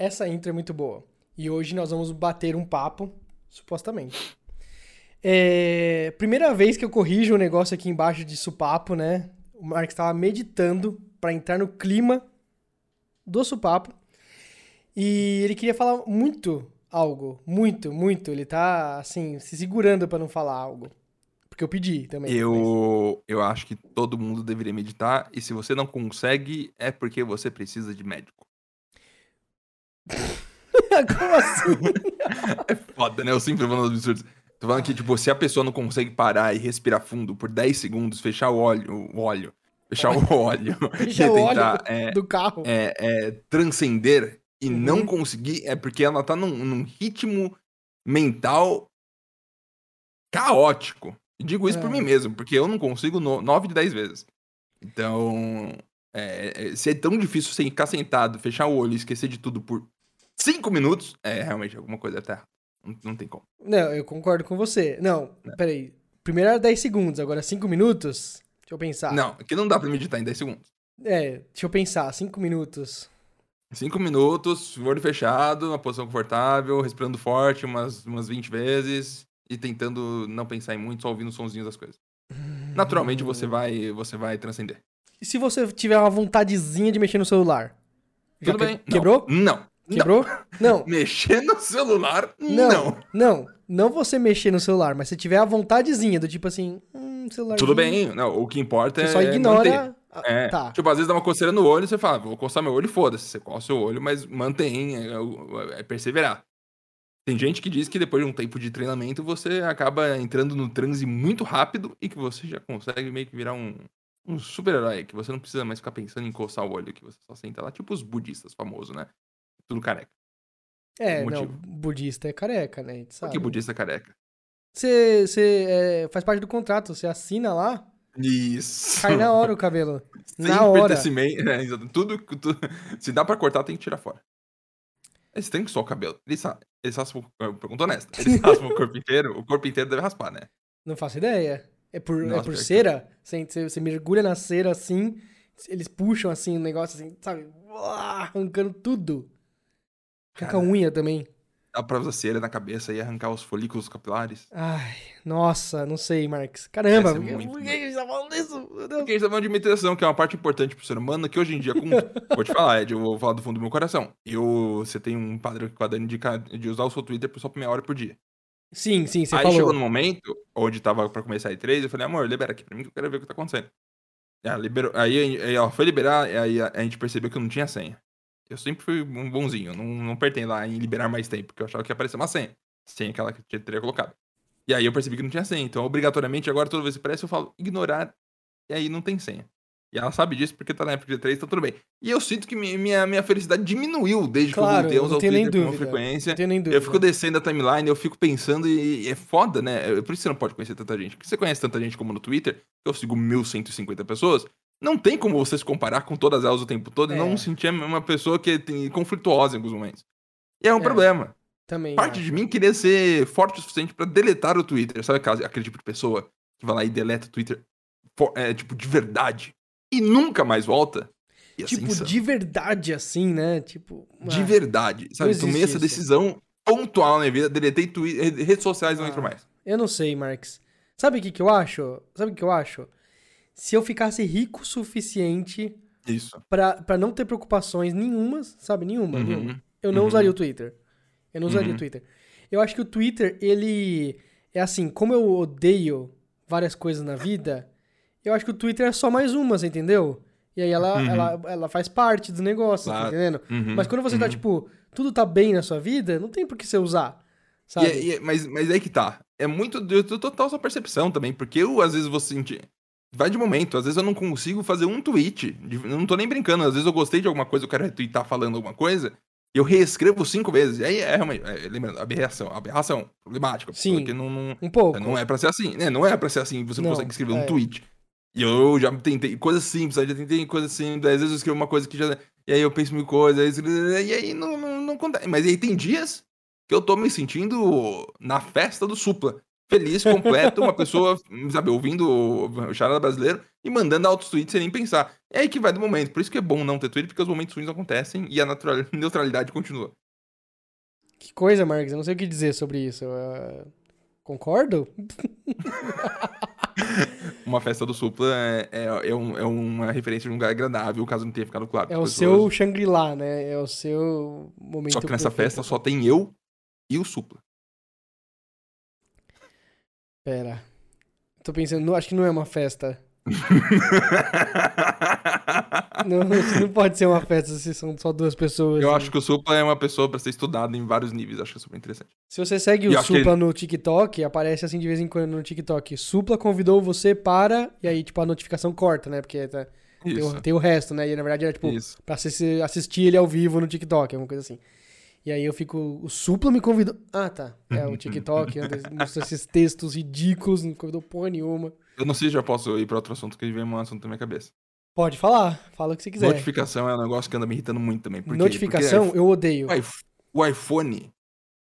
Essa intro é muito boa. E hoje nós vamos bater um papo, supostamente. É... Primeira vez que eu corrijo um negócio aqui embaixo de supapo, né? O Marcos estava meditando para entrar no clima do supapo. E ele queria falar muito algo. Muito, muito. Ele tá, assim, se segurando para não falar algo. Porque eu pedi também. Eu, eu acho que todo mundo deveria meditar. E se você não consegue, é porque você precisa de médico. Como assim? é foda, né? Eu sempre vou nos absurdos. Tô falando que, tipo, se a pessoa não consegue parar e respirar fundo por 10 segundos, fechar o óleo, o óleo, fechar o óleo Fechar e tentar óleo é, do carro. é, é, transcender e Uhum. não conseguir, é porque ela tá num, num ritmo mental caótico. E digo isso por É. mim mesmo, porque eu não consigo 9 de 10 vezes. Então, é, é, se é tão difícil você ficar sentado, fechar o olho e esquecer de tudo por 5 minutos, é realmente alguma coisa tá errada. Não, não tem como. Não, eu concordo com você. Não, peraí. Primeiro era 10 segundos, agora 5 minutos? Deixa eu pensar. Não, que não dá pra meditar em 10 segundos. É, deixa eu pensar. 5 minutos. 5 minutos, olho fechado, uma posição confortável, respirando forte umas, umas 20 vezes e tentando não pensar em muito, só ouvindo os sonzinhos das coisas. Naturalmente você vai, você vai transcender. E se você tiver uma vontadezinha de mexer no celular? Tudo que- bem? Não. Quebrou? Não. Não. Quebrou? Não. Mexer no celular? Não. Não. Não. Não você mexer no celular, mas se tiver a vontadezinha do tipo assim, hum, celular. Tudo bem. Não, o que importa Você é. só manter. ignora. a- É, Tá. Tipo, às vezes dá uma coceira no olho e você fala, vou coçar meu olho, foda-se. Você coça o olho, mas mantém, é, é perseverar. Tem gente que diz que depois de um tempo de treinamento você acaba entrando no transe muito rápido e que você já consegue meio que virar um, um super-herói, que você não precisa mais ficar pensando em coçar o olho, que você só senta lá, tipo os budistas famosos, né? Tudo careca. É, não, budista é careca, né? Por que budista é careca? Você, você é, faz parte do contrato, você assina lá, Isso. cai na hora o cabelo. Sem na hora. é, exato. tudo, tudo- Se dá pra cortar, tem que tirar fora. Eles têm que só o cabelo. Eles, eles raspam. eu Pergunta honesta. Eles raspam o corpo inteiro. O corpo inteiro deve raspar, né? Não faço ideia. É por, é Nossa, por pior que- cera? Você, você, mergulha na cera assim, eles puxam assim o negócio assim, sabe? Uá, Arrancando tudo. Arranca a Cara. unha também. Dá pra usar cera na cabeça e arrancar os folículos capilares. Ai, nossa, não sei, Marx. Caramba, por que, por que a gente tá falando disso? Deus. Porque a gente tá falando de meditação, que é uma parte importante pro ser humano, que hoje em dia, com... vou te falar, Ed, eu vou falar do fundo do meu coração. Eu, você tem um padrão que indica de usar o seu Twitter só por meia hora por dia. Sim, sim, você aí falou. chegou no momento onde tava pra começar a E3, eu falei, amor, libera aqui pra mim que eu quero ver o que tá acontecendo. Ela liberou, aí, aí ela foi liberar, e aí a, a gente percebeu que eu não tinha senha. Eu sempre fui um bonzinho, não, não apertei lá em liberar mais tempo, porque eu achava que ia aparecer uma senha. Senha que ela teria colocado. E aí eu percebi que não tinha senha, então obrigatoriamente agora toda vez que aparece eu falo ignorar, e aí não tem senha. E ela sabe disso porque tá na época de E3, tá tudo bem. E eu sinto que mi- minha, minha felicidade diminuiu desde Claro, que eu voltei a usar o Twitter com uma frequência. Eu fico descendo a timeline, eu fico pensando e, e é foda, né? É Por isso você não pode conhecer tanta gente. Porque você conhece tanta gente como no Twitter, eu sigo 1150 pessoas, não tem como você se comparar com todas elas o tempo todo e É. não sentir uma pessoa que tem conflituosa em alguns momentos. E é um É, problema. Também. Parte acho. de mim queria ser forte o suficiente pra deletar o Twitter. Sabe aquela- aquele tipo de pessoa que vai lá e deleta o Twitter, for- é, tipo, de verdade, e nunca mais volta? Ia ser Tipo, de verdade assim, né? Tipo. De ah, verdade. Sabe? Tomei essa isso. decisão pontual na minha vida, deletei Twitter, redes sociais e não Ah. entro mais. Eu não sei, Marx. Sabe o que, que eu acho? Sabe o que eu acho? Se eu ficasse rico o suficiente Isso. pra, pra não ter preocupações nenhumas, sabe? Nenhuma, Uhum. nenhuma. Eu não Uhum. usaria o Twitter. Eu não usaria Uhum. o Twitter. Eu acho que o Twitter, ele. É assim, como eu odeio várias coisas na vida, eu acho que o Twitter é só mais uma, você entendeu? E aí ela, Uhum. ela, ela faz parte do negócio, tá Claro. entendendo? Uhum. Mas quando você tá, Uhum. tipo, tudo tá bem na sua vida, não tem por que você usar. E Sabe? é- e é- mas, mas aí que tá. É muito de total sua percepção também, porque eu às vezes vou sentir. Vai de momento, às vezes eu não consigo fazer um tweet. não tô nem brincando, às vezes eu gostei de alguma coisa, eu quero retweetar falando alguma coisa, e eu reescrevo cinco vezes. E aí é realmente. é, lembrando, aberração, aberração, problemática. Sim. Porque não, não, Um pouco. não é pra ser assim, né? Não é pra ser assim, você não, Não, consegue escrever é. um tweet. E eu já tentei coisas simples, aí já tentei coisas simples, às vezes eu escrevo uma coisa que já. E aí eu penso mil coisas, eu e aí não, não, não acontece. Mas aí tem dias que eu tô me sentindo na festa do Supla. feliz, completo, uma pessoa, sabe, ouvindo o charada brasileiro e mandando altos tweets sem nem pensar. É aí que vai do momento. Por isso que é bom não ter Twitter, porque os momentos ruins acontecem e a natural- neutralidade continua. Que coisa, Marcos. Eu não sei o que dizer sobre isso. Eu, uh, concordo? Uma festa do Supla é, é, é um- é uma referência de um lugar agradável, caso não tenha ficado claro. É o pessoas. seu Shangri-La, né? É o seu momento Só que nessa perfeito. festa só tem eu e o Supla. Pera. Tô pensando, não, acho que não é uma festa. Não, não pode ser uma festa se são só duas pessoas. Eu né? acho que o Supla é uma pessoa pra ser estudada em vários níveis. Acho que é super interessante. Se você segue E o Supla no TikTok, aparece assim de vez em quando no TikTok. Supla convidou você para. E aí, tipo, a notificação corta, né? Porque tá- tem, o, tem o resto, né? E na verdade era tipo, Isso. pra assistir, assistir ele ao vivo no TikTok, alguma coisa assim. E aí eu fico. O Supla me convidou. Ah, tá. É o TikTok, onde mostra esses textos ridículos, não convidou porra nenhuma. Eu não sei se já posso ir pra outro assunto, que vem um assunto na minha cabeça. Pode falar, fala o que você quiser. Notificação é um negócio que anda me irritando muito também. Por quê? Notificação, Porque eu odeio. o iPhone-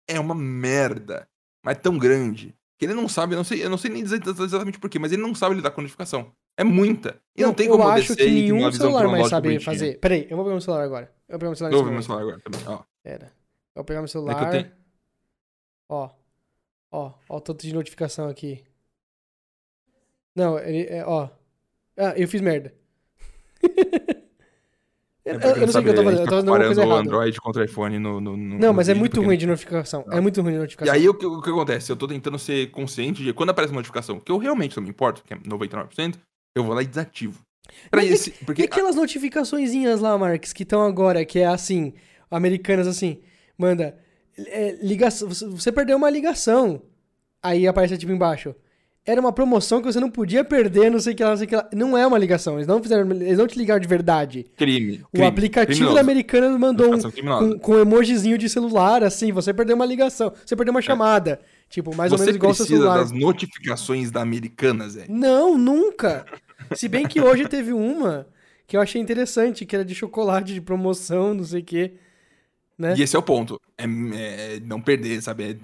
é uma merda, mas tão grande, que ele não sabe, eu não sei, eu não sei nem dizer exatamente por quê, mas ele não sabe lidar com notificação. É muita. E não, tem como eu eu acho que nenhum celular mais sabe bonitinha. fazer. Peraí, eu vou pegar meu celular agora. Eu vou pegar meu celular Eu vou meu celular agora também. Ó, Pera. Eu vou pegar meu É que celular. eu tenho- Ó. Ó, ó o tanto de notificação aqui. Não, ele. É, ó. Ah, eu fiz merda. É eu, eu quem não sei o que eu tô fazendo, eu tá tô comparando o. Android contra o iPhone no, no, no Não, no mas é muito ruim de notificação. É muito ruim de E notificação. aí o que, o que acontece? Eu tô tentando ser consciente de quando aparece uma notificação, que eu realmente não me importo, que é 99%, eu vou lá e desativo. Pra Mas e- esse, E porque aquelas notificaçõezinhas lá, Marques, que estão agora, que é assim, americanas assim, manda, é, ligação, você- você perdeu uma ligação. Aí aparece tipo embaixo. Era uma promoção que você não podia perder, não sei o que lá, não sei o que lá. Não é uma ligação, eles não fizeram, eles não te ligaram de verdade. crime. O crime, aplicativo criminoso. da Americanas mandou um com, com emojizinho de celular, assim, você perdeu uma ligação, você perdeu uma chamada. Tipo, mais ou É. Você menos igual seu precisa celular. das notificações da Americanas, velho. Não, nunca. Se bem que hoje teve uma que eu achei interessante, que era de chocolate de promoção, não sei o quê. Né? E esse é o ponto. É, é não perder, sabe? É-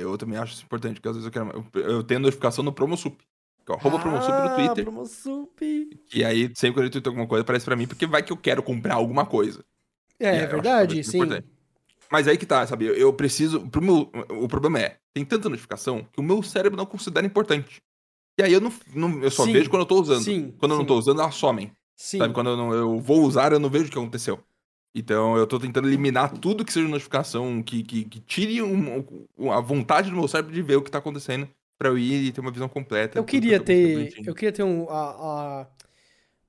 eu também acho isso importante, porque às vezes eu quero. Eu, eu tenho notificação no Promosup. Que é o arroba Promosup no Ah, Twitter. Promosup. E aí, sempre que eu tweeto alguma coisa, aparece pra mim, porque vai que eu quero comprar alguma coisa. É, É, é verdade, sim. importante. Mas aí que tá, sabe? Eu, eu preciso. Pro meu, o problema é, tem tanta notificação que o meu cérebro não considera importante. E aí eu não, não- eu só Sim, vejo quando eu tô usando. sim, quando eu não tô usando, elas somem. Sim. Sabe? Quando eu, não- eu vou usar, eu não vejo o que aconteceu. Então eu tô tentando eliminar tudo que seja notificação, que, que, que tire um- um- a vontade do meu cérebro de ver o que tá acontecendo pra eu ir e ter uma visão completa. Eu queria ter, eu queria ter um, a,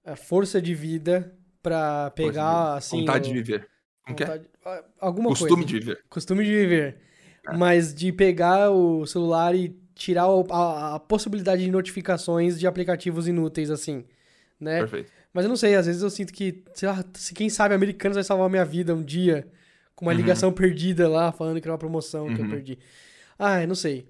a, a força de vida de pegar, assim... Vontade o- de viver. Como é? vontade- a- Alguma Costume coisa. de viver. Costume de viver. É. Mas de pegar o celular e tirar o- a, a possibilidade de notificações de aplicativos inúteis, assim, né? Perfeito. Mas eu não sei, às vezes eu sinto que, sei lá, se quem sabe Americanos vai salvar minha vida um dia com uma Uhum. ligação perdida lá, falando que era uma promoção que eu Uhum. perdi. Ah, eu não sei.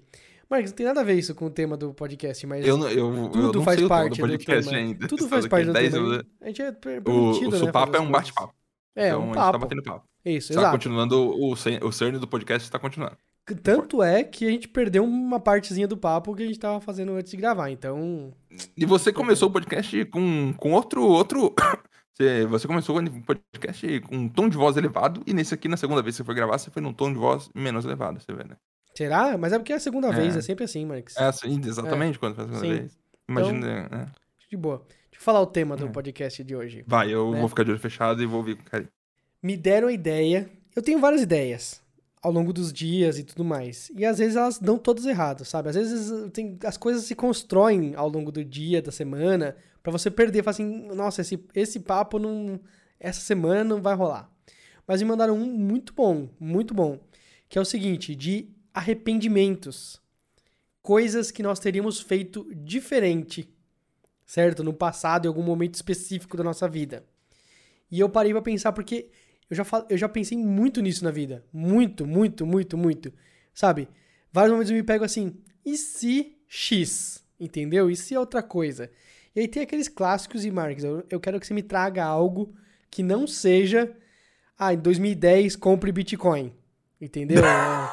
Marcos, não tem nada a ver isso com o tema do podcast, mas Eu, eu, eu tudo não faz parte do podcast tema. ainda. Tudo faz parte do 10 tema. minutos. A gente é per- O, permitido, o né, fazer é um bate-papo. É, então um a gente tá papo. batendo papo. Isso, Tá exato. continuando, o, o cerne do podcast está continuando. Tanto é que a gente perdeu uma partezinha do papo que a gente tava fazendo antes de gravar, então... E você começou o podcast com, com outro. outro... Você, começou o podcast com um tom de voz elevado, e nesse aqui, na segunda vez que você foi gravar, você foi num tom de voz menos elevado, você vê, né? Será? Mas é porque é a segunda É. vez, é sempre assim, Marcos. É assim, exatamente, quando faz a segunda Sim. vez. Imagina. é. De boa. Deixa eu falar o tema do É. podcast de hoje. Vai, eu Né? vou ficar de olho fechado e vou ouvir com carinho. Me deram a ideia. Eu tenho várias ideias ao longo dos dias e tudo mais. E às vezes elas dão todas erradas, sabe? Às vezes uh, tem, as coisas se constroem ao longo do dia, da semana, pra você perder. Fala assim, nossa, esse, esse papo não, essa semana não vai rolar. Mas me mandaram um muito bom, muito bom. Que é o seguinte, de arrependimentos. Coisas que nós teríamos feito diferente, certo? No passado, em algum momento específico da nossa vida. E eu parei pra pensar porque eu já, fal- eu já pensei muito nisso na vida. Muito, muito, muito, muito. Sabe? Vários momentos eu me pego assim, e se X? Entendeu? E se é outra coisa? E aí tem aqueles clássicos e Marques, eu, eu quero que você me traga algo que não seja, ah, em 2010 compre Bitcoin. Entendeu? É,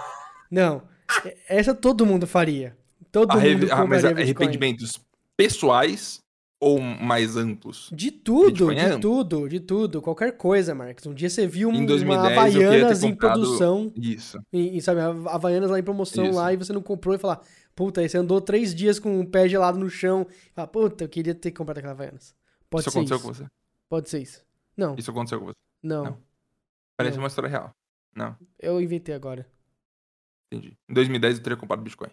não. É- Essa todo mundo faria. Todo Arre- mundo ah, mas arrependimentos pessoais ou mais amplos? De tudo, é de tudo, de tudo. Qualquer coisa, Marcos. Um dia você viu uma 2010 eu queria ter Havaianas em produção, Isso. e, e, sabe, Havaianas lá em promoção Isso. lá, e você não comprou e falar, puta, aí você andou três dias com o pé gelado no chão, e fala, puta, eu queria ter comprado aquela Havaianas. Pode isso ser aconteceu isso. com você? Pode ser isso. Não, Isso aconteceu com você? não. não. Parece Não. uma história real. Não, Eu inventei agora. entendi. Em 2010 eu teria comprado Bitcoin.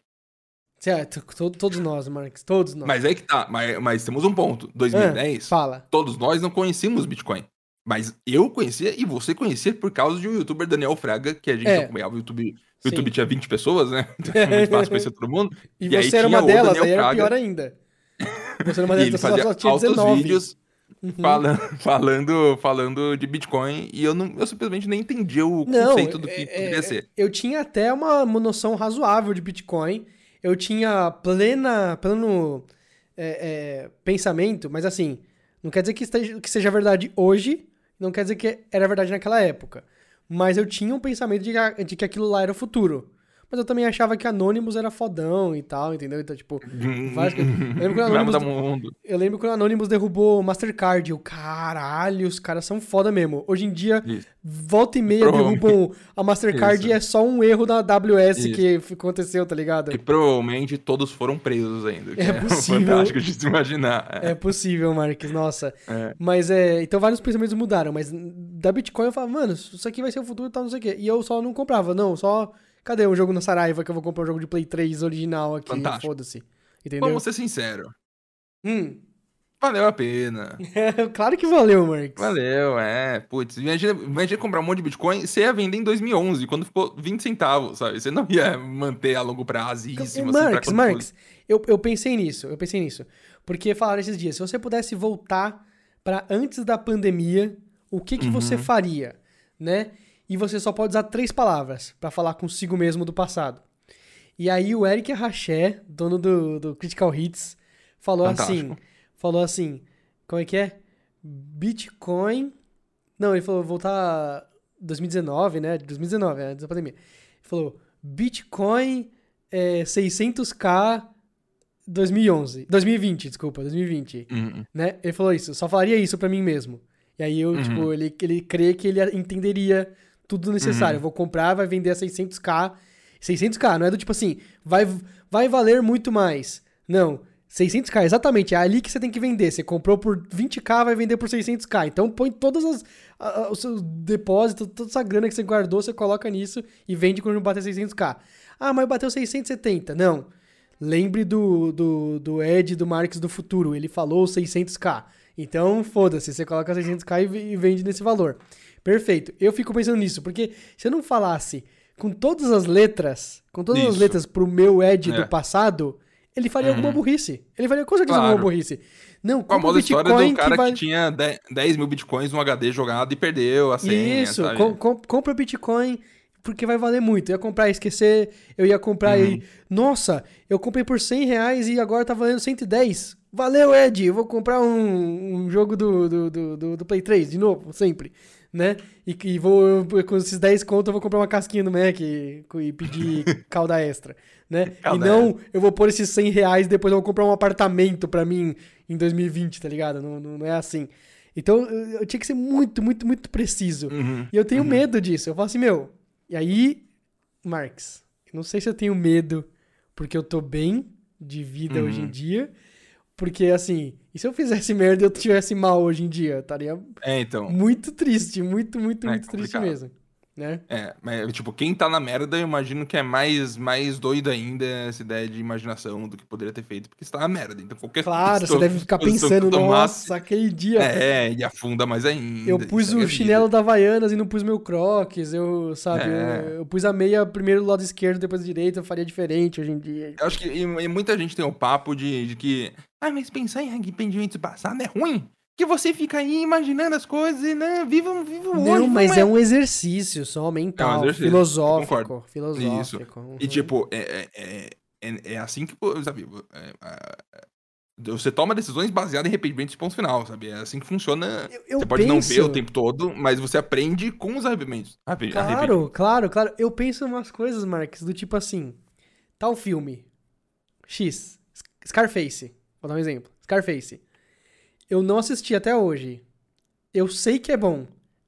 Certo, to- todos nós, Marcos, todos nós. Mas aí que tá. Mas, mas temos um ponto. 2010, Fala. todos nós não conhecíamos Bitcoin. Mas eu conhecia e você conhecia por causa de um youtuber Daniel Fraga, que a gente É. acompanhava o YouTube. O Sim. YouTube tinha 20 pessoas, né? Então era muito fácil conhecer todo mundo. E, E aí você era uma delas, Daniel aí era Fraga. pior ainda. Você era uma ele dessas, fazia só tinha altos 19. vídeos Uhum. falando, falando, falando de Bitcoin e eu, não, eu simplesmente nem entendia o Não, conceito do que é- poderia é- ser. Eu tinha até uma noção razoável de Bitcoin. Eu tinha plena, pleno é, é, pensamento, mas assim, não quer dizer que, esteja, que seja verdade hoje, não quer dizer que era verdade naquela época. Mas eu tinha um pensamento de, de que aquilo lá era o futuro. Mas eu também achava que Anonymous era fodão e tal, entendeu? Então, tipo, várias coisas. Eu lembro quando Anonymous mundo. Eu lembro quando o Anonymous derrubou Mastercard. Eu, caralho, os caras são foda mesmo. Hoje em dia, Isso. volta e meia derrubam a Mastercard Isso. e é só um erro da AWS Isso. que aconteceu, tá ligado? E provavelmente todos foram presos ainda. que É possível. fantástico de se imaginar. É. É possível, Marques, nossa. É. Mas é. Então vários pensamentos mudaram. Mas da Bitcoin eu falava, mano, isso aqui vai ser o futuro e tal, não sei o quê. E eu só não comprava, não, só. Cadê o jogo na Saraiva que eu vou comprar um jogo de Play 3 original aqui? Foda-se. Entendeu? Vamos ser sinceros. Hum. Valeu a pena. claro que valeu, Marques. Valeu, é. Putz, imagina, imagina comprar um monte de Bitcoin, você ia vender em 2011, quando ficou 20 centavos, sabe? Você não ia manter a longo prazíssimo. assim, pra Marx, Marx, eu, eu pensei nisso, eu pensei nisso. Porque falaram esses dias, se você pudesse voltar pra antes da pandemia, o que, que você Uhum. faria, né? E você só pode usar três palavras pra falar consigo mesmo do passado. E aí o Eric Raché, dono do, do Critical Hits, falou assim, Fantástico. falou assim, como é que é? Bitcoin... Não, ele falou voltar 2019, né? 2019, né? Antes da pandemia. Ele falou Bitcoin é, 600k 2011, 2020, desculpa, 2020, Uhum. né? Ele falou isso, só falaria isso pra mim mesmo. E aí eu, Uhum. tipo, ele, ele crê que ele entenderia tudo necessário. Uhum. Eu vou comprar, vai vender a 600k. 600k, não é do tipo assim, vai, vai valer muito mais. Não, 600k, exatamente, é ali que você tem que vender. Você comprou por 20k, vai vender por 600k. Então põe todas as a- a- os seus depósitos, toda essa grana que você guardou, você coloca nisso e vende quando bater 600k. Ah, mas bateu 670. Não. Lembre do, do, do Ed do Marx do futuro. Ele falou 600k. Então, foda-se, você coloca 600k e e vende nesse valor. Perfeito. Eu fico pensando nisso, porque se eu não falasse com todas as letras, com todas as Isso. letras pro meu Ed do É. passado, ele faria Uhum. alguma burrice. Ele faria com certeza Claro. alguma burrice. Não, Com a o famosa história Bitcoin do cara que que, vai... tinha 10 10 mil bitcoins no HD jogado e perdeu a senha, Isso, com, com, compra Bitcoin porque vai valer muito. Eu ia comprar e esquecer, eu ia comprar Uhum. e. Nossa, eu comprei por 100 reais e agora tá valendo 110. Valeu, Ed! Eu vou comprar um, um jogo do, do, do, do- do Play 3 de novo, sempre. Né? E, e vou, com esses 10 conto, eu vou comprar uma casquinha no Mac e, e pedir calda extra. Né? E Calda não, eu vou pôr esses 100 reais e depois eu vou comprar um apartamento pra mim em 2020, tá ligado? Não, não, não é assim. Então eu, eu tinha que ser muito, muito, muito preciso. Uhum. E eu tenho medo disso. Eu falo assim, meu. E aí, Marx, não sei se eu tenho medo porque eu tô bem de vida Uhum. hoje em dia. Porque, assim, e se eu fizesse merda e eu tivesse mal hoje em dia? Eu estaria É, então. muito triste, muito, muito, É muito triste complicado. mesmo. Né? É, mas, tipo, quem tá na merda, eu imagino que é mais, mais doido ainda essa ideia de imaginação do que poderia ter feito, porque você tá na merda. Então, qualquer Claro, você deve ficar pensando, tomasse, nossa, aquele dia. É, e afunda mais ainda. Eu pus o vida. chinelo da Havaianas e não pus meu crocs, eu, sabe, É. eu, eu pus a meia primeiro do lado esquerdo, depois do direito, eu faria diferente hoje em dia. Eu acho que e, e muita gente tem o papo de, de que. Ah, mas pensar em arrependimentos do passado é ruim. Que você fica aí imaginando as coisas e, né, viva, viva o hoje. Não, mas vamos é um exercício só mental, É um exercício, filosófico, filosófico. uhum. E, tipo, é, é, é, é- é assim que, sabe, é, é, você toma decisões baseadas em arrependimentos ponto final, sabe? É assim que funciona. eu, eu você pode penso, não ver o tempo todo, mas você aprende com os arrependimentos. Arrepe- Claro, arrependimentos. claro, claro. Eu penso em umas coisas, Marques, do tipo assim, tal filme. X. Scarface. Vou dar um exemplo. Scarface. Eu não assisti até hoje. Eu sei que é bom.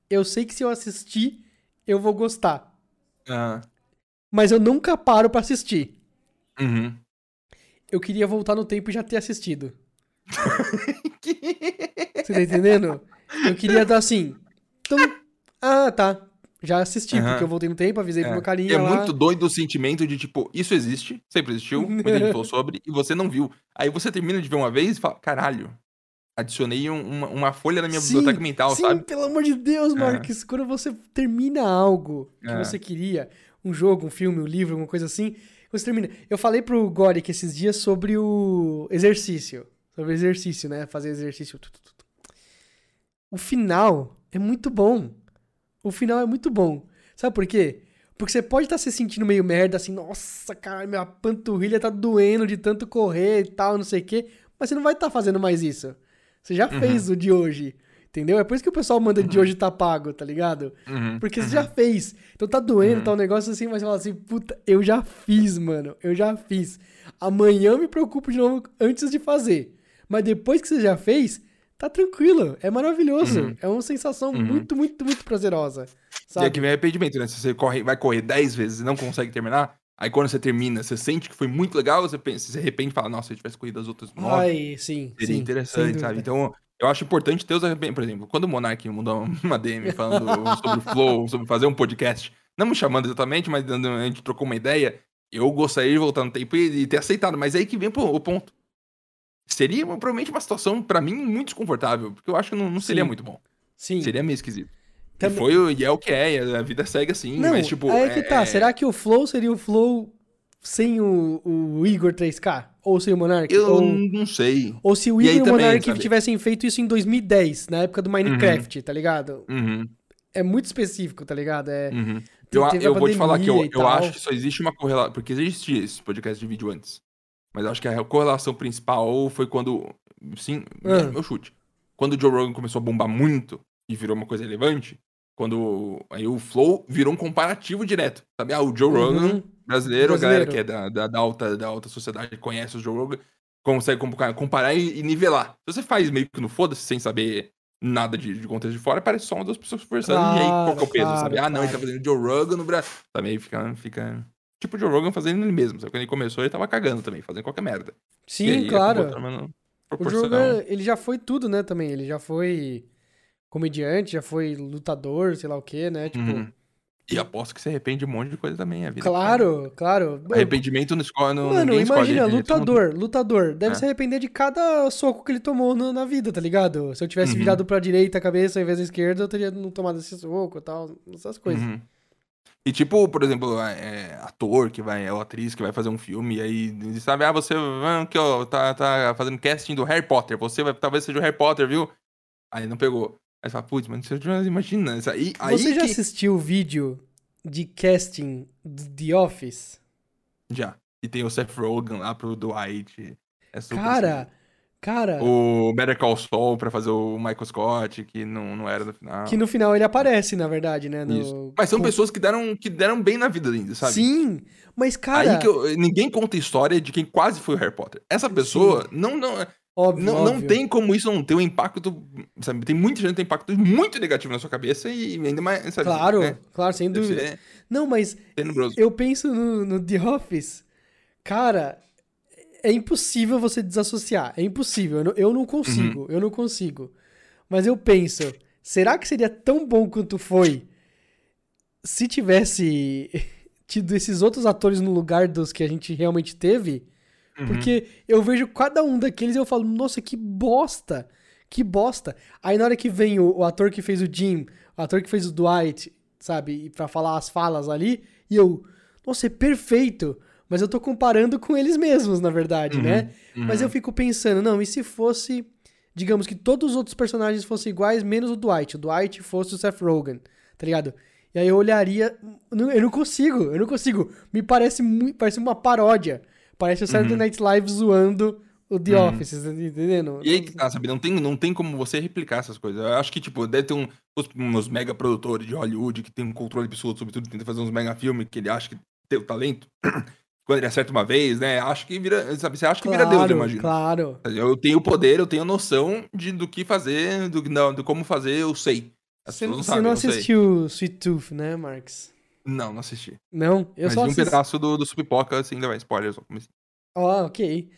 Eu sei que se eu assistir, eu vou gostar. Ah. Mas eu nunca paro pra assistir. Uhum. Eu queria voltar no tempo e já ter assistido. Você tá entendendo? Eu queria dar assim. Então. Ah, tá. Já assisti, Aham. porque eu voltei no tempo, avisei pro É. meu carinha E é lá. muito doido o sentimento de, tipo, isso existe, sempre existiu, muita gente falou sobre, e você não viu. Aí você termina de ver uma vez e fala, caralho, adicionei um- uma, uma folha na minha Sim, biblioteca mental, Sim, sabe? pelo amor de Deus, É. Marcos. Quando você termina algo que É. você queria, um jogo, um filme, um livro, alguma coisa assim, você termina. Eu falei pro Goric esses dias sobre o exercício. Sobre exercício, né? Fazer exercício. O final é muito bom. O final é muito bom. Sabe por quê? Porque você pode estar se sentindo meio merda, assim, nossa, cara, minha panturrilha tá doendo de tanto correr e tal, não sei o quê. Mas você não vai estar fazendo mais isso. Você já fez o de hoje. Entendeu? É por isso que o pessoal manda de hoje tá pago, tá ligado? Uhum. Porque você já fez. Então tá doendo, tá um negócio assim, mas você fala assim, puta, eu já fiz, mano. Eu já fiz. Amanhã eu me preocupo de novo antes de fazer. Mas depois que você já fez, tá tranquilo. É maravilhoso. Uhum. É uma sensação Uhum. muito, muito, muito prazerosa. E Sabe? aqui vem arrependimento, né? Se você corre, vai correr 10 vezes e não consegue terminar, aí quando você termina, você sente que foi muito legal, você pensa, você se arrepende e fala, nossa, se eu tivesse corrido as outras 9, Ai, sim. seria sim, interessante, sabe? Então, eu acho importante ter os arrependimentos. Por exemplo, quando o Monark mandou uma DM falando sobre o Flow, sobre fazer um podcast, não me chamando exatamente, mas a gente trocou uma ideia, eu gostaria de voltar no tempo e, ter aceitado. Mas aí que vem o ponto. Seria provavelmente uma situação, pra mim, muito desconfortável, porque eu acho que não, não seria Sim. muito bom. Sim. Seria meio esquisito. Também- E, foi, o- e é o que é, a vida segue assim, Não, mas tipo. é que tá. é- Será que o Flow seria o Flow sem o, o Igor 3K? Ou sem o Monark? Eu ou, não sei. ou se o E aí Igor e o Monark tivessem feito isso em 2010, na época do Minecraft, tá ligado? Uhum, É muito específico, tá ligado? É, uhum. Eu, eu vou te falar que eu, eu acho que só existe uma correlação. Porque existia esse podcast de vídeo antes. Mas eu acho que a correlação principal foi quando. Sim, Ah. meu chute. Quando o Joe Rogan começou a bombar muito e virou uma coisa relevante, quando aí o Flow virou um comparativo direto. Sabe? Ah, o Joe Rogan Uhum. brasileiro, a galera Brasileiro. que é da, da, da alta, da alta sociedade conhece o Joe Rogan, consegue comparar, e, e nivelar. Se você faz meio que no foda-se, sem saber nada de, de contexto de fora, parece só uma das pessoas conversando. e aí, qual que é o peso, Claro, sabe? Ah, não, ele tá claro. fazendo Joe Rogan no Brasil. Também fica, fica... Tipo o Joe Rogan fazendo ele mesmo. Sabe? Quando ele começou, ele tava cagando também, fazendo qualquer merda. Sim, aí, claro. acabou O proporção. Jogan, ele já foi tudo, né, também. Ele já foi comediante, já foi lutador, sei lá o quê, né? Tipo, Uhum. E aposto que se arrepende de um monte de coisa também, a vida. claro, claro. Arrependimento não escolhe. Não, Mano, imagina, mundo- lutador, lutador. Deve É. se arrepender de cada soco que ele tomou no- na vida, tá ligado? Se eu tivesse Uhum. virado pra direita a cabeça ao invés da esquerda, eu teria não tomado esse soco e tal, essas coisas. Uhum. E tipo, por exemplo, é, ator que vai, ou atriz que vai fazer um filme, e aí sabe, ah, você ah, aqui, ó, tá, tá fazendo casting do Harry Potter, você vai, talvez seja o Harry Potter, viu? Aí não pegou. Aí você fala, putz, mas você já imagina, aí, aí Você já que... assistiu o vídeo de casting do The Office? Já. E tem o Seth Rogen lá pro Dwight. É Cara, cara, assim. O Better Call Saul pra fazer o Michael Scott, que não, não era no final. que no final ele aparece, na verdade, né? no-. Mas são com- pessoas que deram, que deram bem na vida ainda, sabe? Sim, mas cara, Aí que eu- ninguém conta a história de quem quase foi o Harry Potter. Essa pessoa não, não, óbvio, não, não óbvio. tem como isso não ter um impacto, sabe? Tem muita gente que tem impacto muito negativo na sua cabeça e ainda mais, sabe? Claro, né? claro, sem Deve dúvida. ser Não, mas tenebroso. eu penso no, no The Office, cara, é impossível você desassociar. É impossível. Eu não, eu não consigo. Uhum. Eu não consigo. Mas eu penso, será que seria tão bom quanto foi se tivesse tido esses outros atores no lugar dos que a gente realmente teve? Uhum. Porque eu vejo cada um daqueles e eu falo, nossa, que bosta! Que bosta! Aí na hora que vem o, o ator que fez o Jim, o ator que fez o Dwight, sabe, pra falar as falas ali, e eu, nossa, é perfeito! Mas eu tô comparando com eles mesmos, na verdade, né? Uhum. Mas eu fico pensando, não, e se fosse, digamos que todos os outros personagens fossem iguais, menos o Dwight. O Dwight fosse o Seth Rogen, tá ligado? E aí eu olharia, eu não consigo, eu não consigo. Me parece muito, parece uma paródia. Parece o Saturday Uhum. Night Live zoando o The Uhum. Office, tá entendendo? E aí que tá, sabe? Não tem, não tem como você replicar essas coisas. Eu acho que, tipo, deve ter um, uns mega produtores de Hollywood que tem um controle absoluto sobre tudo, tenta fazer uns mega filmes que ele acha que tem o talento. quando ele acerta uma vez, né? Acho que vira. Sabe, você acha que vira Deus, eu Claro, imagino. claro. Eu tenho poder, eu tenho noção de, do que fazer, do, não, do como fazer, eu sei. As Você, não você não assistiu Sweet Tooth, né, Marx? Não, não assisti. Não? Eu Mas só vi um assisti. pedaço do, do Supipoca, assim, ainda vai spoiler, só comecei. Ó, ok.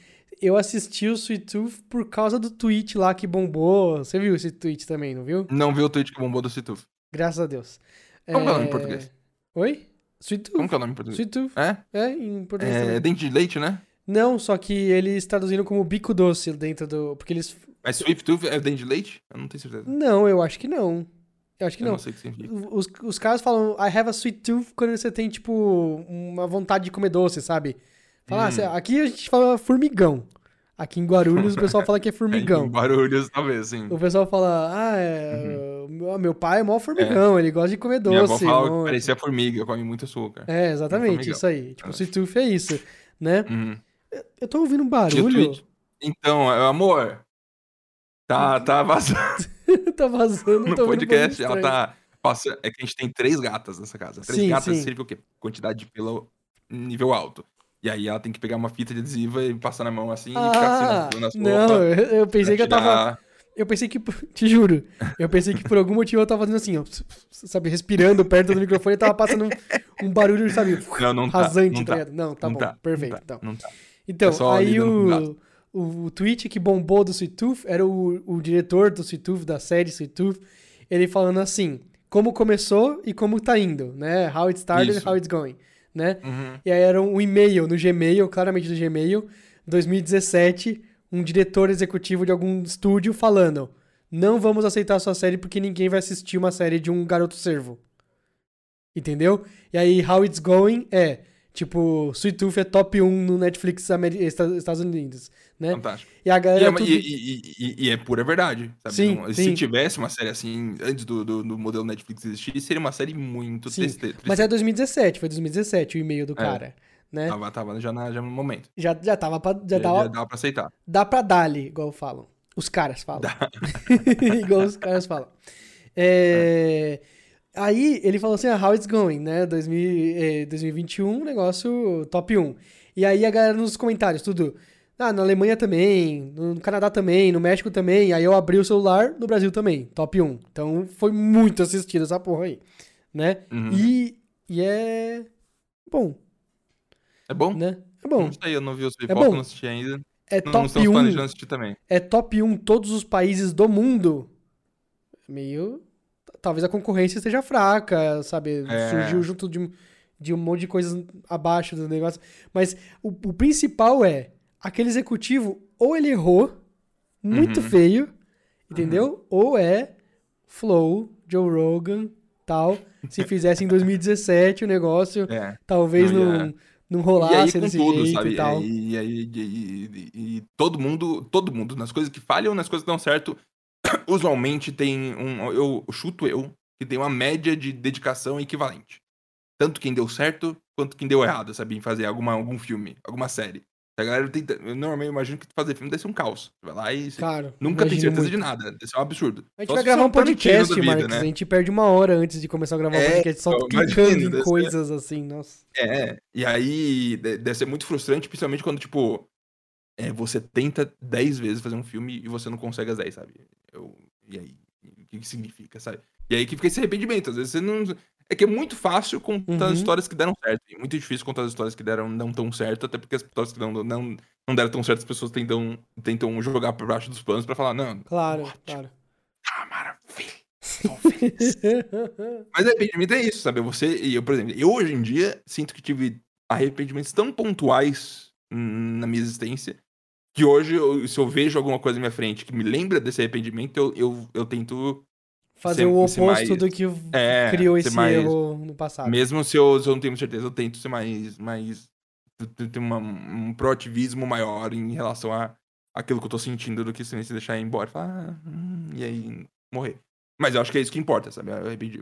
Eu assisti o Sweet Tooth por causa do tweet lá que bombou. Você viu esse tweet também, não viu? Não vi o tweet que bombou do Situf. Graças a Deus. Como que é o nome em português? Oi? Sweet Tooth. Como que é o nome em português? Sweet Tooth. É? É, em português É também. dente de leite, né? Não, só que eles traduziram como bico doce dentro do... Porque eles... Mas Sweet Tooth é dente de leite? Eu não tenho certeza. Não, eu acho que não. Eu acho que eu não. não sei o que significa. Os, os caras falam I have a sweet tooth quando você tem, tipo, uma vontade de comer doce, sabe? Fala, ah, Hum. aqui a gente fala formigão. Aqui em Guarulhos o pessoal fala que é É, formigão. em Barulhos, talvez, sim. O pessoal fala, ah, é, meu- meu pai é mó formigão, ele gosta de comer Uhum. Minha avó doce. mó- que parecia formiga, come muito açúcar. É, exatamente, isso aí. Tipo, Eu sweet tooth é isso, né? Uhum. Eu tô ouvindo um barulho. Então, é, amor, tá, tá vazando tá vazando, no podcast. Ela tá. Passa, é que a gente tem três gatas nessa casa. Três Sim, gatas sim. significa o quê? Quantidade de pelo nível alto. E aí ela tem que pegar uma fita adesiva e passar na mão assim e ficar Ah, assim nas, nas não, eu, eu pensei que eu tava... Eu pensei que, te juro, eu pensei que por algum motivo eu tava fazendo assim, ó, sabe, respirando perto do microfone e tava passando um, um barulho, sabe, Não, não tá. rasante, não tá tá. ligado? Não, tá não bom, tá, perfeito, não tá, então. Não tá. Então, É aí o. o, o tweet que bombou do Sweet Tooth era o, o diretor do Sweet Tooth, da série Sweet Tooth, ele falando assim, como começou e como tá indo, né, how it started Isso. how it's going, né? Uhum. E aí era um e-mail no Gmail, claramente do Gmail, 2017, um diretor executivo de algum estúdio falando: Não vamos aceitar sua série porque ninguém vai assistir uma série de um garoto servo. Entendeu? E aí, How It's Going é, tipo, Sweet Tooth é top 1 no Netflix Ameri- Esta- Estados Unidos, né? Fantástico. E a E galera. é, tudo- e- e- e- é pura verdade. Sabe? Sim, Não- sim. Se tivesse uma série assim, antes do, do, do modelo Netflix existir, seria uma série muito Sim, triste. triste. Mas é 2017, foi 2017 o e-mail do É. cara, né? Tava, tava já, na, já no momento. Já, já tava pra, já Já, tava, já dava pra aceitar. Dá pra dar-lhe, igual falam. Os caras falam. igual os caras falam. É, Aí ele falou assim, ah, how it's going, né? 2000, eh, 2021, negócio top 1. E aí a galera nos comentários, tudo. Ah, na Alemanha também, no Canadá também, no México também. Aí eu abri o celular, no Brasil também, top 1. Então foi muito assistido essa porra aí, né? Uhum. E, e é bom, É bom? né? É bom. Não sei, eu não vi os bom. pipoca, não assisti ainda. É Não, não top estamos 1 planejando assistir também. é top 1 todos os países do mundo, meio. Talvez a concorrência esteja fraca, sabe? É. Surgiu junto de, um- de um monte de coisas abaixo do negócio. Mas o, o principal é: aquele executivo, ou ele errou, muito Uhum. feio, entendeu? Ou é Flow, Joe Rogan, tal. Se fizesse em 2017 o negócio, É. talvez Não não, não E aí, rolasse desse tudo, jeito sabe? e tal. E, e e, e- e- e todo mundo, todo mundo, nas coisas que falham, nas coisas que dão certo, usualmente tem um. Eu chuto eu, que tem uma média de dedicação equivalente. Tanto quem deu certo, quanto quem deu errado, sabe? Em fazer alguma, algum filme, alguma série. A galera tenta. Eu normalmente imagino que fazer filme deve ser um caos. Você vai lá e Cara, nunca tem certeza muito. de nada. Deve ser um absurdo. A gente Só vai gravar um podcast, Tarantino da vida, Marcos. né? A gente perde uma hora antes de começar a gravar o É, podcast, só então, clicando imagina, em deve ser- coisas assim, nossa. É, e aí de- deve ser muito frustrante, principalmente quando, tipo, é, você tenta 10 vezes fazer um filme e você não consegue as 10, sabe? Eu, e aí, o que, que significa, sabe? E aí que fica esse arrependimento. Às vezes você não. É que é muito fácil contar Uhum. as histórias que deram certo. E muito difícil contar as histórias que deram não tão certo, até porque as histórias que não, não, não deram tão certo, as pessoas tentam, tentam jogar por baixo dos panos pra falar, não, Claro, Ótimo. claro. tá maravilha. tô feliz." Mas arrependimento é isso, sabe? Você e eu, por exemplo, eu hoje em dia sinto que tive arrependimentos tão pontuais na minha existência que hoje, eu- se eu vejo alguma coisa na minha frente que me lembra desse arrependimento, eu, eu, eu tento. Fazer Ser- o oposto mais- do que É, criou esse mais- erro no passado. Mesmo se eu, se eu não tenho certeza, eu tento ser mais. mais ter uma- um proativismo maior em relação a aquilo que eu tô sentindo do que se deixar ir embora e falar, ah, hum, e aí morrer. Mas eu acho que é isso que importa, sabe?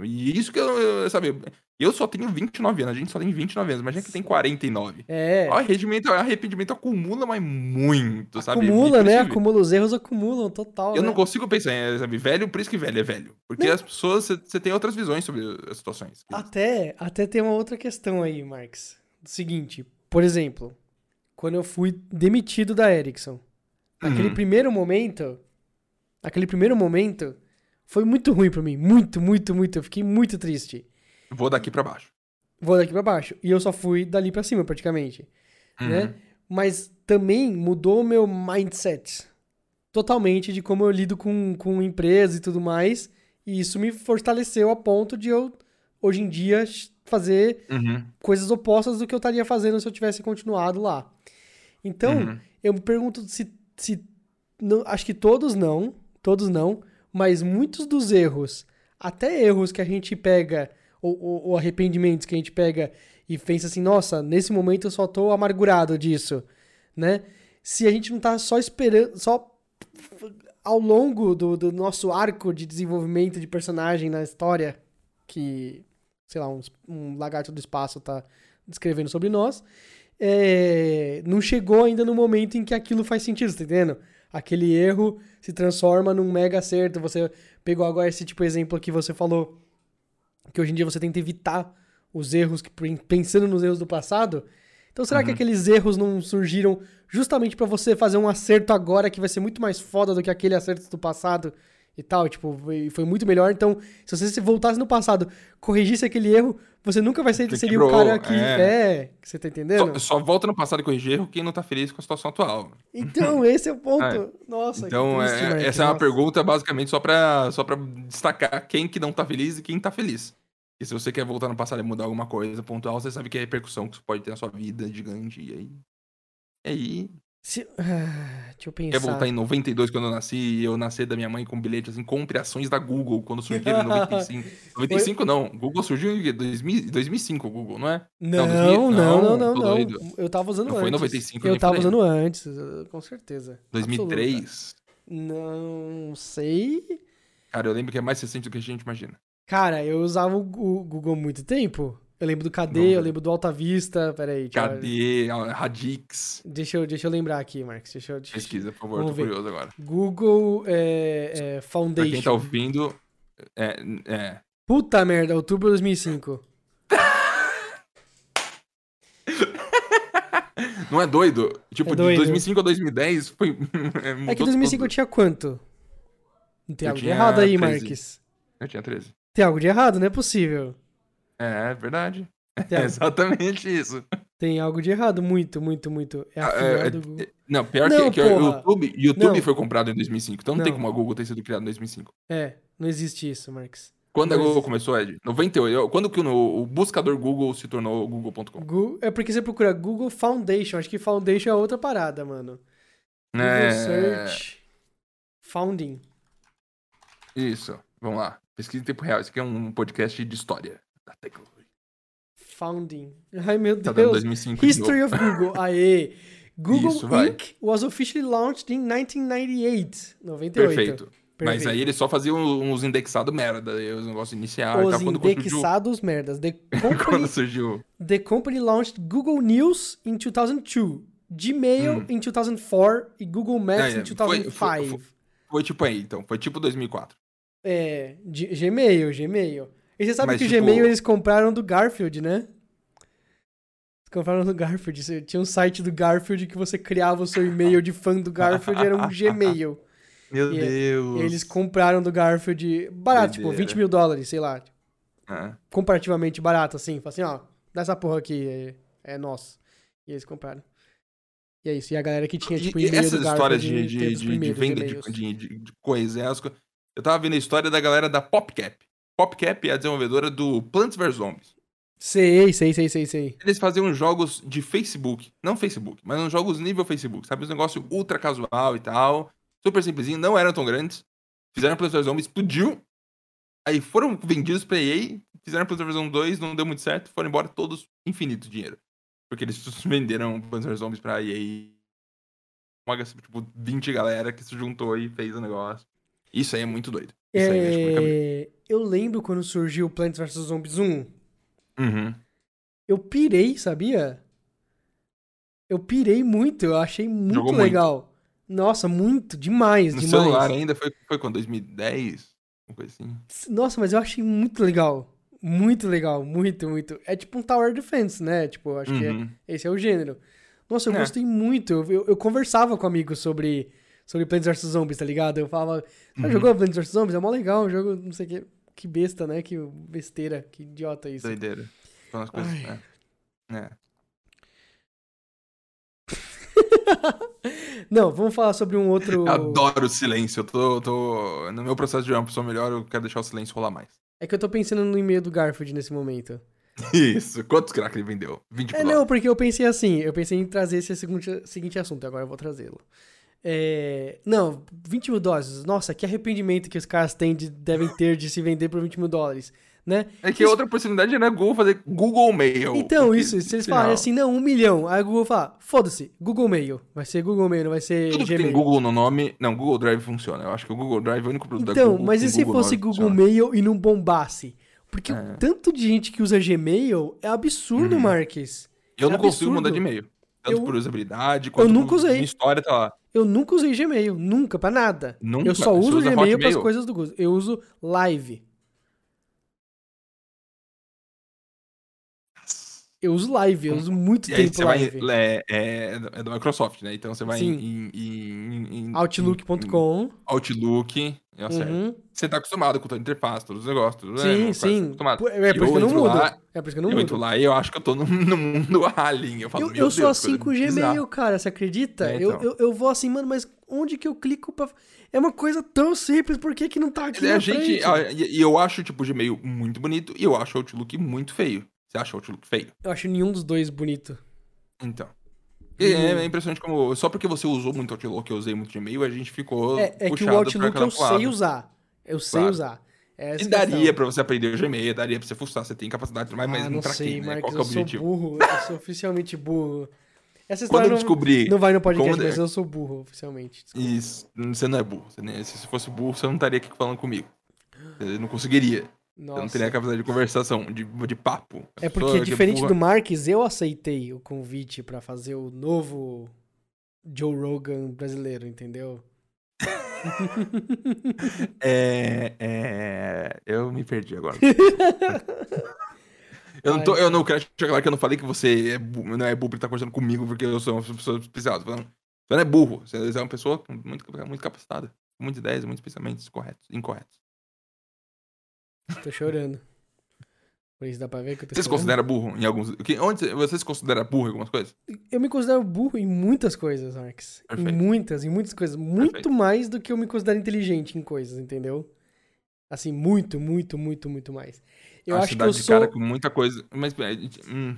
E isso que eu, sabe? Eu só tenho 29 anos, a gente só tem 29 anos, imagina que tem 49. É, O arrependimento, o arrependimento acumula, mas muito, sabe? acumula, né? Acumula, os erros acumulam, total, Eu né? não consigo pensar sabe, velho, por isso que velho é velho. Porque Não. as pessoas, você tem outras visões sobre as situações. Até, até tem uma outra questão aí, Marx. O seguinte, Por exemplo, quando eu fui demitido da Ericsson, naquele Uhum. primeiro momento, naquele primeiro momento, foi muito ruim pra mim. Muito, muito, muito. Eu fiquei muito triste. Vou daqui pra baixo. Vou daqui pra baixo. E eu só fui dali pra cima, praticamente. Uhum. né? Mas também mudou o meu mindset totalmente de como eu lido com, com empresas e tudo mais. E isso me fortaleceu a ponto de eu, hoje em dia, fazer Uhum. coisas opostas do que eu estaria fazendo se eu tivesse continuado lá. Então, Uhum. eu me pergunto se. se não, acho que todos não, todos não, mas muitos dos erros, até erros que a gente pega, ou, ou- ou arrependimentos que a gente pega e pensa assim, nossa, nesse momento eu só tô amargurado disso, né? Se a gente não tá só esperando, só ao longo do, do nosso arco de desenvolvimento de personagem na história, que, sei lá, um, um lagarto do espaço tá descrevendo sobre nós, é, não chegou ainda no momento em que aquilo faz sentido, tá entendendo? Aquele erro se transforma num mega acerto. Você pegou agora esse tipo de exemplo que você falou, que hoje em dia você tenta evitar os erros, que, pensando nos erros do passado. Então será que Uhum. aqueles erros não surgiram justamente pra você fazer um acerto agora que vai ser muito mais foda do que aquele acerto do passado e tal? Tipo, foi, foi muito melhor. Então, se você se voltasse no passado, corrigisse aquele erro, você nunca vai ser seria o cara que é. é, você tá entendendo? Só, só volta no passado e corrigir erro quem não tá feliz com a situação atual. Então, esse é o ponto. É. Nossa, Então, triste, é- essa é uma nossa. pergunta basicamente só pra, só pra destacar quem que não tá feliz e quem tá feliz. E se você quer voltar no passado e mudar alguma coisa pontual, você sabe que é a repercussão que isso pode ter na sua vida gigante. E aí. E aí. Se- ah, deixa eu pensar. Quer voltar em 92 quando eu nasci e eu nascer da minha mãe com bilhete assim, compre ações da Google quando surgiram em 95. 95 não, Google surgiu em 2000, 2005, o Google, não é? Não, Não, não, 2000 não, não, não, não. Eu tava usando Não antes. foi em 95 Eu tava usando antes, eh, com certeza. Absoluta. 2003. Não sei. Cara, eu lembro que é mais recente do que a gente imagina. Cara, eu usava o Google há muito tempo. Eu lembro do KD, eu lembro do Alta Vista. Peraí, a Radix. deixa, eu, deixa eu lembrar aqui, Marcos. Deixa eu, deixa- Pesquisa, por favor, Vamos tô ver. curioso agora. Google é, é, Pra Foundation. quem tá ouvindo, é, é, Puta merda, outubro de 2005. não é doido? Tipo, É doido. de 2005 a 2010 foi. É que 2005 eu tinha quanto? Não tem Eu algo de errado aí, 13. Marques. Eu tinha 13. Tem algo de errado? Não é possível. É, é verdade. Tem, É exatamente isso. tem algo de errado, muito, muito, muito. É a Ah, filial é, do Google. é, não, pior Não, que, o. YouTube, YouTube Não. foi comprado em 2005. Então não, tem Não. como a Google ter sido criada em 2005. É, não existe isso, Marques. Quando a Não Google existe. começou, Ed? 98. Quando que o, o buscador Google se tornou Google.com? É porque você procura Google Foundation. Acho que Foundation é outra parada, mano. Google É, Search. Founding. Isso. Vamos lá. Pesquisa em tempo real. Isso aqui é um podcast de história da tecnologia. Founding. Ai, meu Tá dando Deus. 2005 de History of Google. Aê. Google Isso, vai. Inc. was officially launched in 1998. 98. Perfeito. Mas Perfeito. aí eles só faziam uns indexados merda. Os negócios iniciais Os tal. Quando surgiu, indexados merdas. The quando company, surgiu. the company launched Google News in 2002, Gmail Hum. in 2004 e Google Maps É, é, in foi- 2005. foi- foi- Foi tipo aí, então. Foi tipo 2004. É, Gmail, Gmail. E você sabe Mas, que o tipo- Gmail eles compraram do Garfield, né? Eles compraram do Garfield. Tinha um site do Garfield que você criava o seu e-mail de fã do Garfield, era um Gmail. Meu E- Deus. E eles compraram do Garfield barato, tipo, Doideira. 20 mil dólares, sei lá. É. Comparativamente barato, assim. Fala assim, ó, dá essa porra aqui, é, é nosso. E eles compraram. E é isso. E a galera que tinha, tipo, e e-mail essas do histórias de, de, de, de venda de, de, de, de coisa. é as co- Eu tava vendo a história da galera da PopCap. PopCap é a desenvolvedora do Plants vs Zombies. Sei, sei, sei, sei, sei. Eles faziam jogos de Facebook. Não Facebook, mas uns jogos nível Facebook. Sabe? Uns negócios ultra casual e tal. Super simplesinho. Não eram tão grandes. Fizeram Plants vs Zombies, explodiu. Aí foram vendidos pra EA. Fizeram Plants vs Zombies 2, não deu muito certo. Foram embora todos infinito dinheiro. Porque eles venderam Plants vs Zombies pra EA. Uma, tipo, 20 galera que se juntou e fez o negócio. Isso aí é muito doido. Isso aí mexe com a minha cabeça. É, eu lembro quando surgiu Plants vs Zombies 1. Uhum. Eu pirei, sabia? Eu pirei muito, eu achei muito Jogou muito. legal. Nossa, muito, demais, No demais. celular ainda foi, foi quando? 2010? Uma coisa assim. Nossa, mas eu achei muito legal. Muito legal, muito, muito. É tipo um Tower Defense, né? Tipo, acho que é- Uhum. esse é o gênero. Nossa, eu É. gostei muito. Eu, eu, eu conversava com amigos sobre, sobre Plants vs Zombies, tá ligado? Eu falava, ah, Uhum. jogou Plants vs Zombies? É mó legal, um jogo, não sei o que. Que besta, né? Que besteira, que idiota isso. Doideira. São as coisas. Ai. É. É. Não, vamos falar sobre um outro. Eu adoro o silêncio. Eu tô, tô. No meu processo de uma pessoa melhor, eu quero deixar o silêncio rolar mais. É que eu tô pensando no e-mail do Garfield nesse momento. Isso. Quantos crack ele vendeu? 20 É, não, porque eu pensei assim, eu pensei em trazer esse seguinte, seguinte assunto, agora eu vou trazê-lo. É, não, 20 mil dólares. Nossa, que arrependimento que os caras têm de, devem ter de se vender por 20 mil dólares, né? É que outra possibilidade era Google fazer Google Mail. Então, isso, se eles falarem assim, não, um milhão, aí o Google fala, foda-se, Google Mail. Vai ser Google Mail, não vai ser Tudo Gmail. tem Google no nome. Não, Google Drive funciona. Eu acho que o Google Drive é o único produto da Então, Google. mas que e se fosse no nome Google funciona. Mail e não bombasse? Porque o É. tanto de gente que usa Gmail é absurdo, Uhum. Marques. Eu é não consigo absurdo. mudar de e-mail. Tanto Eu- por usabilidade, quanto nunca por usei. minha história tá lá. Eu nunca usei Gmail, nunca, pra nada. Nunca? Eu só uso Gmail para as coisas do Google. Eu uso Live. Eu uso Live, eu uso muito E tempo você vai. Live. É, é, é do Microsoft, né? Então você vai Sim. em, em, Outlook.com. Outlook. Eu acerto. Uhum. Você tá acostumado com toda a interface, todos os negócios, tudo Sim, né? sim. Pô, É por isso que eu não mudo. lá- É por isso que eu não eu entro mudo. lá e eu acho que eu tô no, no mundo alien. Eu falo, Eu, meu eu sou assim com o Gmail, cara, você acredita? É, eu, então. eu, eu vou assim, mano, mas onde que eu clico pra. É uma coisa tão simples, por que, que não tá aqui É, na a gente, e eu acho tipo, o Gmail muito bonito e eu acho o Outlook muito feio. Você acha o Outlook feio? Eu acho nenhum dos dois bonito. Então. E É, é impressionante como. Só porque você usou muito Outlook, eu usei muito Gmail, a gente ficou. É, é que puxado o pra Outlook eu sei usar. Eu sei Claro. usar. E é a daria questão. pra você aprender o Gmail, daria pra você fuçar, você tem capacidade, mas, mas ah, não pra sei, quê, né? Marcos, Qual que é o eu sou objetivo? burro. Eu sou oficialmente burro. Essa Quando história eu não, descobri. não vai no podcast, como- mas eu sou burro, oficialmente. Desculpa. Isso, você não é burro. Se você fosse burro, você não estaria aqui falando comigo. Você não conseguiria. Você não Nossa. teria a capacidade de conversação, de, de papo. É porque, que diferente do Marques, eu aceitei o convite pra fazer o novo Joe Rogan brasileiro, entendeu? É, é, Eu me perdi agora. eu, não tô, eu não quero deixar claro que eu não falei que você é não é burro por estar conversando comigo porque eu sou uma pessoa especial. Tô falando, Você não é burro, você é uma pessoa muito, muito capacitada, com muitas ideias, muitos pensamentos corretos, incorretos. Tô chorando. Por isso dá pra ver que eu tô Você se considera burro em alguns. que- Onde você- você se considera burro em algumas coisas? Eu me considero burro em muitas coisas, Marques. Em Perfeito. muitas, em muitas coisas. Muito Perfeito. mais do que eu me considero inteligente em coisas, entendeu? Assim, muito, muito, muito, muito mais. Eu acho que eu sou. cara com muita coisa. Mas. é, hum,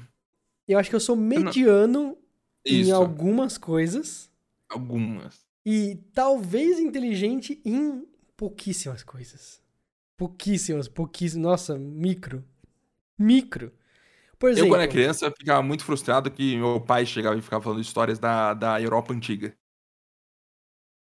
Eu acho que eu sou mediano em isso. algumas coisas Algumas. e talvez inteligente em pouquíssimas coisas. Pouquíssimas, pouquíssimas. Nossa, micro. Micro. Por Eu, exemplo. quando era criança, ficava muito frustrado que meu pai chegava e ficava falando histórias da, da Europa antiga.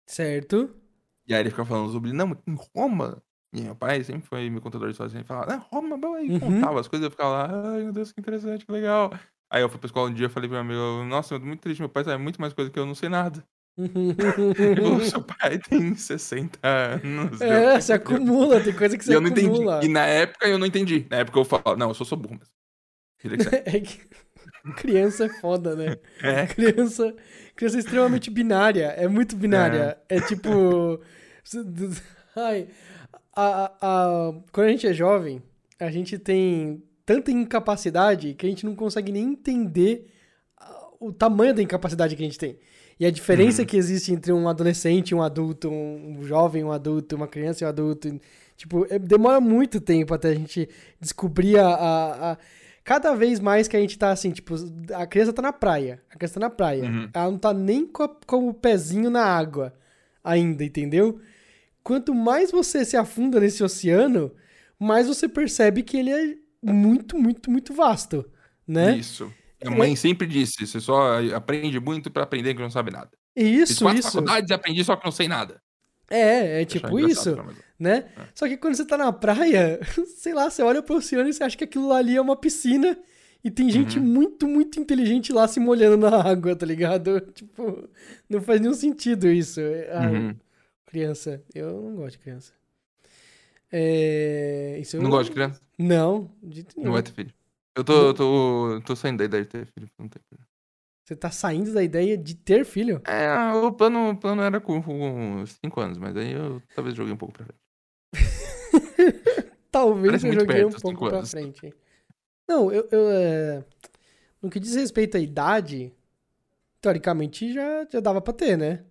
Certo. E aí ele ficava falando sobre, não, em Roma. E meu pai sempre foi meu contador de histórias. Ele falava, ah, Roma, aí Uhum. contava as coisas. Eu ficava lá, ai meu Deus, que interessante, que legal. Aí eu fui pra escola um dia e falei pro meu amigo, nossa, eu tô muito triste, meu pai sabe muito mais coisa que eu não sei nada. Ele falou, seu pai tem 60 anos. é, se acumula, tem coisa que E eu não entendi. acumula. E na época eu não entendi. Na época eu falo, não, eu sou, sou burro mesmo. É que criança é foda, né? É. Criança, criança é extremamente binária. É muito binária. É, tipo. Ai, a, a- quando a gente é jovem, a gente tem tanta incapacidade que a gente não consegue nem entender o tamanho da incapacidade que a gente tem. E a diferença Uhum. que existe entre um adolescente e um adulto, um um jovem, um adulto, uma criança e um adulto. Tipo, é- demora muito tempo até a gente descobrir a, a- a- Cada vez mais que a gente tá assim, tipo, a criança tá na praia. A criança tá na praia. Uhum. Ela não tá nem com, a- com o pezinho na água ainda, entendeu? Quanto mais você se afunda nesse oceano, mais você percebe que ele é muito, muito, muito vasto, né? Isso. A mãe sempre disse, você só aprende muito pra aprender que não sabe nada. Fiz Isso, quatro isso. faculdades e aprendi só que não sei nada. É, é tipo isso, né? É. Só que quando você tá na praia, sei lá, você olha pro oceano e você acha que aquilo ali é uma piscina e tem gente Uhum. muito, muito inteligente lá se molhando na água, tá ligado? Tipo, não faz nenhum sentido isso. Ai, Uhum. Criança, eu não gosto de criança. É... Isso eu... Não gosto de criança? Não, de jeito nenhum. Não vai ter filho. Eu tô, eu tô, tô saindo da ideia de ter filho. Não tem filho. Você tá saindo da ideia de ter filho? É, o plano, o plano era com 5 anos, mas aí eu talvez joguei um pouco pra frente. Talvez Parece eu joguei perto, um pouco pra anos. frente. Não, eu, eu, é, no que diz respeito à idade, teoricamente já, já dava pra ter, né?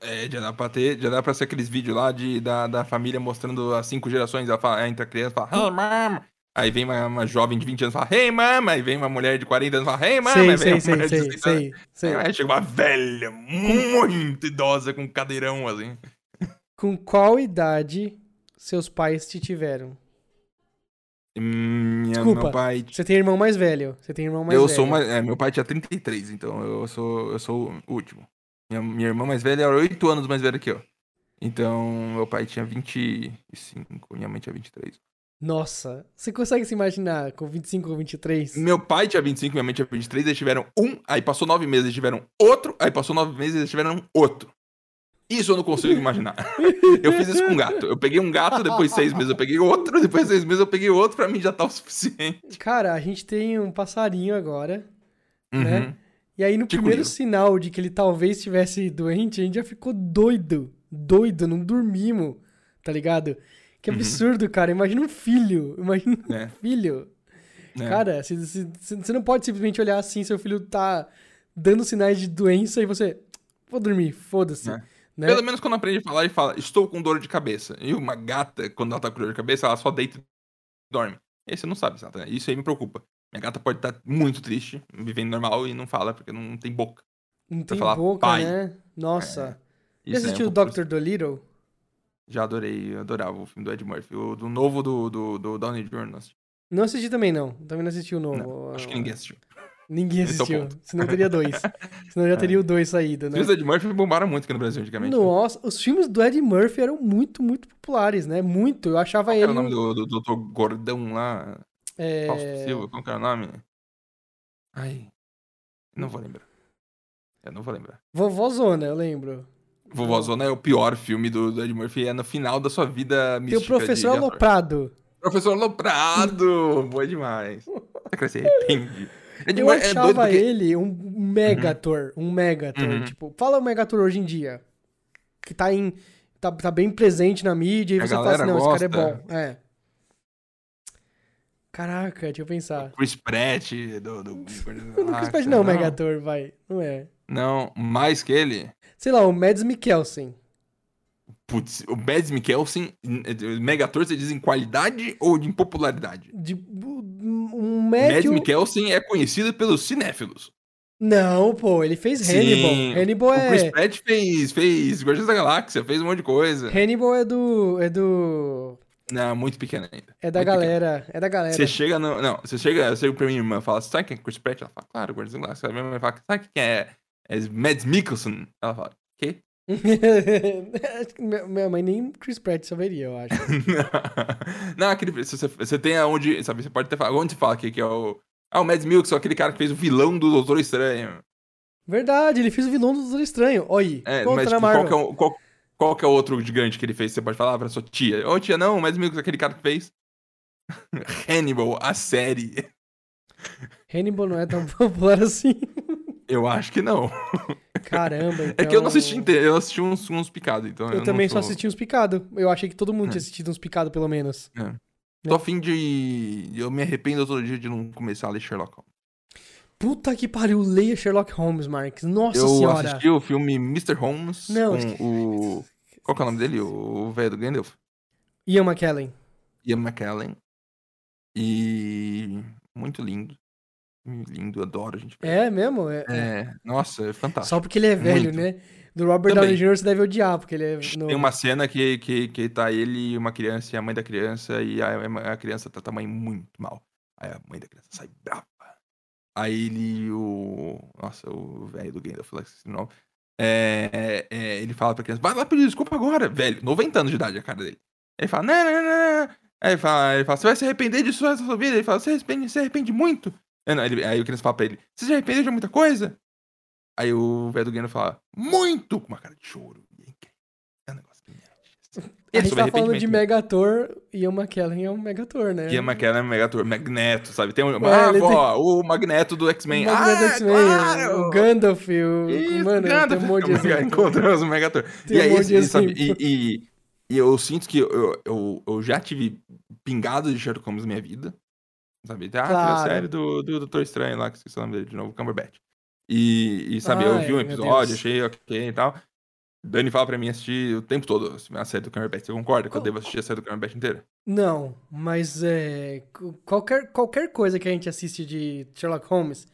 É, já dá pra ter, já dá pra ser aqueles vídeos lá de, da, da família mostrando as cinco gerações. Ela fala, entra a criança e fala, hey, mama. Aí vem uma, uma jovem de 20 anos e fala, hey, mama. Aí vem uma mulher de 40 anos e fala, hey, mama. sei, Aí vem sei, uma sei, sei, 60 anos. sei, sei. Aí chega uma velha, muito idosa, com um cadeirão assim. Com qual idade seus pais te tiveram? Minha, Desculpa. meu pai. Você tem irmão mais velho. Você tem irmão mais eu velho. sou uma, é, meu pai tinha 33, então eu sou, eu sou o último. Minha, minha irmã mais velha era 8 anos mais velha que eu. Então, meu pai tinha 25, minha mãe tinha 23. Nossa, você consegue se imaginar com 25 ou 23? Meu pai tinha 25, minha mãe tinha 23, eles tiveram um, aí passou nove meses, eles tiveram outro, aí passou nove meses, eles tiveram outro. Isso eu não consigo imaginar. Eu fiz isso com um gato. Eu peguei um gato, depois de seis meses eu peguei outro, depois de seis meses eu peguei outro, pra mim já tá o suficiente. Cara, a gente tem um passarinho agora. Uhum. Né? E aí, no Tico primeiro Liro. sinal de que ele talvez estivesse doente, a gente já ficou doido. Doido, não dormimos, tá ligado? Que Uhum. absurdo, cara. Imagina um filho. Imagina um É. filho. É. Cara, você- não pode simplesmente olhar assim, seu filho tá dando sinais de doença e você. Vou dormir, foda-se. É. Né? Pelo menos quando aprende a falar, ele fala, estou com dor de cabeça. E uma gata, quando ela tá com dor de cabeça, ela só deita e dorme. E aí você não sabe, ela tá- isso aí me preocupa. Minha gata pode estar muito triste, vivendo normal e não fala, porque não tem boca. Não tem falar boca, pai. né? Nossa. Já Isso aí é um assistiu o Dr. Dolittle? Já adorei, adorava o filme do Ed Murphy. O do novo do, do, do Downey Jr. não assisti. Não assisti também, não. Também não assisti o novo. Não, acho que ninguém assistiu. Ninguém é assistiu. Senão teria dois. Senão já teria o dois saído, Os né? filmes do Ed Murphy bombaram muito aqui no Brasil antigamente. né? Nossa, os filmes do Ed Murphy eram muito, muito populares, né? Muito. Eu achava Qual ele. era o nome do, do doutor Gordão lá? é, Fausto Silva, qual que era o nome? Ai, não vou lembrar. Eu não vou lembrar. Vovózona, eu lembro. Vovózona é o pior filme do, do Ed Murphy, é no final da sua vida Tem mística o professor. Aloprado. Professor Aloprado! Boa demais. Cresce, arrepende. Ed Eu é achava porque... ele um mega ator. Um mega ator. Uhum. Tipo, fala um mega ator hoje em dia. Que tá em. Tá, tá bem presente na mídia e A você fala assim, não, esse cara é gosta. bom. É. Caraca, deixa eu pensar. Chris Pratt do... do... Ah, imaginar um não. mega ator, vai. Não é. Não, mais que ele... Sei lá, o Mads Putz, o Mads Mikkelsen, eh, mega ator, você diz em qualidade ou em popularidade? De, um Mads médio... Mikkelsen é conhecido pelos cinéfilos. Não, pô, ele fez Hannibal. Sim, Hannibal O Chris é... Pratt fez, fez Guardiões da Galáxia, fez um monte de coisa. Hannibal é do... É do... Não, muito pequeno ainda. É da Muito pequeno. galera. É da galera. Você chega no. Não, você chega, eu chego pra minha irmã e fala, sabe quem é Chris Pratt? Ela fala, claro, Guardiões da Galáxia. A minha mãe fala, sabe quem é? É Mads Mikkelsen. Ela fala, quê? Acho que minha mãe nem Chris Pratt saberia, eu acho. não, aquele. Você, você tem aonde. Sabe, você pode até falar. Onde você fala que, que é o. Ah, o Mads Mikkelsen, aquele cara que fez o vilão do Doutor Estranho. Verdade, ele fez o vilão do Doutor Estranho. Olha aí, É, mas tipo, qual, Marvel. é o, qual, é o outro gigante que ele fez? Você pode falar pra sua tia. Ô, tia, não, o Mads Mikkelsen, aquele cara que fez. Hannibal, a série. Hannibal não é tão popular assim. Eu acho que não. Caramba, então... É que eu não assisti inteiro, eu assisti uns, uns picados, então eu, Eu também só sou- assisti uns picados. Eu achei que todo mundo É. tinha assistido uns picados, pelo menos. Tô a fim de. Eu me arrependo todo dia de não começar a ler Sherlock Holmes. Puta que pariu, leia Sherlock Holmes, Marques. Nossa eu senhora. assisti o filme Mr. Holmes Não, com o. Qual que é o nome dele? O velho do Gandalf. Ian McKellen. Ian McKellen. E. Muito lindo. Lindo, adoro, gente. É mesmo? É, É, nossa, é fantástico. Só porque ele é velho, Muito. né? Do Robert Também. Downey Jr. você deve odiar, porque ele é novo. Tem uma cena que, que, que tá ele e uma criança e a mãe da criança, e a, a criança trata a mãe muito mal. Aí a mãe da criança sai brava. Aí ele, o. Nossa, o velho do Gandalf, o nome. É, é, ele fala pra criança, vai lá pedir desculpa agora, velho. 90 anos de idade a cara dele. Ele fala, não, não, não, não. Aí ele fala, ele fala, você vai se arrepender disso essa sua vida? Ele fala, você se arrepende, se arrepende muito. É, não, ele- aí o criança fala pra ele, você se arrependeu de muita coisa? Aí o velho do Gandalf fala, muito! Com uma cara de choro. E É um negócio que me A gente sobre tá falando de. Megator e o McKellen é um Megator, né? Ian McKellen é Megator, Magneto, sabe? Tem um, É, ah, ele ó, o Magneto do O X-Men. Ah, X-Men, claro! o Gandalf, o... Isso, mano, Gandalf. tem um monte de exemplo. Encontramos o Megator. Tem e um aí, monte de e, sabe, exemplo. e, e- e eu sinto que eu, eu, eu já tive pingado de Sherlock Holmes na minha vida. Sabe? Ah, teve a Claro. série do, do Doutor Estranho lá, que esqueci o nome dele de novo, Cumberbatch. E, e sabe, eu vi um episódio, achei ok e tal. Dani fala pra mim assistir o tempo todo a série do Cumberbatch. Você concorda que eu devo assistir a série do Cumberbatch inteira? Não, mas é, qualquer, qualquer coisa que a gente assiste de Sherlock Holmes,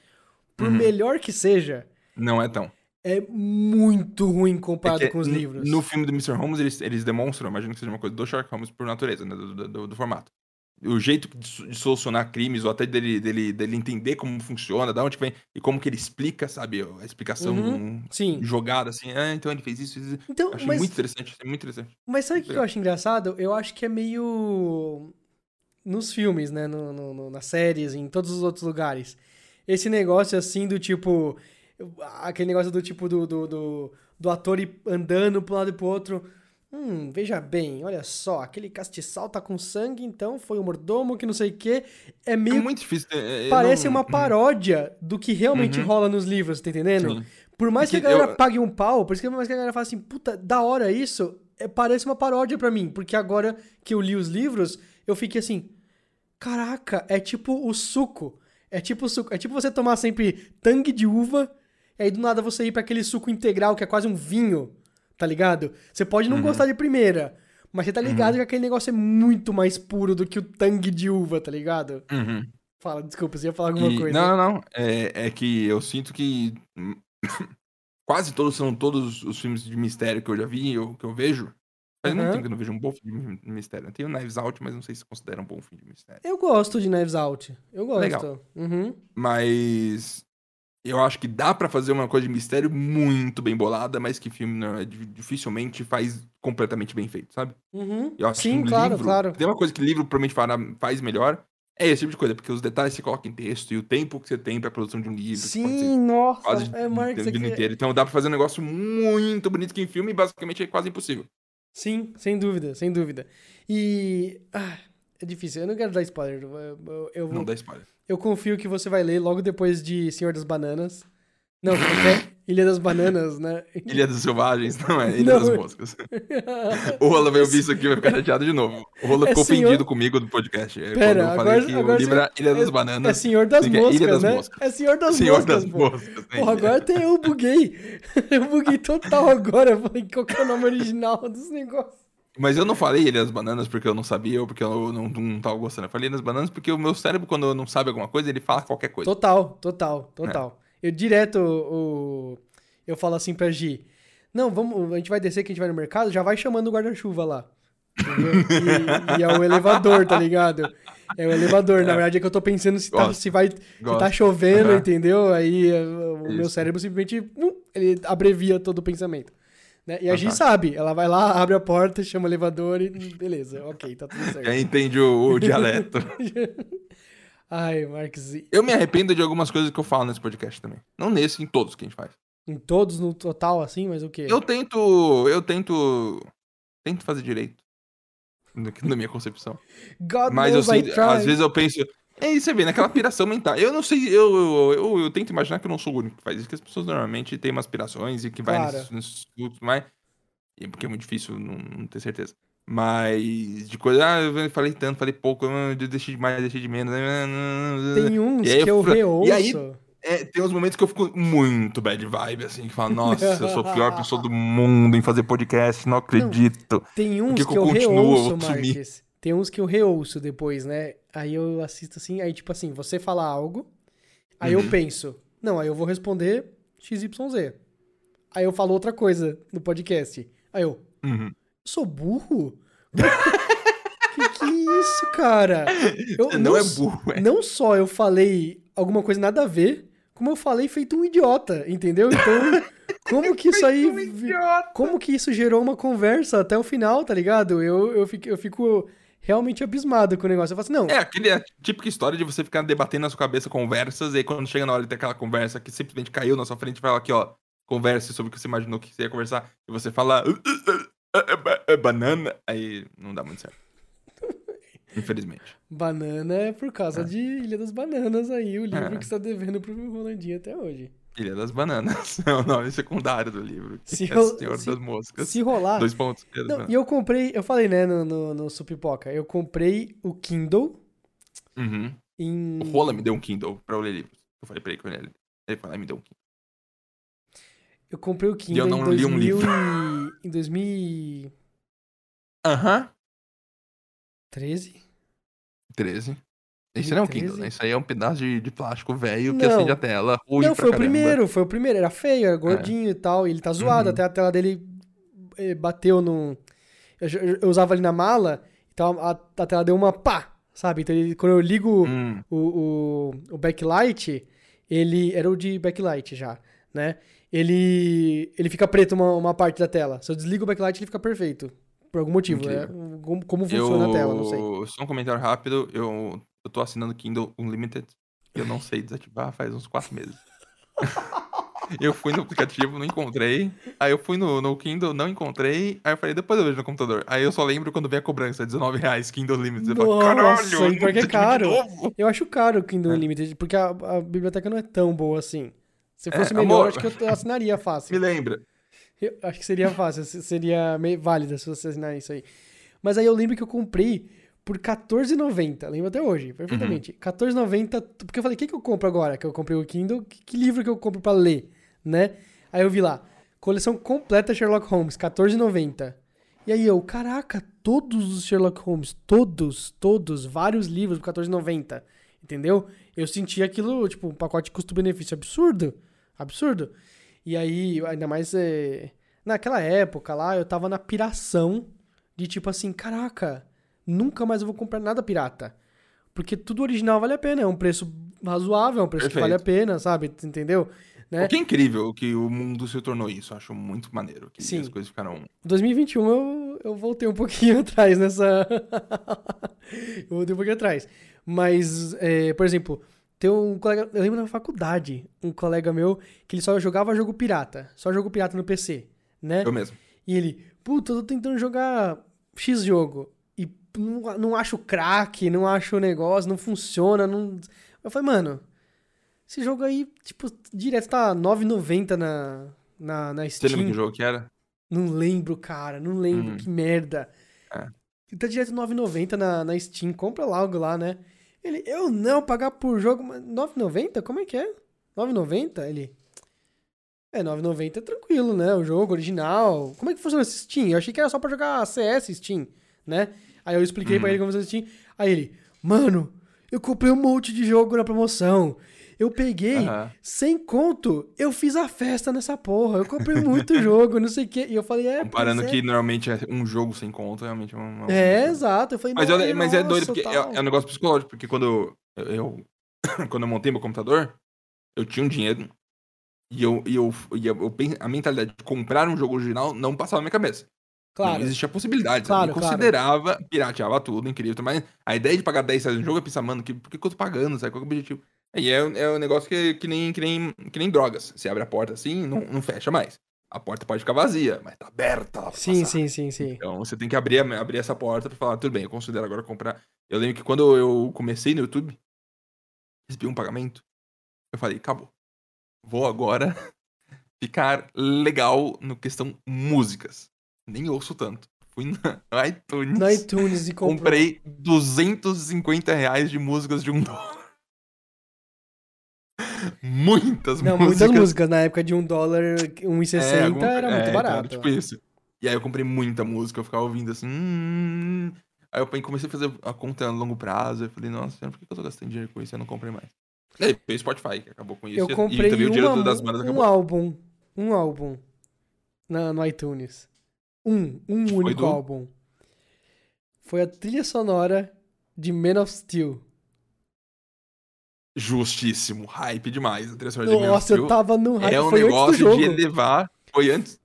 por Uhum. melhor que seja, Não é tão. é muito ruim comparado É com os livros. No filme do Mr. Holmes, eles, eles demonstram, imagino que seja uma coisa do Sherlock Holmes por natureza, né? Do, do- do- do formato. O jeito de, so- de solucionar crimes, ou até dele, dele, dele entender como funciona, da onde vem, e como que ele explica, sabe? A explicação Uhum, Sim. jogada, assim. Ah, então ele fez isso, isso. Então, achei mas, muito interessante, achei muito interessante. mas sabe o que eu acho engraçado? Eu acho que é meio. Nos filmes, né? No, no- no- nas séries, em todos os outros lugares. Esse negócio assim do tipo. Aquele negócio do tipo do, do, do, do ator andando pra um lado e pro outro. Hum, veja bem, olha só, aquele castiçal tá com sangue, então foi o mordomo que não sei o quê. É É meio. muito difícil. é, eu parece não- uma paródia do que realmente Uhum. rola nos livros, tá entendendo? Sim. Por mais que a galera eu- pague um pau, por isso que mais que a galera fala assim, puta, da hora isso, é, parece uma paródia pra mim. Porque agora que eu li os livros, eu fiquei assim, caraca, é tipo o suco. É tipo o suco. É tipo você tomar sempre tangue de uva, e aí do nada você ir pra aquele suco integral que é quase um vinho, tá ligado? Você pode não Uhum. gostar de primeira, mas você tá ligado que aquele negócio é muito mais puro do que o tangue de uva, tá ligado? Uhum. Fala, desculpa, você ia falar alguma E- coisa. Não, não, não. É, é que eu sinto que quase todos são todos os filmes de mistério que eu já vi, ou que eu vejo. Faz muito Aham. tempo que eu não vejo um bom filme de mistério. Tem o Knives Out, mas não sei se considera um bom filme de mistério. Eu gosto de Knives Out. Eu gosto. Legal. Uhum. Mas eu acho que dá pra fazer uma coisa de mistério muito bem bolada, mas que filme não, é, di- dificilmente faz completamente bem feito, sabe? Uhum. Eu acho Sim, que um claro, livro, claro. Tem uma coisa que livro provavelmente faz melhor, é esse tipo de coisa, porque os detalhes você coloca em texto e o tempo que você tem pra produção de um livro. Sim, nossa. quase é, vida aqui- inteira. Então dá pra fazer um negócio muito bonito que em filme basicamente é quase impossível. Sim, sem dúvida, sem dúvida. E. Ah, é difícil. Eu não quero dar spoiler. Eu, eu, eu, vou- Não dá spoiler. Eu confio que você vai ler logo depois de Senhor das Bananas. Não, que é? Ilha das Bananas, né? Ilha dos Selvagens, não é? Ilha Não. das Moscas. O Rola vai ouvir isso aqui e vai ficar chateado de novo. O Rola É ficou senhor- ofendido comigo do podcast. É, Pera, quando eu falei agora- que agora o livro Ilha das é Bananas. É Senhor das Fica Ilha Moscas, das né? Moscas. É Senhor das Senhor Moscas, das pô. Moscas. né? Porra, agora até eu buguei. Eu buguei total agora. Eu falei, qual que é o nome original dos negócios? Mas eu não falei Ilha das Bananas porque eu não sabia ou porque eu não, não tava gostando. Eu falei das Bananas porque o meu cérebro, quando não sabe alguma coisa, ele fala qualquer coisa. Total, total, total. Eu direto, o, eu falo assim pra Gi, não, vamos, a gente vai descer que a gente vai no mercado, já vai chamando o guarda-chuva lá. E, e é o elevador, tá ligado? É o elevador, na verdade é que eu tô pensando se, tá, se vai, se tá chovendo, Aham. entendeu? Aí eh, o meu Isso. cérebro simplesmente, hum, ele abrevia todo o pensamento. Né? E a Gi Fantástico. sabe, ela vai lá, abre a porta, chama o elevador e beleza, ok, tá tudo certo. Já entende o, o dialeto. Ai, Marcos, e- Eu me arrependo de algumas coisas que eu falo nesse podcast também. Não nesse, em todos que a gente faz. em todos no total assim, mas o quê? Eu tento. Eu tento. Tento fazer direito. Na minha concepção. God Mas eu às vezes eu penso. É isso, você vê, naquela piração mental. Eu não sei, eu, eu, eu, eu tento imaginar que eu não sou o único que faz isso, que as pessoas normalmente têm umas aspirações e que vai Claro. nesses, nesses mas. e Porque é muito difícil não, não ter certeza. Mas de coisa, ah, eu falei tanto, falei pouco, eu deixei de mais, deixei de menos. Tem uns E aí que eu eu reouço. e aí- É, tem uns momentos que eu fico muito bad vibe, assim, que fala, nossa, eu sou a pior pessoa do mundo em fazer podcast, não acredito. Tem uns que que, que eu eu continuo, reouço, eu. Marques. Tem uns que eu reouço depois, né? Aí eu assisto assim, aí tipo assim, você fala algo, aí eu Uhum. penso, não, aí eu vou responder XYZ. Aí eu falo outra coisa no podcast. Aí eu, Uhum. eu sou burro? que que é isso, cara? Eu, Você não é burro, é. Não só eu falei alguma coisa nada a ver, como eu falei feito um idiota, entendeu? Então, como que isso aí. vi- Como que isso gerou uma conversa até o final, tá ligado? Eu, eu, fico, eu fico realmente abismado com o negócio. Eu falo assim, não, É, aquele é a típica história de você ficar debatendo na sua cabeça conversas, e aí quando chega na hora de ter aquela conversa que simplesmente caiu na sua frente, fala aqui, ó, converse sobre o que você imaginou que você ia conversar, e você fala. É, é ba- é banana. Aí não dá muito certo. Infelizmente. Banana é por causa É. de Ilha das Bananas aí, o livro É. que você tá devendo pro Rolandinho até hoje. Ilha das Bananas. É o nome secundário do livro. que Se é ro- Senhor se- das Moscas. Se rolar. Dois pontos. Não, e eu comprei, eu falei, né, no, no, no Supipoca, eu comprei o Kindle Uhum. em. O Rola me deu um Kindle pra eu ler livros. Eu falei pra ele que eu ler. Ele lá e me deu um Kindle. Eu comprei o Kindle não em li um 2000 livro. e... em 2013. Aham. 13. Esse não é um 13? Kindle, né? Isso aí é um pedaço de, de plástico velho que acende a tela. Ruim Não, foi o caramba. primeiro, foi o primeiro. Era feio, era gordinho e tal. E ele tá zoado, Uhum. até a tela dele eh, bateu no. Eu, eu- eu usava ali na mala, então a, a tela deu uma pá, sabe? Então ele- quando eu ligo Hum, o, o, o backlight, ele. Era o de backlight já, né? Ele. Ele fica preto uma, uma parte da tela. Se eu desligo o backlight, ele fica perfeito. Por algum motivo. É, como, como funciona eu... a tela, não sei. Só um comentário rápido. Eu, eu tô assinando Kindle Unlimited. Eu não sei desativar faz uns 4 meses. eu fui no aplicativo, não encontrei. Aí eu fui no, no Kindle, não encontrei. Aí eu falei, depois eu vejo no computador. Aí eu só lembro quando vem a cobrança, 19 reais, Kindle Unlimited. Eu falo, Nossa, caralho, e pior que é caro. de novo." Eu acho caro o Kindle É. Unlimited, porque a, a biblioteca não é tão boa assim. Se É, fosse melhor, amor. acho que eu assinaria fácil. Me lembra. Eu acho que seria fácil, se- seria meio válida se você assinar isso aí. Mas aí eu lembro que eu comprei por R$14,90, lembro até hoje, perfeitamente. Uhum. R$14,90, porque eu falei, o que, que eu compro agora que eu comprei o Kindle? Que, que livro que eu compro pra ler, né? Aí eu vi lá, coleção completa Sherlock Holmes, R$14,90. E aí eu, caraca, todos os Sherlock Holmes, todos, todos, vários livros por R$14,90, entendeu? Eu senti aquilo, tipo, um pacote custo-benefício absurdo, absurdo. E aí, ainda mais eh, naquela época lá, eu tava na piração de tipo assim, caraca, nunca mais eu vou comprar nada pirata. Porque tudo original vale a pena, é um preço razoável, é um preço que vale a pena, sabe? Entendeu? Né? O que é incrível que o mundo se tornou isso. Acho muito maneiro. Que Sim. as coisas ficaram. 2021 eu, eu voltei um pouquinho atrás nessa. eu voltei um pouquinho atrás. Mas, é, por exemplo, tem um colega. Eu lembro na faculdade, um colega meu que ele só jogava jogo pirata. Só jogo pirata no PC, né? Eu mesmo. E ele, puta, eu tô tentando jogar X jogo. Não, não acho craque, não acho o negócio, não funciona. Não... Eu falei, mano, esse jogo aí, tipo, direto tá 9,90 na, na, na Você lembra Steam. que jogo que era? Não lembro, cara, não lembro, Hum. que merda. É. Tá direto 9,90 na, na Steam, compra logo lá, né? Ele, eu não, pagar por jogo, mas 9,90? Como é que é? 9,90? Ele, é, 9,90 é tranquilo, né? O jogo original. Como é que funciona esse Steam? Eu achei que era só pra jogar CS Steam, né? Aí eu expliquei pra Uhum. ele como funciona Steam. Aí ele, mano, eu comprei um monte de jogo na promoção. Eu peguei Aham. sem conto, eu fiz a festa nessa porra. Eu comprei muito jogo, não sei o quê. E eu falei, é. Comparando é. que normalmente é um jogo sem conta, realmente é um. É, exato. Eu falei, Mas, eu- "Nossa, mas é doido, porque é, tal." é um negócio psicológico, porque quando eu, eu- quando eu montei meu computador, eu tinha um dinheiro e eu, e eu, e eu, eu a mentalidade de comprar um jogo original não passava na minha cabeça. Claro. Não existia possibilidade, Claro, sabe? Eu claro. considerava, pirateava tudo, incrível, mas a ideia de pagar 10 reais no jogo, eu pensava, mano, que, por que, eu tô pagando, sabe? Qual é o objetivo? E é, é um negócio que, que, nem, que, nem, que nem drogas. Você abre a porta assim, não, não fecha mais. A porta pode ficar vazia, mas tá aberta lá Sim, passar. sim, sim, sim. Então você tem que abrir, abrir essa porta pra falar, tudo bem, eu considero agora comprar. Eu lembro que quando eu comecei no YouTube, recebi um pagamento, eu falei, acabou. Vou agora ficar legal no questão músicas. Nem ouço tanto. Fui no iTunes, No iTunes e comprou. comprei 250 reais de músicas de um dólar. Muitas Não, músicas. muitas músicas. Na época de um dólar, 1,60 É, algum- era é, muito então, barato. tipo isso. E aí eu comprei muita música, eu ficava ouvindo assim. hum. Aí eu comecei a fazer a conta a longo prazo. Eu falei, nossa, por que eu tô gastando dinheiro com isso? Eu não comprei mais. E aí veio o Spotify, que acabou com isso. eu comprei e também o dinheiro uma, das bandas um acabou. álbum. Um álbum. Na, no iTunes. Um. Um foi único do? álbum. Foi a trilha sonora de Man of Steel. Justíssimo. Hype demais. A trilha sonora de Man of Nossa, eu Steel. tava no hype. É um Foi negócio de elevar. Foi antes.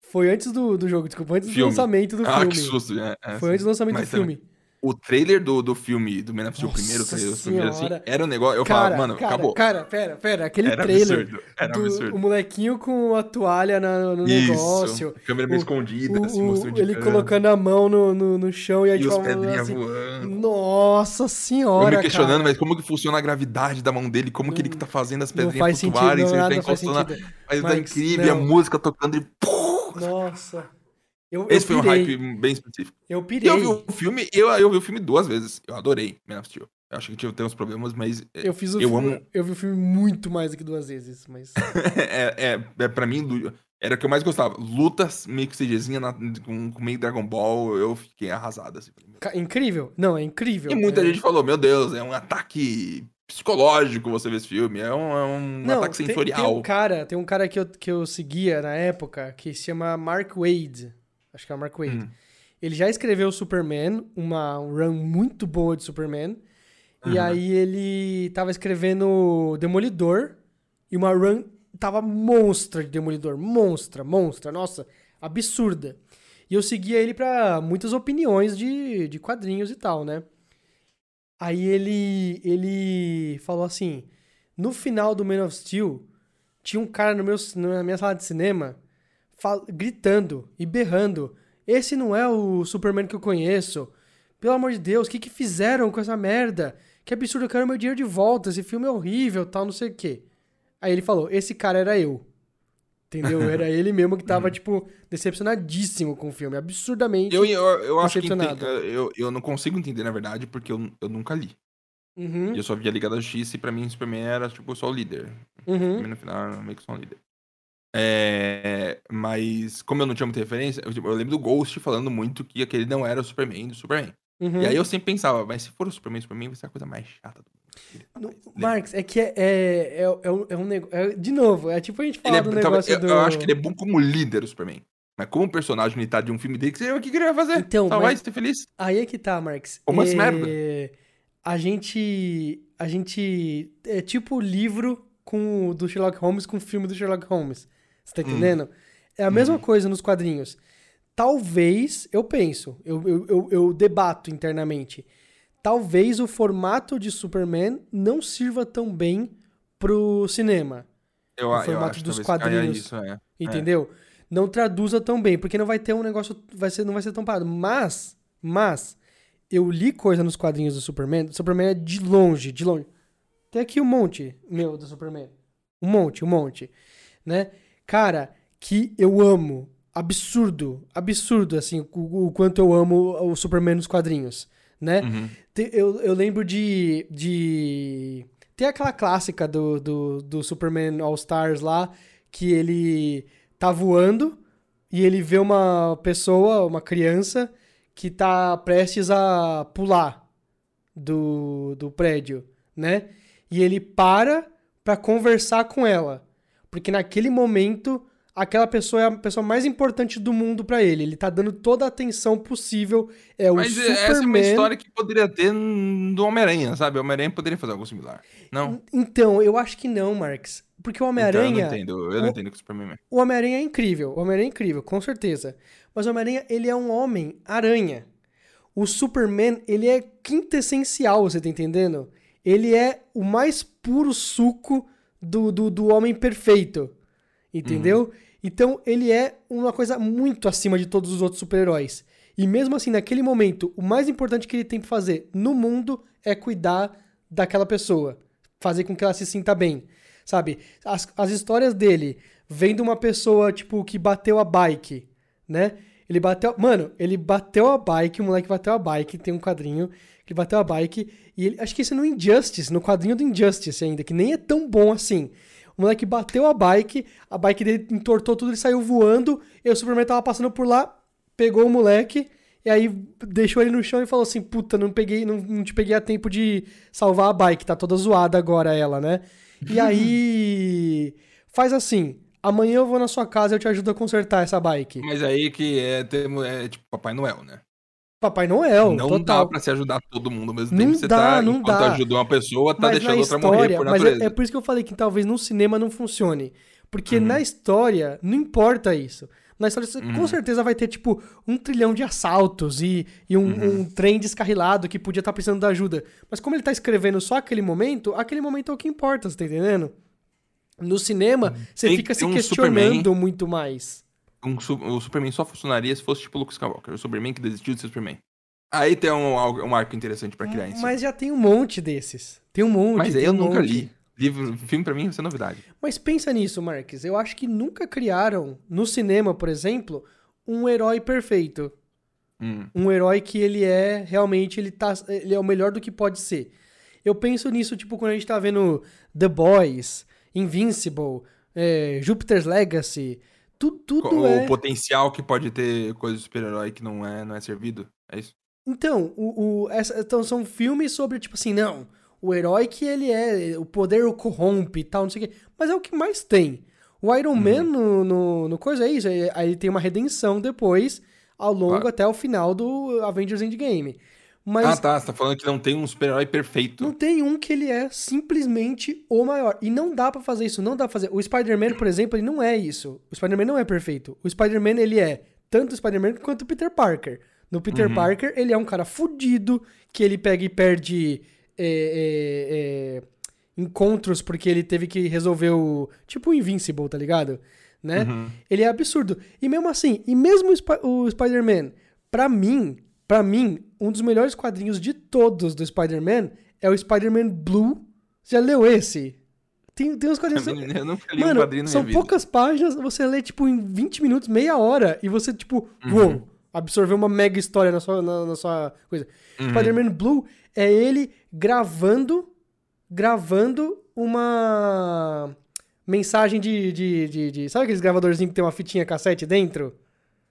Foi antes do, do jogo, desculpa. Antes do Filme. lançamento do ah, filme. que susto. É, é, Foi antes do lançamento do filme. O trailer do, do filme do Man of Steel, o primeiro trailer, os primeiros assim, senhora. era um negócio. Eu cara, falava, mano, cara, acabou. Cara, pera, pera. Aquele Era trailer absurdo. Era do absurdo. o molequinho com a toalha na- no Isso. negócio. Câmera meio o- escondida, o- assim, mostrando ele colocando a mão no, no, no chão e aí E os tipo, pedrinhas assim, voando. Nossa Eu senhora, me questionando, cara. mas como que funciona a gravidade da mão dele? Como que ele que tá fazendo as Não pedrinhas faz sentido, flutuarem? não, se ele tá encostando na- sentido. Mas tá incrível, e a não. música tocando e... Nossa. Eu, Esse eu foi um hype bem específico. Eu pirei. eu vi o filme, eu, eu vi o filme duas vezes. Eu adorei Man of Steel. Eu acho que tem uns problemas, mas é, Eu fiz o eu filme, amo- eu vi o filme muito mais do que duas vezes, mas é, é, é pra mim, era o que eu mais gostava. Lutas meio que CGzinha na- com, com meio Dragon Ball, eu fiquei arrasado. Assim. Incrível. Não, é incrível. E muita É- gente falou, meu Deus, é um ataque psicológico você ver esse filme, é um, é um Não, ataque tem- sensorial. Tem um cara, tem um cara que eu, que eu seguia na época que se chama Mark Wade. Acho que é o Mark Wade. Hum. Ele já escreveu Superman, uma run muito boa de Superman. E Uhum. aí ele tava escrevendo Demolidor e uma run tava monstra de Demolidor, monstra, monstra, nossa, absurda. E eu seguia ele pra muitas opiniões de, de quadrinhos e tal, né? Aí ele ele falou assim: no final do Man of Steel, tinha um cara no meu, na minha sala de cinema gritando e berrando: Esse não é o Superman que eu conheço. Pelo amor de Deus, o que, que fizeram com essa merda? Que absurdo, eu quero meu dinheiro de volta. Esse filme é horrível, tal, não sei o quê. Aí ele falou: Esse cara era eu. Entendeu? Era ele mesmo que tava, tipo, decepcionadíssimo com o filme. Absurdamente. Eu, eu, eu acho que ente- eu, eu não consigo entender, na verdade, porque eu, eu nunca li. Uhum, E eu só via Liga da Justiça e pra mim Superman era, tipo, só o líder. uhum. No final era meio que só um líder. É, mas, como eu não tinha muita referência, eu, tipo, eu lembro do Ghost falando muito que aquele não era o Superman do Superman. uhum. E aí eu sempre pensava, mas se for o Superman, Superman vai ser a coisa mais chata do mundo. No-. Marx, é que é, é, é, é um, é um negócio. de novo, é tipo a gente Ele falar é- do negócio eu, do. eu acho que ele é bom como líder, o Superman. Mas como personagem unitário de um filme dele, que o que ele vai fazer? Então, mas- e ser feliz. Aí é que tá, Marx. Como é... merda. A gente. A gente. É tipo o livro com, do Sherlock Holmes com o filme do Sherlock Holmes. Você tá Hum. entendendo? É a mesma Uhum. coisa nos quadrinhos. Talvez, eu penso, eu, eu, eu, eu debato internamente. Talvez o formato de Superman não sirva tão bem pro cinema. Eu, o eu formato acho que dos quadrinhos. Isso, é. Entendeu? Não traduza tão bem, porque não vai ter um negócio, vai ser, não vai ser tão parado. Mas, mas, eu li coisa nos quadrinhos do Superman. O Superman é de longe, de longe. Tem aqui um monte, meu, do Superman. Um monte, um monte. Né? Cara, que eu amo. Absurdo, absurdo, assim, o, o quanto eu amo o Superman nos quadrinhos, né? Uhum. Eu, eu lembro de, de. Tem aquela clássica do, do, do Superman All Stars lá, que ele tá voando e ele vê uma pessoa, uma criança, que tá prestes a pular do, do prédio, né? E ele para pra conversar com ela. Porque naquele momento, aquela pessoa é a pessoa mais importante do mundo pra ele. Ele tá dando toda a atenção possível. É o Mas Superman. essa é uma história que poderia ter do Homem-Aranha, sabe? O Homem-Aranha poderia fazer algo similar. Não? Então, eu acho que não, Marx. Porque o Então, eu Homem-Aranha. não entendo. Eu não o- entendo que o Superman é. O Homem-Aranha é incrível. O Homem-Aranha é incrível, com certeza. Mas o Homem-Aranha, ele é um homem-aranha. O Superman, ele é quintessencial, você tá entendendo? Ele é o mais puro suco do, do, do homem perfeito. Entendeu? Então, ele é uma coisa muito acima de todos os outros super-heróis. E mesmo assim, naquele momento, o mais importante que ele tem pra fazer no mundo é cuidar daquela pessoa. Fazer com que ela se sinta bem. Sabe? As, as histórias dele, vendo uma pessoa, tipo, que bateu a bike, né? Ele bateu. Mano, ele bateu a bike, o moleque bateu a bike, tem um quadrinho, que ele bateu a bike, e ele. Acho que isso é no Injustice, no quadrinho do Injustice ainda, que nem é tão bom assim. O moleque bateu a bike, a bike dele entortou tudo, ele saiu voando, e o Superman tava passando por lá, pegou o moleque, e aí deixou ele no chão e falou assim: Puta, não peguei, não, não te peguei a tempo de salvar a bike, tá toda zoada agora ela, né? E aí. Faz assim. Amanhã eu vou na sua casa e eu te ajudo a consertar essa bike. Mas aí que é, é tipo Papai Noel, né? Papai Noel, não total. dá pra se ajudar todo mundo ao mesmo Não tempo. Você dá, tá, não enquanto dá. ajuda uma pessoa, tá mas deixando outra morrer história, por mas natureza. é, é por isso que eu falei que talvez no cinema não funcione. Porque Uhum. na história não importa isso. Na história você com Uhum. certeza vai ter, tipo, um trilhão de assaltos e, e um, Uhum. um trem descarrilado que podia estar precisando da ajuda. Mas como ele tá escrevendo só aquele momento, aquele momento é o que importa, você tá entendendo? No cinema, você Uhum. Tem fica se um questionando Superman. muito mais. Um, o Superman só funcionaria se fosse tipo Luke Skywalker, o Superman que desistiu de ser Superman. Aí tem um, um arco interessante pra criar em si. Mas já tem um monte desses. Tem um monte. Mas eu um nunca monte. li. Livro, filme pra mim vai ser novidade. Mas pensa nisso, Marques. Eu acho que nunca criaram, no cinema, por exemplo, um herói perfeito. Hum. Um herói que ele é, realmente, ele, tá, ele é o melhor do que pode ser. Eu penso nisso, tipo, quando a gente tá vendo The Boys, Invincible, é, Jupiter's Legacy. Tu, tudo o é... potencial que pode ter coisa de super-herói que não é, não é servido. É isso? Então, o, o- essa- então, são filmes sobre, tipo assim, não, o herói que ele é, o poder o corrompe e tal, não sei o quê. Mas é o que mais tem. O Iron Man no, no, no coisa é isso, aí ele tem uma redenção depois, ao longo Claro. até o final do Avengers Endgame. Mas Ah, tá. Você tá falando que não tem um super-herói perfeito. não tem um que ele é simplesmente o maior. E não dá pra fazer isso, não dá pra fazer. O Spider-Man, por exemplo, ele não é isso. O Spider-Man não é perfeito. O Spider-Man, ele é tanto o Spider-Man quanto o Peter Parker. No Peter Uhum. Parker, ele é um cara fudido, que ele pega e perde é, é, é, encontros porque ele teve que resolver o... Tipo o Invincible, tá ligado? Né? Uhum. Ele é absurdo. E mesmo assim, e mesmo o, Spi- o Spider-Man, pra mim, pra mim, um dos melhores quadrinhos de todos do Spider-Man é o Spider-Man Blue. Você já leu esse? Tem, tem uns quadrinhos... Eu nunca li um Mano, quadrinho na são poucas páginas, você lê, tipo, em 20 minutos, meia hora, e você, tipo, Uhum. uou, absorveu uma mega história na sua, na, na sua coisa. Uhum. Spider-Man Blue é ele gravando, gravando uma mensagem de, de, de, de- Sabe aqueles gravadorzinhos que tem uma fitinha cassete dentro?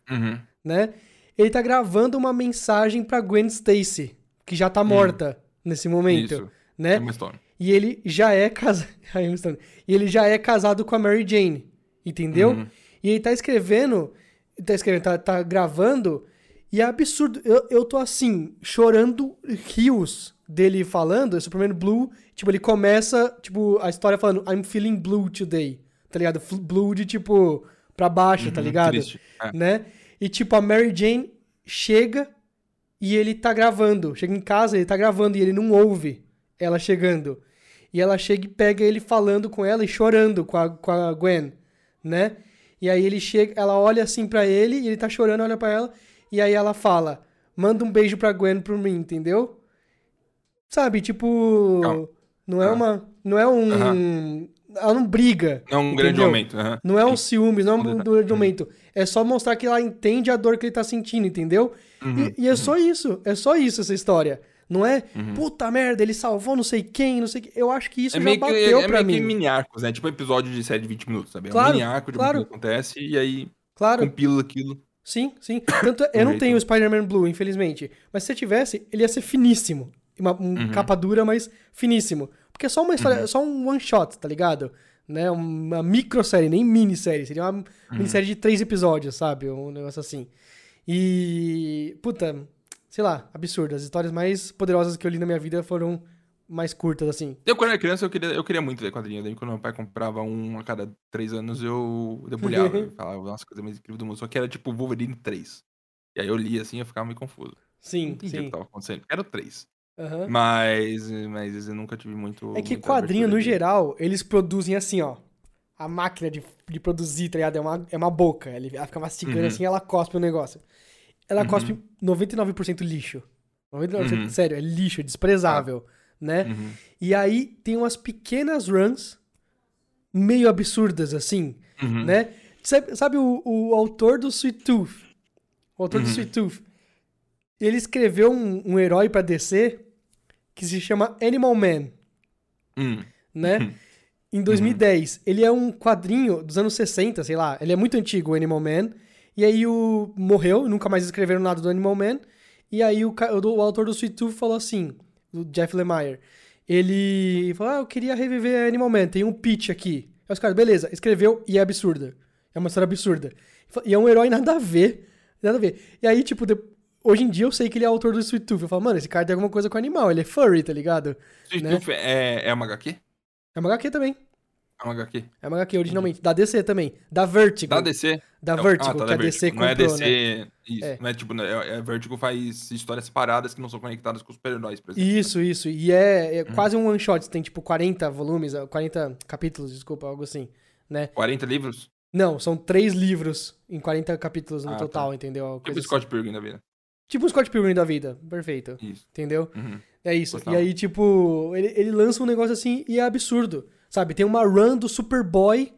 Uhum. Né? Ele tá gravando uma mensagem pra Gwen Stacy, que já tá morta nesse momento, Hum. Isso. né? História. E ele já é casado. e ele já é casado com a Mary Jane. Entendeu? Uhum. E ele tá escrevendo. Tá escrevendo, tá, tá gravando. E é absurdo. Eu, eu tô assim, chorando rios dele falando. Superman Blue. Tipo, ele começa, tipo, a história falando, I'm feeling blue today. Tá ligado? Blue de tipo, pra baixo, tá Uhum, ligado? triste. É. Né? E tipo, a Mary Jane chega e ele tá gravando. Chega em casa, ele tá gravando e ele não ouve ela chegando. E ela chega e pega ele falando com ela e chorando com a, com a Gwen, né? E aí ele chega, ela olha assim pra ele e ele tá chorando, olha pra ela. E aí ela fala, manda um beijo pra Gwen por mim, entendeu? Sabe, tipo... Calma. Não é Ah. uma... Não é um... Aham. Ela não briga. É um grande entendeu? aumento. aham. Não é um ciúmes, não é um Uhum. grande aumento. É só mostrar que ela entende a dor que ele tá sentindo, entendeu? Uhum, E, e é só isso. É só isso essa história. Não é, Uhum. puta merda, ele salvou não sei quem, não sei o que. Eu acho que isso É já meio, que, bateu é pra meio que mim. mini arcos, né? Tipo episódio de série de 20 minutos, sabe? É Claro, um mini arco de claro. que acontece e aí Claro, compila aquilo. sim, sim. Tanto, eu não tenho o Spider-Man Blue, infelizmente. Mas se eu tivesse, ele ia ser finíssimo. Uma um Uhum. capa dura, mas finíssimo. Porque é só uma história, é só um one shot, tá ligado? Né? Uma microsérie, nem minissérie. Seria uma Uhum. minissérie de três episódios, sabe? Um negócio assim. E. Puta, sei lá, absurdo. As histórias mais poderosas que eu li na minha vida foram mais curtas, assim. Eu, quando era criança, eu queria, eu queria muito ler quadrinho. Daí, quando meu pai comprava um a cada três anos, eu debulhava. eu falava, nossa, coisa mais incrível do mundo. Só que era tipo Wolverine 3. E aí eu lia assim e eu ficava meio confuso. Sim, Não entendi o sim. que tava acontecendo. Era o 3. Aham. Mas, mas eu nunca tive muito. É que quadrinho, no geral, eles produzem assim, ó. A máquina de, de produzir, tá ligado? É uma, é uma boca. Ela fica mastigando Uhum. assim ela cospe o negócio. Ela Uhum. cospe 99% lixo. 99%, Uhum. sério, é lixo, é desprezável, né? Uhum. E aí tem umas pequenas runs meio absurdas, assim, Uhum. né? Sabe, sabe o, o autor do Sweet Tooth? O autor do Uhum. Sweet Tooth. Ele escreveu um, um herói pra DC que se chama Animal Man Hum. né? Em 2010. Ele é um quadrinho dos anos 60, sei lá. Ele é muito antigo, o Animal Man. E aí o morreu, nunca mais escreveram nada do Animal Man. E aí o, o, autor do Sweet Tooth falou assim, o Jeff Lemire. Ele falou, ah, eu queria reviver Animal Man, tem um pitch aqui. Aí os caras, beleza, escreveu e é absurda. É uma história absurda. E é um herói nada a ver, nada a ver. E aí, tipo, hoje em dia eu sei que ele é autor do Sweet Tooth. Eu falo, mano, esse cara tem alguma coisa com animal, ele é furry, tá ligado? Sweet né? Tooth é, é uma HQ? É uma HQ também. É uma HQ. É uma HQ originalmente. Da DC também. Da Vertigo. Da DC? Da É Vertigo, ah, tá, que a DC Vertigo. Não é comprou, né? DC. Isso. É. Não é tipo. É, é Vertigo faz histórias separadas que não são conectadas com os super-heróis, por exemplo. Isso, isso. E é, é Uhum. quase um one shot. Tem tipo 40 volumes, 40 capítulos, desculpa, algo assim. Né? 40 livros? Não, são três livros em 40 capítulos no Ah, tá. total, entendeu? Uma Tipo coisa o Scott Pilgrim da vida. Tipo o Scott Pilgrim da vida. Perfeito. Isso. Entendeu? Uhum. É isso. Gostava. E aí, tipo, ele, ele lança um negócio assim e é absurdo. Sabe? Tem uma run do Superboy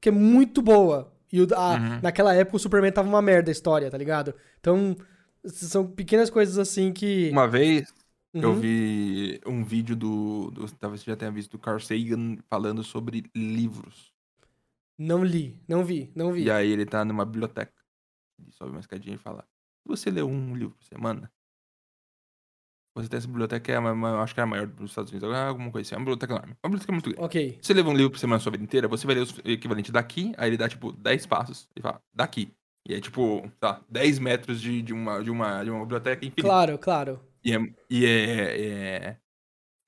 que é muito boa. E o, a- Uhum. naquela época o Superman tava uma merda a história, tá ligado? Então, são pequenas coisas assim que. Uma vez eu Uhum. vi um vídeo do, do. Talvez você já tenha visto do Carl Sagan falando sobre livros. Não li, não vi, não vi. E aí ele tá numa biblioteca. Ele sobe uma escadinha e fala: Você lê um livro por semana? Você tem essa biblioteca que é, a ma- ma- acho que é a maior dos Estados Unidos. ah, Alguma coisa assim. É uma biblioteca enorme. Uma biblioteca muito grande. Ok. Você leva um livro por semana a sua vida inteira, você vai ler o equivalente daqui, aí ele dá, tipo, 10 passos. E fala, daqui. E é, tipo, tá, 10 metros de, de, uma, de, uma, de uma biblioteca infinita. Claro, claro. E, é, e é, é,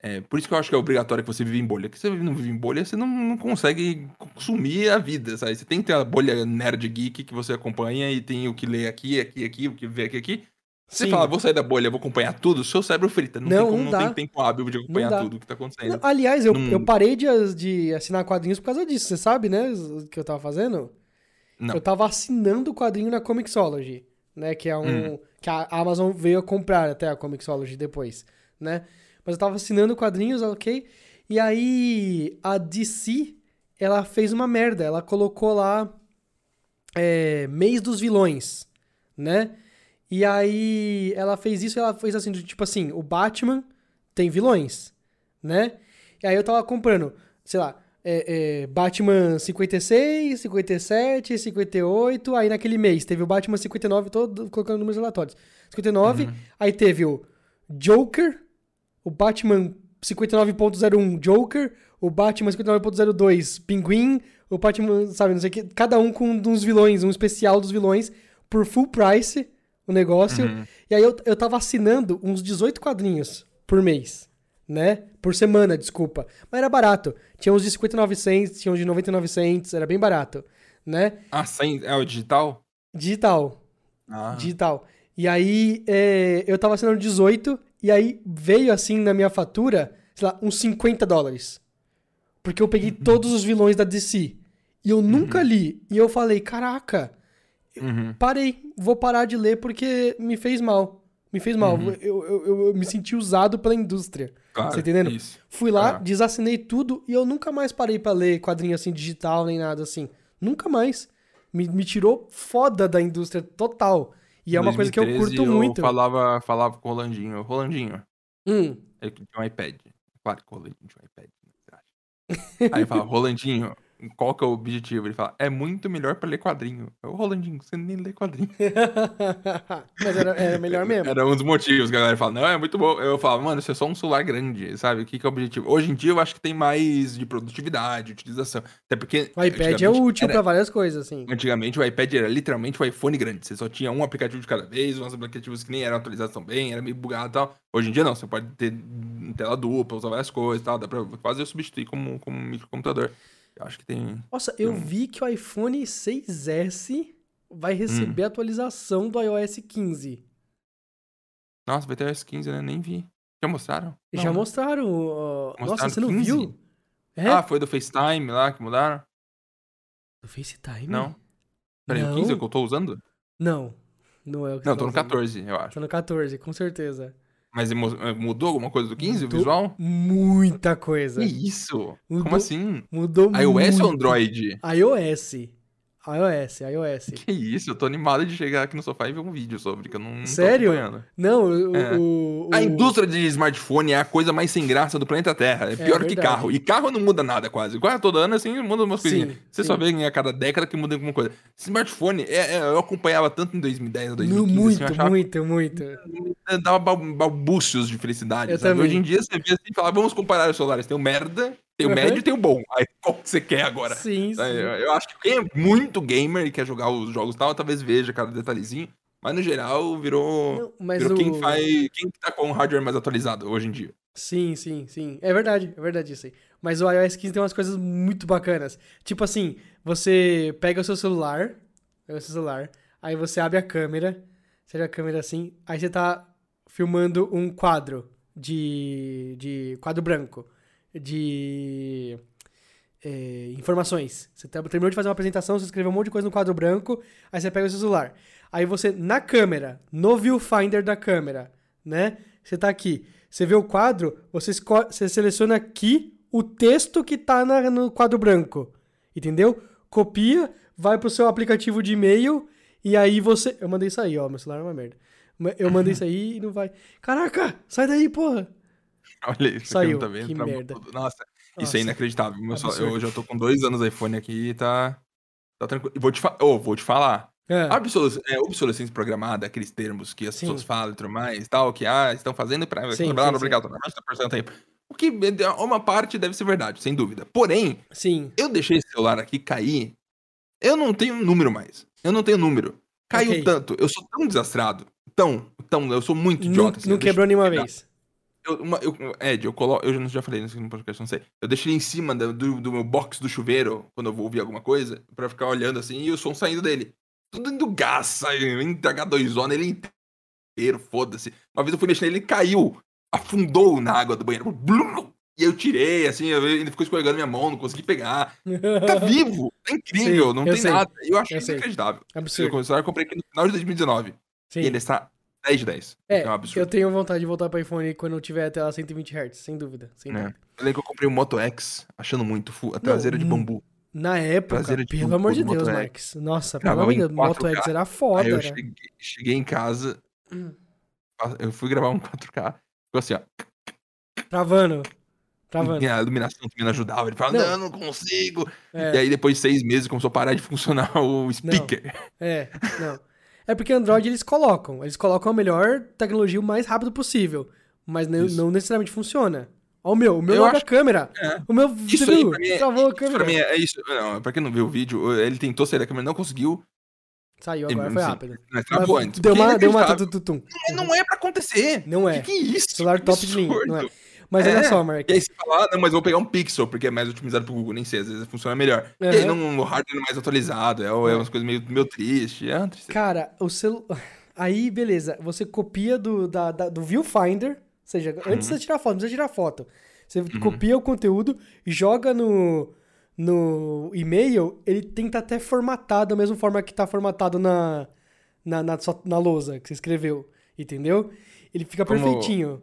é Por isso que eu acho que é obrigatório que você vive em bolha. Porque se você não vive em bolha, você não, não consegue consumir a vida, sabe? Você tem que ter a bolha nerd geek que você acompanha e tem o que ler aqui, aqui, aqui, o que ver aqui, aqui. Você Sim. fala, vou sair da bolha, vou acompanhar tudo, seu cérebro frita. Não, Não, tem, como, não não, tem tempo hábil de acompanhar tudo que tá acontecendo. Aliás, eu, eu parei de, de assinar quadrinhos por causa disso. Você sabe, né? O que eu tava fazendo? Não. Eu tava assinando o quadrinho na Comixology, né? Que é um. Hum. Que a Amazon veio a comprar até a Comixology depois, né? Mas eu tava assinando quadrinhos, ok? E aí a DC, ela fez uma merda. Ela colocou lá é, mês dos vilões, né? E aí ela fez isso, ela fez assim, tipo assim, o Batman tem vilões, né? E aí eu tava comprando, sei lá, é, é, Batman 56, 57, 58, aí naquele mês teve o Batman 59, todo colocando números aleatórios. 59, aí teve o Joker, o Batman 59.01 Joker, o Batman 59.02 Pinguim, o Batman, sabe, não sei o que, cada um com uns vilões, um especial dos vilões, por full price, o negócio. Uhum. E aí eu, eu tava assinando uns 18 quadrinhos por mês, né? Por semana, desculpa. Mas era barato. Tinha uns de 59 cents, tinha uns de 99 cents, era bem barato, né? Ah, sem, é o digital? Digital, Ah. digital. E aí é, eu tava assinando 18 e aí veio assim na minha fatura, sei lá, uns 50 dólares. Porque eu peguei todos os vilões da DC. E eu nunca li. E eu falei, caraca, Uhum. parei, vou parar de ler porque me fez mal. Me fez mal. Uhum. Eu, eu, eu- eu me senti usado pela indústria. Claro, Tá entendendo? Isso. Fui lá, Ah. desassinei tudo e eu nunca mais parei pra ler quadrinho assim digital nem nada assim. Nunca mais. Me, me tirou foda da indústria total. E é uma coisa que eu 2013, curto muito. Eu falava, falava com o Rolandinho. Rolandinho, Hum, ele tinha um iPad. Claro que o Rolandinho tinha um iPad. né, você acha? Aí eu falava, Rolandinho, qual que é o objetivo? Ele fala, é muito melhor pra ler quadrinho. Eu, Rolandinho, você nem lê quadrinho. Mas era, era melhor mesmo. Era um dos motivos que a galera fala, não, é muito bom. Eu falava, mano, isso é só um celular grande, sabe? O que, que é o objetivo? Hoje em dia eu acho que tem mais de produtividade, utilização. Até porque. O iPad é útil pra várias coisas, assim. Antigamente o iPad era literalmente o iPhone grande. Você só tinha um aplicativo de cada vez, uns aplicativos que nem eram atualizados tão bem, era meio bugado e tal. Hoje em dia não, você pode ter tela dupla, usar várias coisas e tal. Dá pra quase substituir como, como um microcomputador. Eu acho que tem. Nossa, eu Hum. vi que o iPhone 6S vai receber Hum. a atualização do iOS 15. Nossa, vai ter iOS 15, né? Nem vi. Já mostraram? Já Não. mostraram. ó, Nossa, Mostraram você não 15? viu? É? Ah, foi do FaceTime lá que mudaram? Do FaceTime? Não. Peraí, Não. o 15 é o que eu tô usando? Não. Não é o que Não, tô no tá usando. 14, eu acho. Tô no 14, com certeza. Mas emo- mudou alguma coisa do 15, o Mudou visual? Muita coisa. Que isso? Mudou- Como assim? Mudou iOS ou muito. Android? iOS. iOS, iOS. Que isso, eu tô animado de chegar aqui no sofá e ver um vídeo sobre, que eu não, Sério? Não, o, É. o, o- A indústria de smartphone é a coisa mais sem graça do planeta Terra. É pior que carro. E carro não muda nada quase. Quase todo ano, assim, muda umas Sim, coisinhas. Você sim. só vê em a cada década que muda alguma coisa. Smartphone, é- é, eu acompanhava tanto em 2010 ou 2015. Muito, assim, achava muito, muito. que dava bal- balbúcios de felicidade. Hoje em dia você vê assim e fala, vamos comparar os celulares. Tem o merda, tem o Uhum. médio e tem o bom. Aí qual que você quer agora? Sim, sim. Eu, acho que quem é muito gamer e quer jogar os jogos e tal, talvez veja cada detalhezinho. Mas no geral virou. Não, mas virou o... quem faz. Quem tá com o hardware mais atualizado hoje em dia. Sim, sim, sim. É verdade, é verdade isso aí. Mas o iOS 15 tem umas coisas muito bacanas. Tipo assim, você pega o seu celular, pega o seu celular, aí você abre a câmera, você abre a câmera assim, aí você tá filmando um quadro de, de quadro branco, de é, informações. Você tá- terminou de fazer uma apresentação, você escreveu um monte de coisa no quadro branco, aí você pega o seu celular. Aí você, na câmera, no viewfinder da câmera, né? Você tá aqui. Você vê o quadro, você, você seleciona aqui o texto que tá na- no quadro branco. Entendeu? Copia, vai pro seu aplicativo de e-mail e aí você. Eu mandei isso aí, ó. Meu celular é uma merda. Eu mandei isso aí e não vai. Caraca, sai daí, porra. Olha isso, Saiu, não tá vendo? que merda. tudo. Nossa, isso Nossa, é inacreditável. Meu absurdo. eu já tô com dois anos no iPhone aqui e tá. Tá tranquilo. E vou te, fa oh, vou te falar. É. Obsolescência, é, obsolescência programada, aqueles termos que as Sim. pessoas falam e tudo mais, tal, que ah, estão fazendo para Sim, trabalhar sim, no sim. obrigatoriamente 90% do tempo. O que uma parte deve ser verdade, sem dúvida. Porém, Sim. eu deixei esse celular aqui cair. Eu não tenho número mais. Eu não tenho número. Caiu Ok. tanto. Eu sou tão desastrado. Tão, tão. Eu sou muito Não, idiota. assim, não eu deixo- quebrou nenhuma vez. Eu, uma, eu, Ed, eu coloco. Eu já- falei nesse podcast, não sei. Eu deixo ele em cima do, do meu box do chuveiro, quando eu vou ouvir alguma coisa, pra ficar olhando assim e o som saindo dele. Tudo indo gás, saindo, em H2O nele inteiro, foda-se. Uma vez eu fui mexer nele, ele caiu, afundou na água do banheiro. Blum! E eu tirei, assim, eu- ele ficou escorregando minha mão, não consegui pegar. Tá vivo, tá incrível, Sim, não eu tem sei, nada. Eu acho eu inacreditável. Eu, Absurdo. eu comprei aqui no final de 2019. Sim. E ele está 10 de 10. É, É um absurdo. eu tenho vontade de voltar para iPhone quando eu tiver a tela 120 Hz, sem dúvida. Sem né? dúvida. Eu lembro que eu comprei o Moto X, achando muito, a traseira de hum, bambu. Na época, Traseira de pelo bambu amor de Deus, Moto X. Marques. Nossa, pelo amor de Deus, Moto 4K. X era foda, Aí eu né? cheguei, cheguei em casa, Hum. eu fui gravar um 4K, ficou assim, ó. Travando. Travando. A iluminação também não ajudava. Ele falava, Não. não, não consigo. É. E aí, depois de seis meses, começou a parar de funcionar o speaker. É, não. É porque Android eles colocam. Eles colocam a melhor tecnologia o mais rápido possível. Mas não, não necessariamente funciona. Ó, o meu, o meu acho- a câmera. É. O meu, Isso viu? mim, é, Travou a isso câmera. pra mim é, é isso. Não, pra quem não viu o vídeo, ele tentou sair da câmera, não conseguiu. Saiu Ele- agora, foi sim, rápido. Mas travou antes. deu porque é uma, deu uma tututum. Não, não é pra acontecer. Não é. Que, que é isso? Celular top de linha, não é? Mas É, olha só, E aí você fala, ah, não, mas eu vou pegar um Pixel, porque é mais otimizado pro Google, nem sei, às vezes funciona melhor. E Aham. aí não, o hardware é mais atualizado, é, é umas coisas meio, meio tristes. É uma tristeza. Cara, o celu... Aí, beleza. Você copia do, da, da- do viewfinder. Ou seja, Uhum. antes de você tirar foto, não precisa tirar foto. Você copia o conteúdo, joga no, no e-mail, ele tenta até formatar da mesma forma que tá formatado na, na, na, na lousa que você escreveu. Entendeu? Ele fica Como- perfeitinho.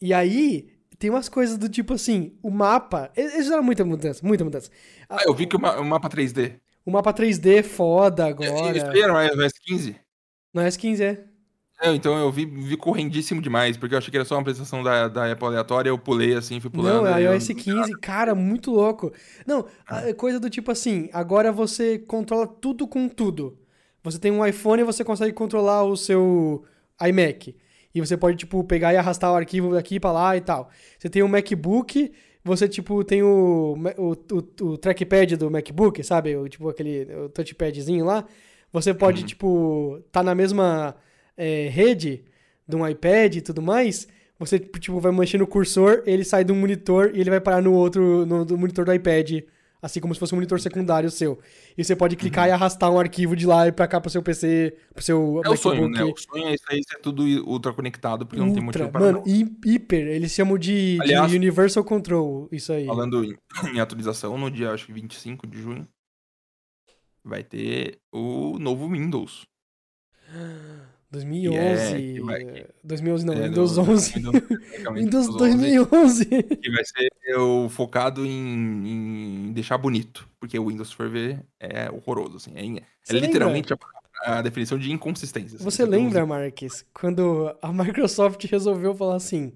E aí, tem umas coisas do tipo assim, o mapa. Eles eles fizeram muita mudança, muita mudança. Ah, eu vi que o, ma- o mapa 3D. O mapa 3D é foda Isso agora. aí era o iOS 15? No S15 é. É, então eu vi, vi correndíssimo demais, porque eu achei que era só uma apresentação da, da Apple aleatória, eu pulei assim, fui pulando. Não, é eu- iOS 15, cara, muito louco. Não, a- é coisa do tipo assim, agora você controla tudo com tudo. Você tem um iPhone e você consegue controlar o seu iMac. E você pode, tipo, pegar e arrastar o arquivo daqui pra lá e tal. Você tem um MacBook, você, tipo, tem o, o, o, o trackpad do MacBook, sabe? O, tipo, aquele o touchpadzinho lá. Você pode, tipo, tá na mesma é, rede de um iPad e tudo mais. Você, tipo, vai mexer no cursor, ele sai de um monitor e ele vai parar no outro, no, do monitor do iPad. Assim como se fosse um monitor secundário seu. E você pode clicar e arrastar um arquivo de lá e pra cá pro seu PC, pro seu É o sonho, né? O sonho é isso aí ser tudo ultra conectado, porque não tem Ultra. motivo para Mano, não. hi- hiper. Eles chamam de, de Aliás- Universal Control, isso aí. Falando em, em atualização, no dia acho que 25 de junho, vai ter o novo Windows. 2011. É, vai- 2011 não, É, Windows do- 11. Windows, tecnicamente, Windows 11, 2011. Que vai ser o focado em, em deixar bonito. Porque o Windows, for ver, é horroroso. Assim, é, é literalmente a, a definição de inconsistência. assim. Você lembra, Marques, quando a Microsoft resolveu falar assim: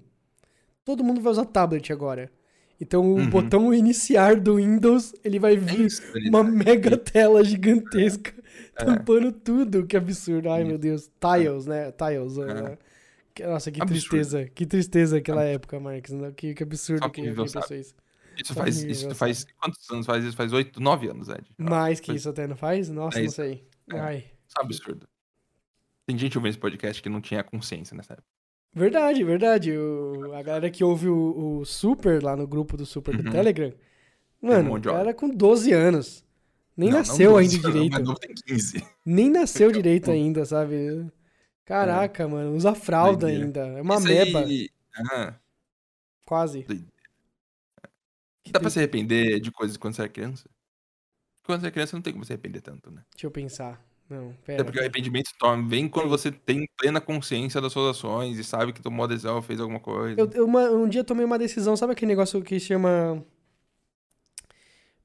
todo mundo vai usar tablet agora. Então o Uhum. botão iniciar do Windows, ele vai É vir isso, ele- uma mega tela gigantesca É. tampando tudo. Que absurdo. Ai, meu Deus. Tiles, né? Tiles. né? Que- Nossa, que É. Absurdo. tristeza. Que tristeza aquela época, Marques. Que, que absurdo Só que quem pensou sabe. isso. Isso Só faz, isso eu faz. Quantos anos faz isso? Faz 8, 9 anos, Ed. Mais que Foi- isso até, não faz? Nossa, É não sei. É. Ai. Isso é um absurdo. Tem gente ouvindo esse podcast que não tinha consciência nessa época. Verdade, verdade. O- a galera que ouve o, o Super lá no grupo do Super do Uhum. Telegram, um mano, o cara com 12 anos. Nem Não, não nasceu 12, ainda não, direito. Mas tem 15. Nem nasceu direito ainda, sabe? Caraca, mano, usa fralda Doideira. ainda. É uma Isso meba, aí- Ah, quase. dá pra se arrepender de coisas quando você é criança? Quando você é criança não tem como se arrepender tanto, né? Deixa eu pensar. Não, Até pera. porque o arrependimento toma- vem quando você tem plena consciência das suas ações e sabe que tomou adesão, fez alguma coisa. Eu, eu uma- um dia tomei uma decisão, sabe aquele negócio que chama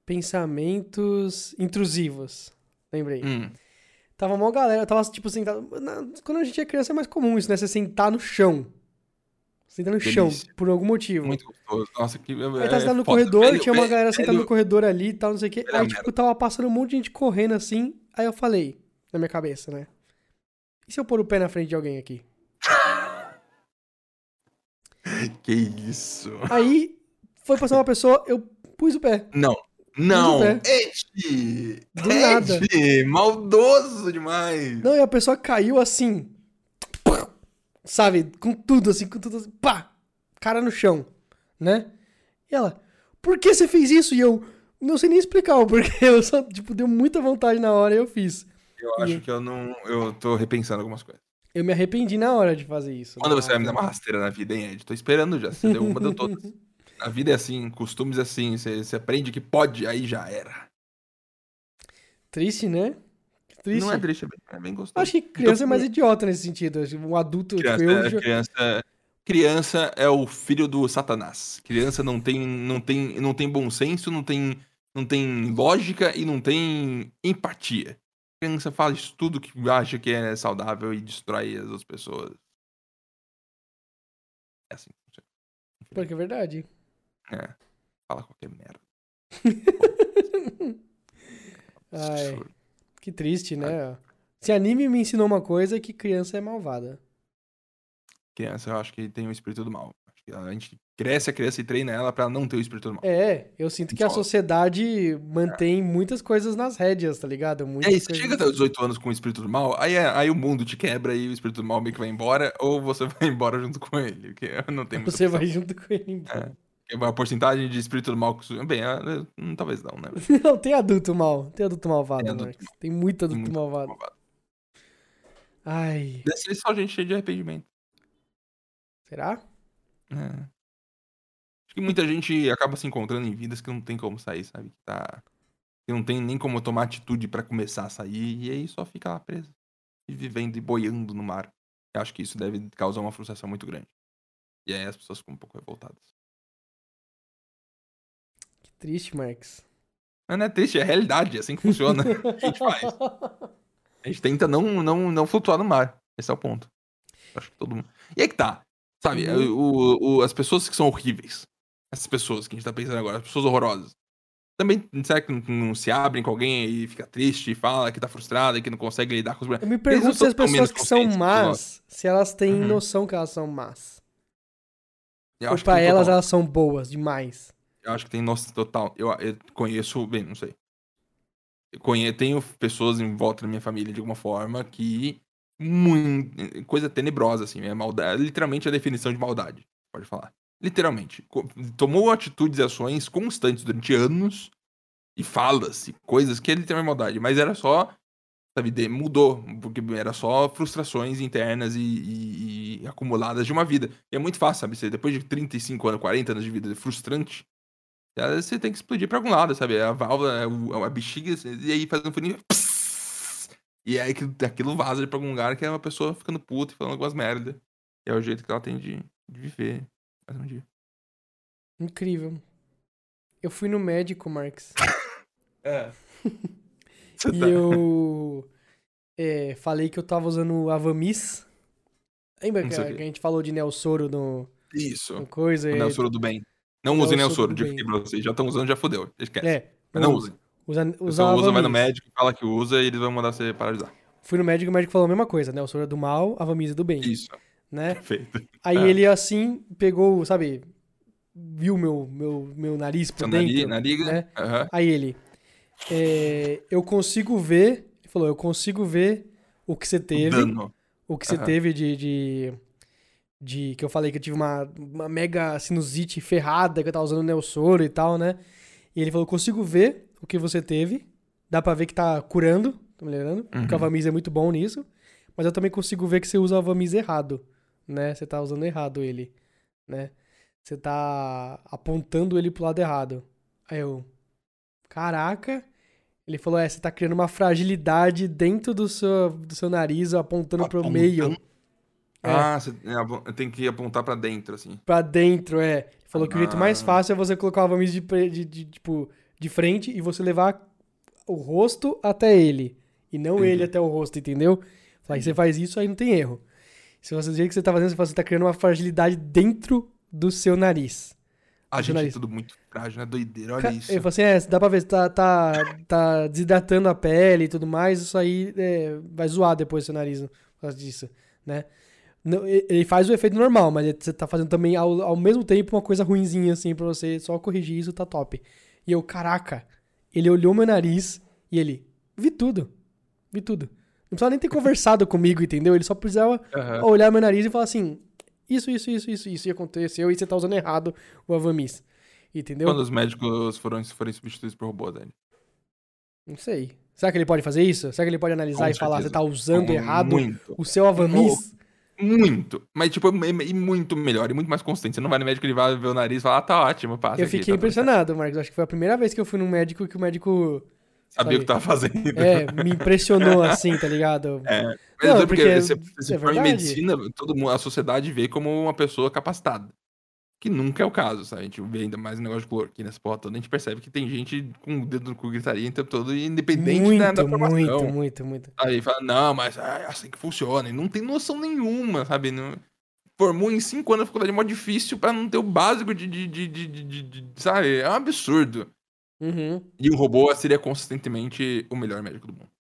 pensamentos intrusivos? Lembrei. Hum, Tava uma galera, tava tipo sentado. na- Quando a gente é criança é mais comum isso, né? Você sentar no chão. Sentar no chão, Delícia. por algum motivo. muito gostoso. Nossa, que. Aí tá é sentado no corredor, Velho, tinha uma velho, galera sentada no velho, corredor ali e tal, não sei o quê. Velho, Aí, merda. tipo, tava passando um monte de gente correndo assim. Aí eu falei, na minha cabeça, né? E se eu pôr o pé na frente de alguém aqui? Que isso? Aí foi passar uma pessoa, eu pus o pé. Não. Não! pé. Ed! Do nada. Ed! Maldoso demais! Não, e a pessoa caiu assim. Sabe? Com tudo assim, com tudo assim. Pá! Cara no chão, né? E ela, por que você fez isso? E eu, não sei nem explicar o porquê. Eu só, tipo, deu muita vontade na hora e eu fiz. Eu acho que eu não. Eu tô repensando algumas coisas. Eu me arrependi na hora de fazer isso. Quando você vai me dar uma rasteira na vida, hein, Ed? Tô esperando já. Você deu uma, deu todas. A vida é assim, costumes assim. Você, aprende que pode, aí já era. Triste, né? Triste. Não é triste, é bem, é bem gostoso. Acho que criança Então, é mais idiota nesse sentido. Um adulto, tipo, Criança, eu. é- já- criança, criança é o filho do satanás. Criança não tem, não tem, não tem bom senso, não tem, não tem lógica e não tem empatia. Criança faz tudo que acha que é saudável e destrói as outras pessoas. É assim. Porque é verdade. É. Fala qualquer merda. Ai, que triste, né? Se anime me ensinou uma coisa é que criança é malvada. Criança, eu acho que tem o espírito do mal. Acho que a gente cresce a criança e treina ela pra não ter o espírito do mal. É, eu sinto que a sociedade mantém muitas coisas nas rédeas, tá ligado? E Muitas aí, você coisas- chega até os 18 anos com o espírito do mal, aí, é- aí o mundo te quebra e o espírito do mal meio que vai embora, ou você vai embora junto com ele, porque não tem Você opção. vai junto com ele embora. É. A porcentagem de espírito do mal... que- Bem, é, hum, talvez não, né? Não, tem adulto mal. Tem adulto malvado, Tem adulto Marcos. Tem muito Tem adulto muito malvado. malvado. Ai, Deve ser só gente cheia de arrependimento. será? É. Acho que muita gente acaba se encontrando em vidas que não tem como sair, sabe? Que, tá... que não tem nem como tomar atitude pra começar a sair, e aí só fica lá preso. E vivendo e boiando no mar. Eu acho que isso deve causar uma frustração muito grande. E aí as pessoas ficam um pouco revoltadas. Triste, Marcos. Mas não é triste, é realidade, é assim que funciona. a gente faz? A gente tenta não, não, não flutuar no mar. Esse é o ponto. Acho que todo mundo. E aí que tá. Sabe, Uhum. o, o- as pessoas que são horríveis. Essas pessoas que a gente tá pensando agora, as pessoas horrorosas. Também, será que não, não se abrem com alguém e fica triste e fala que tá frustrada e que não consegue lidar com os Eu me pergunto se as pessoas que são más, se elas têm Uhum. noção que elas são más. Eu Ou pra elas elas são boas demais. Eu acho que tem noção total. Eu, eu conheço, bem, não sei. Eu conhe, tenho pessoas em volta da minha família de alguma forma que. Muito, coisa tenebrosa, assim. É maldade, literalmente a definição de maldade. Pode falar. Literalmente. Tomou atitudes e ações constantes durante anos e falas e coisas que é literalmente maldade. Mas era só. Sabe, mudou. Porque era só frustrações internas e, e- e acumuladas de uma vida. E é muito fácil, sabe? Depois de 35 anos, 40 anos de vida frustrante, você tem que explodir pra algum lado, sabe? A válvula, o- a bexiga, e aí faz um furinho. E aí que- aquilo vaza pra algum lugar que é uma pessoa ficando puta e falando algumas merda. E é o jeito que ela tem de, de viver mais um dia. Incrível. Eu fui no médico, Marcos. É. E eu é, falei que eu tava usando o Avamis. Lembra que a, que a gente falou de Nelsoro no, Isso. no coisa? O Nelsoro do bem. Não usem do Nelsoro, digo bem. aqui pra vocês. Já estão usando, já fodeu. Esquece. É, Mas não usem. Usa, Você usa usa, vai no médico, fala que usa e eles vão mandar você usar. Fui no médico e o médico falou a mesma coisa, né? O soro é do mal, a Avamis é do bem, Isso. né? Perfeito. Aí É. ele assim pegou, sabe, viu meu meu, meu nariz por Seu dentro, nariz, né? Aham. Aí ele, é, eu consigo ver, ele falou, eu consigo ver o que você teve, Dano. o que você Aham. teve de, de, de que eu falei que eu tive uma, uma mega sinusite ferrada, que eu tava usando Neosoro e tal, né? E ele falou: consigo ver o que você teve, dá pra ver que tá curando, tá melhorando, Uhum. porque a Vamiz é muito bom nisso, mas eu também consigo ver que você usa a Vamiz errado, né? Você tá usando errado ele, né? Você tá apontando ele pro lado errado. Aí eu, caraca. Ele falou: é, você tá criando uma fragilidade dentro do seu, do seu nariz, apontando pro Apontando? meio. É. Ah, você é, tem que apontar pra dentro, assim. Pra dentro, é. Falou que o jeito mais Ah. fácil é você colocar a Vamiz de, de, de, tipo, de frente e você levar o rosto até ele. E não Entendi. ele até o rosto, entendeu? Você faz isso, aí não tem erro. Se você jeito que você tá fazendo, você tá criando uma fragilidade dentro do seu nariz. A gente Jornalista. é tudo muito frágil, né? Doideira, olha Ca- isso. Ele falou assim: é, dá pra ver, tá, tá, tá desidratando a pele e tudo mais, isso aí é, vai zoar depois o seu nariz por causa disso, né? Ele faz o efeito normal, mas você tá fazendo também ao, ao mesmo tempo uma coisa ruinzinha assim pra você só corrigir isso, tá top. E eu, caraca, ele olhou meu nariz e ele, vi tudo, vi tudo. Não precisava nem ter conversado comigo, entendeu? Ele só precisava Aham. olhar meu nariz e falar assim: isso, isso, isso, isso, isso aconteceu e você tá usando errado o Avamis. Entendeu? Quando os médicos foram, forem substituídos por robô, Dani? Não sei. Será que ele pode fazer isso? Será que ele pode analisar Com e falar, você certeza. tá usando Com errado Muito. o seu Avamis? Muito. Mas, tipo, e muito melhor e muito mais constante. Você não vai no médico, ele vai ver o nariz e fala, ah, tá ótimo, passa Eu aqui, fiquei tá impressionado, Marcos. Acho que foi a primeira vez que eu fui num médico que o médico. Sabia o que tava fazendo. é, me impressionou assim, tá ligado? É. Mas Não, é porque, porque você, é você forma em medicina, todo mundo, a sociedade vê como uma pessoa capacitada. Que nunca é o caso, sabe? A gente vê ainda mais o negócio de cloroquina, essa porra toda. A gente percebe que tem gente com o dedo no cu gritaria o tempo todo, independente Muito, da, da formação. muito, muito, muito. Aí fala, não, mas é assim que funciona. E não tem noção nenhuma, sabe? Não... Formou em cinco anos a faculdade mó difícil pra não ter o básico de, de, de, de, de- Sabe? É um absurdo. Uhum. E um robô seria consistentemente o melhor médico do mundo.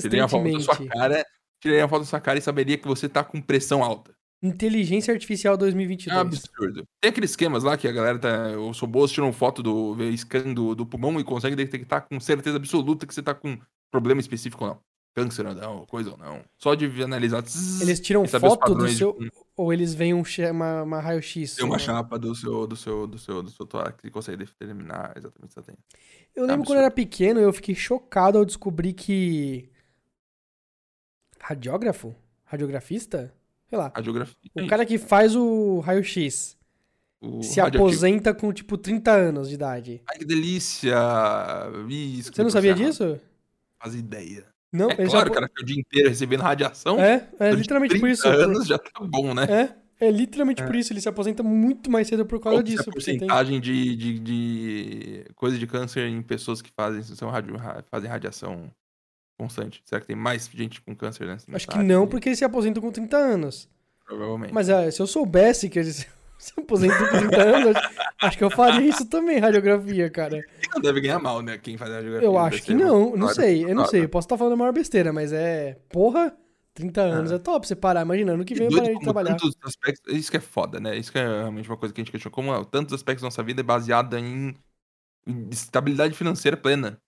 Tiraria uma foto da sua Consistentemente. cara, tiraria uma foto da sua cara e saberia que você tá com pressão alta. Inteligência Artificial É um 2022. absurdo. Tem aqueles esquemas lá que a galera tá. Os robôs tiram foto do scan do, do pulmão e conseguem detectar com certeza absoluta que você tá com problema específico ou não. Câncer ou não, coisa ou não. Só de analisar. Eles tiram foto do padrões de- seu. Ou eles veem um, uma, uma raio-x? Tem uma uma- chapa do seu, do seu, do seu, do seu tórax e consegue determinar exatamente o que você tem. Eu lembro Absurdo. quando eu era pequeno, eu fiquei chocado ao descobrir que. Radiógrafo? Radiografista? Sei lá. Radiografia. O cara que faz o raio-x o se aposenta com, tipo, 30 anos de idade. Ai, que delícia! Isso, Você não sabia disso? Faz ideia. Não, É claro, já... cara, que o dia inteiro recebendo radiação. É, é literalmente por 30 isso. por- anos já tá bom, né? É, é literalmente por isso. Ele se aposenta muito mais cedo por causa Qual que é disso. a porcentagem de, de, de coisa de câncer em pessoas que fazem, são radio, ra- fazem radiação constante? Será que tem mais gente com câncer nessa Acho que não, porque eles se aposentam com 30 anos. Provavelmente. Mas ah, se eu soubesse que eles se aposentam com 30 anos, acho que eu faria isso também, radiografia, cara. não deve ganhar mal, né? Quem faz radiografia. Eu acho que não, uma- não sei, eu não sei. Eu posso estar falando a maior besteira, mas é. Porra, 30 anos é, top você parar. Imagina, ano que vem parei de trabalhar. aspectos, isso que é foda, né? Isso que é realmente uma coisa que a gente questiona. Como tantos aspectos da nossa vida é baseada em, em estabilidade financeira plena.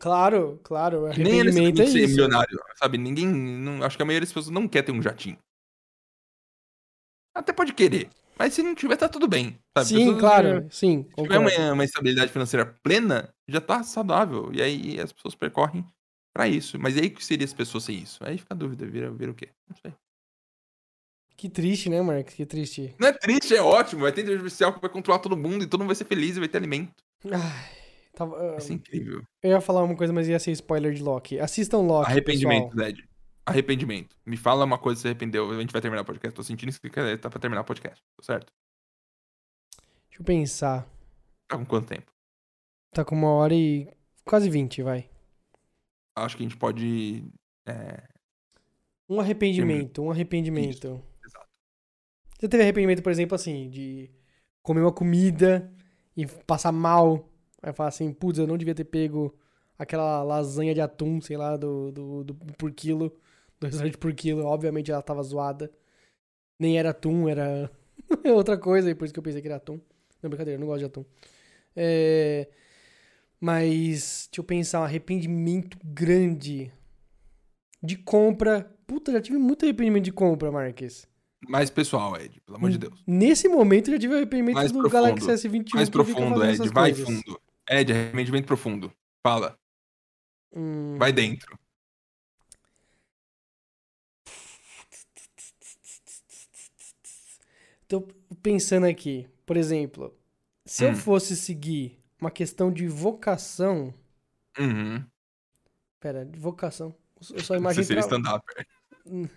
Claro, claro. Nem é Arrependimento é ser isso. milionário, sabe? Ninguém. Não, acho que a maioria das pessoas não quer ter um jatinho. Até pode querer. Mas se não tiver, tá tudo bem. Sabe? Sim, Pessoas- claro, sim. Se tiver uma, uma estabilidade financeira plena, já tá saudável. E aí as pessoas percorrem pra isso. Mas e aí o que seria as pessoas sem isso? Aí fica a dúvida, vira, vira o quê? Não sei. Que triste, né, Marcos? Que triste. Não é triste, é ótimo. Vai ter inteligência artificial que vai controlar todo mundo e todo mundo vai ser feliz e vai ter alimento. Ai, tava- ah, Vai ser incrível. eu ia falar uma coisa, mas ia ser spoiler de Loki. Assistam Loki. Arrependimento, pessoal. Zed. Arrependimento. Me fala uma coisa que você arrependeu. A gente vai terminar o podcast. Tô sentindo isso que tá pra terminar o podcast. Tá certo? Deixa eu pensar. Tá com quanto tempo? Tá com uma hora e. quase 20, vai. Acho que a gente pode. É... Um arrependimento, um arrependimento. Exato. Você teve arrependimento, por exemplo, assim, de comer uma comida e passar mal. Aí falar assim, putz, eu não devia ter pego aquela lasanha de atum, sei lá, do, do, do por quilo, do restaurante por quilo. Obviamente ela tava zoada. Nem era atum, era outra coisa, e por isso que eu pensei que era atum. Não, brincadeira, eu não gosto de atum. É... Mas, deixa eu pensar, um arrependimento grande de compra. Puta, já tive muito arrependimento de compra, Marques. Mais pessoal, Ed, pelo amor de Deus. Nesse momento eu já tive arrependimento Mais do profundo. Galaxy S21 Mais profundo, Ed. Vai coisas. fundo. Ed, arrependimento profundo. Fala. Hum, Vai dentro. Tô pensando aqui, por exemplo, se eu Hum. fosse seguir uma questão de vocação. Uhum. Pera, de vocação. Eu só Você imagino. seria tra- stand-up. Hum.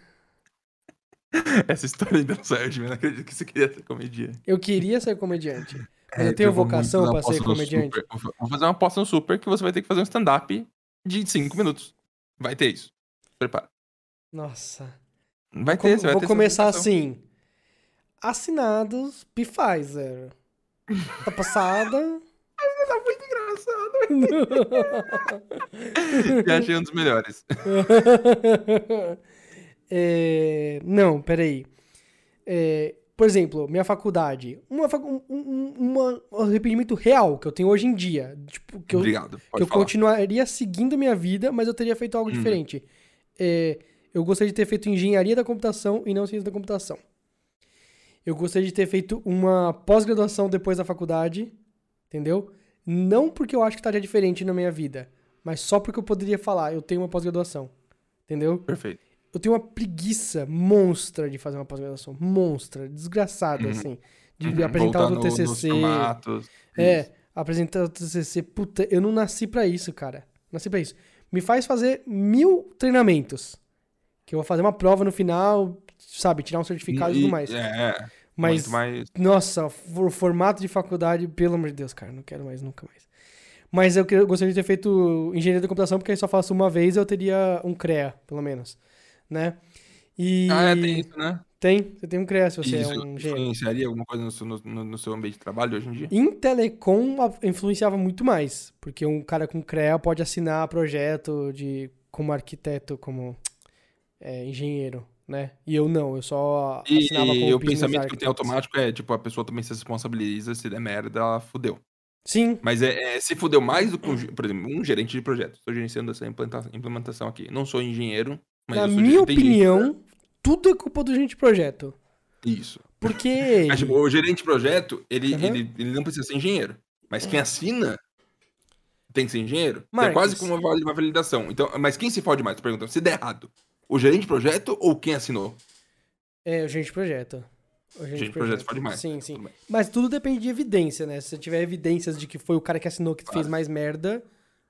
Essa história ainda não saiu de mim. Não acredito que você queria ser comediante. Eu queria ser comediante. Mas É, eu tenho vocação na pra ser comediante. Super. Vou fazer uma aposta no super que você vai ter que fazer um stand-up de 5 minutos. Vai ter isso. Prepara. Nossa. Vai Com- ter, você vai vou ter começar assim. Assinados Pfizer. Tá passada. Tá muito engraçado. Já achei um dos melhores. É, Não, peraí. É, Por exemplo, minha faculdade. Uma, um, um- um arrependimento real que eu tenho hoje em dia. Tipo, que eu, Obrigado. que eu falar. continuaria seguindo minha vida, mas eu teria feito algo Hum. diferente. É, eu gostaria de ter feito engenharia da computação e não ciência da computação. Eu gostaria de ter feito uma pós-graduação depois da faculdade, entendeu? Não porque eu acho que estaria diferente na minha vida, mas só porque eu poderia falar, eu tenho uma pós-graduação, entendeu? Perfeito. Eu tenho uma preguiça monstra de fazer uma pós-graduação, monstra, desgraçada, Uhum. assim, de Uhum, apresentar voltar o nos TCC, é, apresentar o TCC. Puta, eu não nasci pra isso, cara. Nasci pra isso. Me faz fazer mil treinamentos. Que eu vou fazer uma prova no final, sabe? Tirar um certificado e, E- tudo mais. É, Mas, muito mais. nossa, o formato de faculdade, pelo amor de Deus, cara, não quero mais, nunca mais. Mas eu gostaria de ter feito engenharia da computação, porque aí só faço uma vez eu teria um CREA, pelo menos. Né? E. Ah, é, tem isso, né? Tem, você tem um CREA se você isso é um engenheiro. influenciaria alguma coisa no seu, no- no- seu ambiente de trabalho hoje em dia? Em telecom influenciava muito mais, porque um cara com CREA pode assinar projeto de como arquiteto, como é, engenheiro, né? E eu não, eu só E, assinava como o business pensamento que tem automático é, tipo, a pessoa também se responsabiliza, se der merda, ela fudeu. Sim, Mas é, é- se fudeu mais do que um, por exemplo, um gerente de projeto. Estou gerenciando essa implementação aqui. Não sou engenheiro, mas na minha gerente- opinião, tudo é culpa do gente de projeto. Isso. Porque Mas, tipo, o gerente de projeto, ele, Aham. ele, ele não precisa ser engenheiro. Mas quem assina tem que ser engenheiro. Que É Marcos. quase como uma vali- uma validação. Então, mas quem se fode mais? Perguntando. Se der errado, o gerente de projeto ou quem assinou? é o gente de projeto. O Gerente de projeto pode mais. Sim, sim. Tudo. Mas tudo depende de evidência, né? Se você tiver evidências de que foi o cara que assinou que Claro. fez mais merda,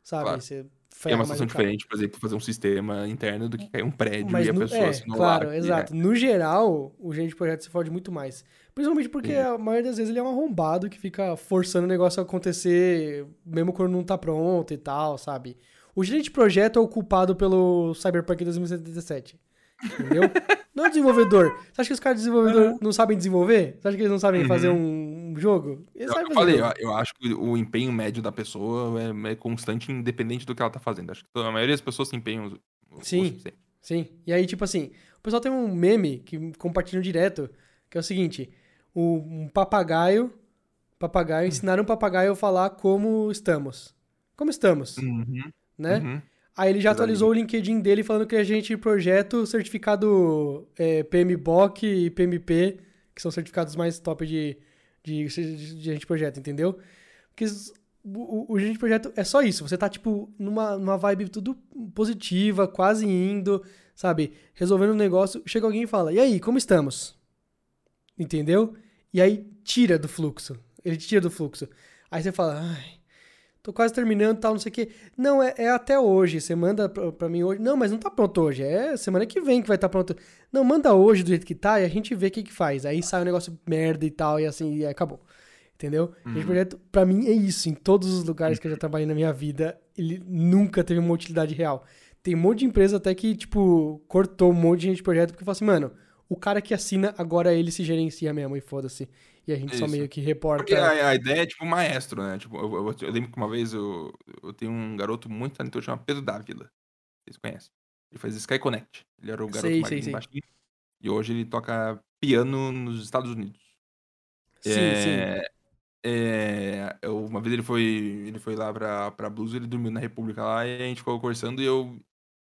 sabe? Claro. Você É uma situação diferente, por exemplo, fazer um sistema interno do que cair um prédio Mas e a no, pessoa é, assinou claro, lá. exato. No geral, o gerente de projeto se fode muito mais. Principalmente porque Sim. a maioria das vezes ele é um arrombado que fica forçando o negócio a acontecer mesmo quando não tá pronto e tal, sabe? O gerente de projeto é o culpado pelo Cyberpunk 2077. Entendeu? não o desenvolvedor. Você acha que os caras desenvolvedor não sabem desenvolver? Você acha que eles não sabem Uhum. fazer um, um jogo? Eu, eu falei, jogo. eu, eu acho que o empenho médio da pessoa é, é constante, independente do que ela tá fazendo. Acho que a maioria das pessoas se empenham Sim. Sim. E aí, tipo assim, o pessoal tem um meme que compartilham direto, que é o seguinte: o- um papagaio. Papagaio, ensinaram um papagaio a falar como estamos. Como estamos, Uhum, né? uhum. Aí ele já atualizou o LinkedIn dele falando que a gente projeto certificado é, PMBOK e PMP, que são certificados mais top de, de, de, de gente projeto, entendeu? Porque o, o, o gente projeto é só isso. Você tá, tipo, numa, numa vibe tudo positiva, quase indo, sabe? Resolvendo um negócio. Chega alguém e fala, e aí, como estamos? Entendeu? E aí tira do fluxo. Ele tira do fluxo. Aí você fala, ai, tô quase terminando tal, não sei o quê. Não, é, é até hoje. Você manda pra, pra mim hoje. Não, mas não tá pronto hoje. É semana que vem que vai estar tá pronto. Não, manda hoje do jeito que tá e a gente vê o que que faz. Aí sai um negócio merda e tal, e assim, e acabou. Entendeu? Uhum. Esse projeto, pra mim, é isso. Em todos os lugares que eu já trabalhei na minha vida, ele nunca teve uma utilidade real. Tem um monte de empresa até que, tipo, cortou um monte de gente de projeto porque falou assim, mano, o cara que assina, agora ele se gerencia mesmo e foda-se. E a gente só Isso. meio que reporta. Porque a, a ideia é tipo maestro, né? Tipo, eu, eu- eu lembro que uma vez eu, eu tenho um garoto muito talentoso chamado Pedro Dávila. Vocês conhecem? Ele faz Sky Connect. Ele era o garoto Sei, sei. baixinho. E hoje ele toca piano nos Estados Unidos. Sim, sim. é, é, eu- uma vez ele foi, ele foi lá pra, pra Blues, ele dormiu na República lá e a gente ficou conversando e eu.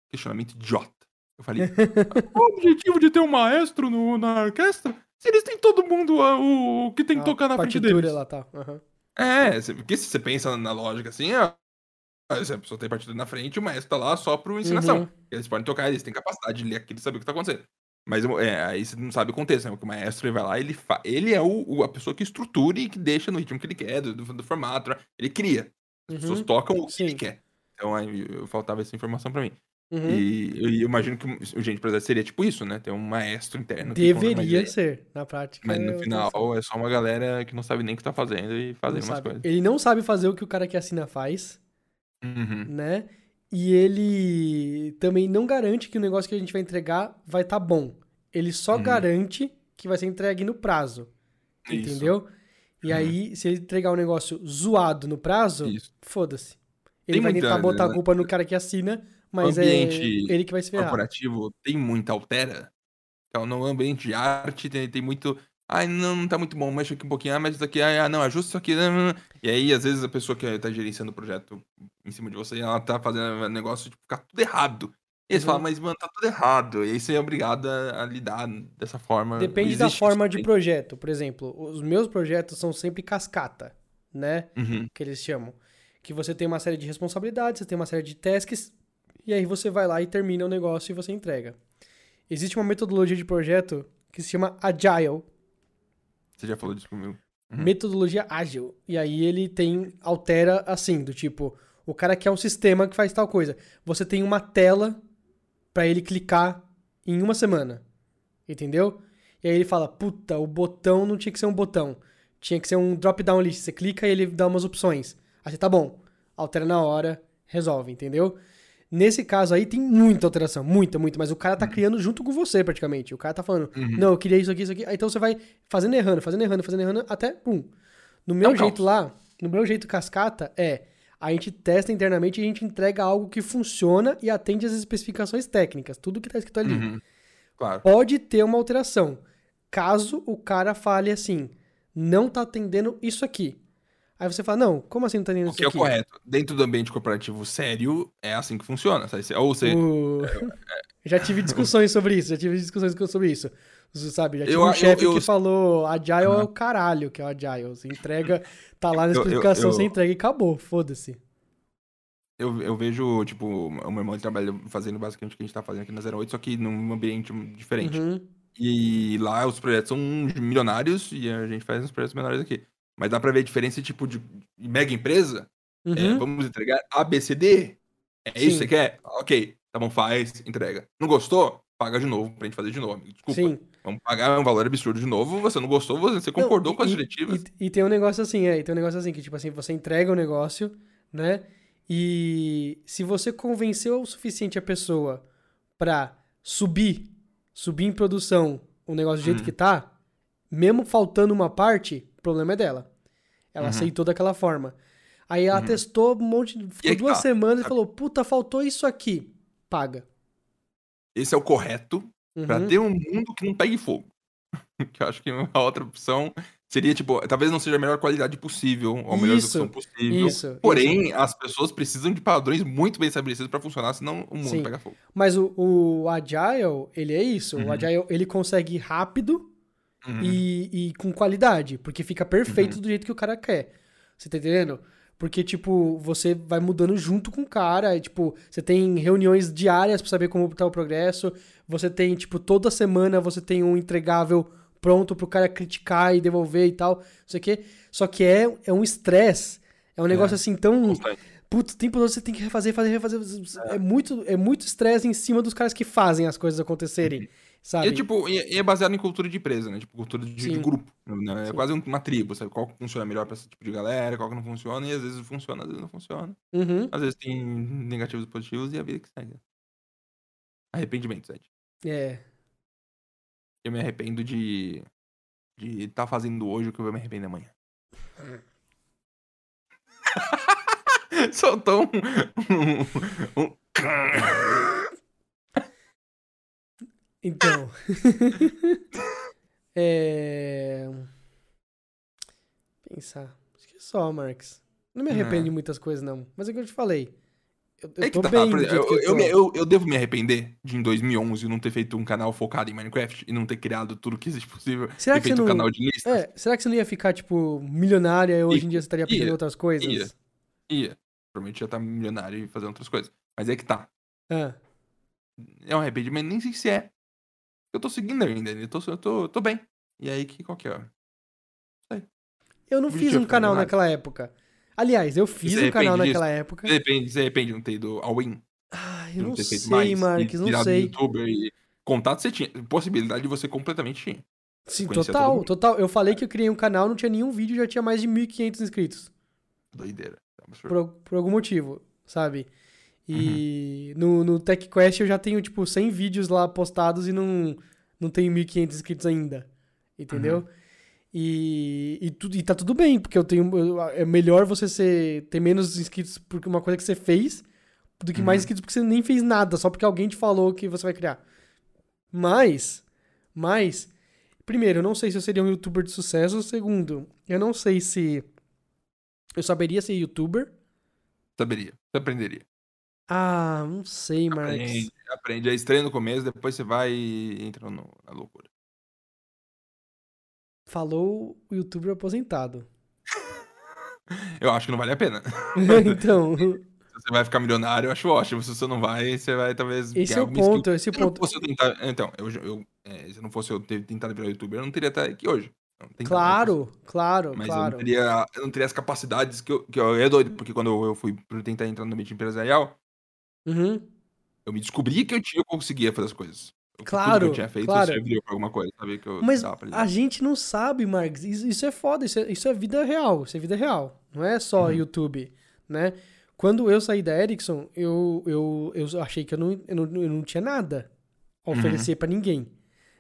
Questionamento idiota. Eu falei, qual o objetivo de ter um maestro no, na orquestra? Se eles têm todo mundo ah, o, o que tem que A tocar na frente deles. lá, tá. aham. É, porque se você pensa na lógica assim, ó, se a pessoa tem partitura na frente, o maestro tá lá só pro ensinação. Uhum. Eles podem tocar, eles têm capacidade de ler aquilo e saber o que tá acontecendo. Mas é, aí você não sabe o contexto, né? Porque o maestro ele vai lá, ele, fa... ele é o, o- a pessoa que estrutura e que deixa no ritmo que ele quer, do, do- formato, ele cria. As pessoas Uhum. tocam o que Sim. ele quer. Então aí faltava essa informação pra mim. Uhum. E eu, eu imagino que o gente projeto seria tipo isso, né? Ter um maestro interno. Deveria ser, na prática. Mas no final é só uma galera que não sabe nem o que tá fazendo e fazendo umas sabe. coisas. Ele não sabe fazer o que o cara que assina faz, Uhum. né? E ele também não garante que o negócio que a gente vai entregar vai estar bom. Ele só Uhum. garante que vai ser entregue no prazo. Isso, Entendeu? E Uhum. aí, se ele entregar um negócio zoado no prazo, foda-se. Ele Tem vai tentar botar a né? culpa no cara que assina, mas é ambiente ele que vai se ferrar. corporativo tem muita altera. Então, no ambiente de arte tem, tem muito. Ai, não, não tá muito bom, mexe aqui um pouquinho, ah, mas isso aqui, ah, não, ajusta isso aqui. não, não, não." E aí, às vezes, a pessoa que tá gerenciando o projeto em cima de você, ela tá fazendo negócio de ficar tudo errado. E eles Uhum. falam, mas, mano, tá tudo errado. E aí você é obrigado a, a lidar dessa forma. Depende da forma de projeto. Por exemplo, os meus projetos são sempre cascata, né? Uhum. Que eles chamam. Que você tem uma série de responsabilidades, você tem uma série de tasks, e aí você vai lá e termina o negócio e você entrega. Existe uma metodologia de projeto que se chama Agile, Você já falou disso comigo. Uhum. metodologia ágil. E aí ele tem, altera assim, do tipo, o cara quer um sistema que faz tal coisa. Você tem uma tela pra ele clicar em uma semana. Entendeu? E aí ele fala, puta, o botão não tinha que ser um botão. Tinha que ser um drop-down list. Você clica e ele dá umas opções. Aí você, tá bom. Altera na hora, resolve, entendeu? Nesse caso aí tem muita alteração, muita, muita, mas o cara tá criando junto com você praticamente. O cara tá falando, Uhum. não, eu queria isso aqui, isso aqui. Aí então você vai fazendo errando, fazendo errando, fazendo errando, até pum. No meu um jeito caos. lá, no meu jeito cascata, é a gente testa internamente e a gente entrega algo que funciona e atende às especificações técnicas, tudo que tá escrito ali. Uhum. Claro. Pode ter uma alteração. Caso o cara fale assim, não tá atendendo isso aqui. Aí você fala, não, como assim não tá O isso que é o aqui? correto. Dentro do ambiente corporativo sério, é assim que funciona. sabe? Ou você. O- já tive discussões sobre isso, já tive discussões sobre isso. Você Sabe, já tive Eu- um chefe eu- que falou, Agile é Aham. o caralho que é o Agile. Você entrega, tá lá na Eu- eu- eu- você entrega e acabou, foda-se. Eu, eu vejo, tipo, o meu irmão trabalha fazendo basicamente o que a gente tá fazendo aqui na 08, só que num ambiente diferente. Uhum. E lá os projetos são milionários e a gente faz uns projetos menores aqui. Mas dá pra ver a diferença, tipo, de mega empresa. é, Uhum. vamos entregar ABCD. É isso que Sim. você quer? Ok, tá bom, faz, entrega. Não gostou? Paga de novo pra gente fazer de novo. amigo. Desculpa. Sim. Vamos pagar um valor absurdo de novo. Você não gostou, você Não, concordou e- com as diretivas. E, e tem um negócio assim, é, e tem um negócio assim, que tipo assim, você entrega o negócio, né? E se você convenceu o suficiente a pessoa pra subir, subir em produção o negócio do jeito Uhum. que tá, mesmo faltando uma parte, o problema é dela. Ela Uhum. aceitou daquela forma. Aí ela Uhum. testou um monte, ficou duas tá, semanas e falou, puta, faltou isso aqui. Paga. Esse é o correto pra Uhum. ter um mundo que não pegue fogo. que eu acho que a outra opção seria, tipo, talvez não seja a melhor qualidade possível, ou a melhor Isso, execução possível. isso, Porém, as pessoas precisam de padrões muito bem estabelecidos pra funcionar, senão o mundo Sim. pega fogo. Mas o, o Agile, ele é isso. Uhum. O Agile, ele consegue ir rápido Uhum. e, e com qualidade, porque fica perfeito Uhum. do jeito que o cara quer. Você tá entendendo? Porque, tipo, você vai mudando junto com o cara, e, tipo, você tem reuniões diárias pra saber como tá o progresso, você tem, tipo, toda semana você tem um entregável pronto pro cara criticar e devolver e tal, não sei o quê. Só que é, é um estresse, é um negócio assim tão... Constante. Putz, o tempo todo você tem que refazer, fazer, refazer. É, muito é muito estresse em cima dos caras que fazem as coisas acontecerem, E sabe? é, tipo, e e é baseado em cultura de empresa, né? Tipo, cultura de, de grupo. Né? É quase uma tribo, sabe? Qual que funciona melhor pra esse tipo de galera, qual que não funciona, e às vezes funciona, às vezes não funciona. Uhum. Às vezes tem negativos e positivos, e a vida que segue. Arrependimento, Ed. É. Eu me arrependo de de estar fazendo hoje o que eu vou me arrepender amanhã. Soltou um, um, um- Então. é. Pensar. Acho que é só, Marx. Não me arrependo É. de muitas coisas, não. Mas é o que eu te falei. Eu, eu É que tá, bem exemplo, jeito que eu, eu, eu, eu- eu devo me arrepender de em 2011 não ter feito um canal focado em Minecraft e não ter criado tudo que existe possível Será que feito você um não- canal de listas. É, será que você não ia ficar, tipo, milionária e hoje em dia você estaria ia, outras coisas? ia. Ia. Provavelmente já tá milionário e fazendo outras coisas. Mas é que tá. Ah, É um arrependimento, nem sei se é. Eu tô seguindo ainda, eu tô, eu tô, tô bem. E aí, que qual que é? eu não fiz um canal naquela época. Aliás, eu fiz Você um canal arrepende naquela época. De repente, de repente não ter ido ao Ai, de eu não não sei, mais. Marques, não sei. youtuber e contato você tinha. Possibilidade você completamente tinha. Sim, conhecia total, total. Eu falei que eu criei um canal, não tinha nenhum vídeo, já tinha mais de 1.500 inscritos. Doideira. É. Por, por algum motivo, sabe? E Uhum. no, no TechQuest eu já tenho, tipo, 100 vídeos lá postados e não, não tenho 1.500 inscritos ainda. Entendeu? Uhum. E, e, tu- e tá tudo bem, porque eu tenho. eu- é melhor você ser, ter menos inscritos porque uma coisa que você fez do que mais Uhum. inscritos porque você nem fez nada, só porque alguém te falou que você vai criar. Mas, mas, primeiro, eu não sei se eu seria um youtuber de sucesso. Segundo, eu não sei se eu saberia ser youtuber. Saberia. Você aprenderia. Ah, não sei, Marcos. Aprende, aprende. É estranho no começo, depois você vai e entra no- na loucura. Falou o youtuber aposentado. Eu acho que não vale a pena. então, Se você vai ficar milionário, eu acho ótimo. Se você não vai, você vai talvez. esse é o alguma skill. ponto, esse é Se não ponto. fosse eu tentar. Então, eu, eu- é, se não fosse eu ter tentado virar youtuber, eu não teria até aqui hoje. Tentava, Claro, claro, Mas claro. eu, não teria, eu não teria as capacidades que eu, que eu é doido, porque quando eu, eu fui tentar entrar no ambiente empresarial, Uhum. eu me descobri que eu tinha eu conseguia fazer as coisas. Claro, eu tinha feito claro. serviu pra alguma coisa, sabia que eu Mas a gente não sabe, Marcos. Isso, isso é foda, isso é, isso é vida real. Isso é vida real. Não é só Uhum. YouTube, né? Quando eu saí da Ericsson, eu, eu, eu achei que eu não, eu não, eu não tinha nada a Uhum. oferecer pra ninguém.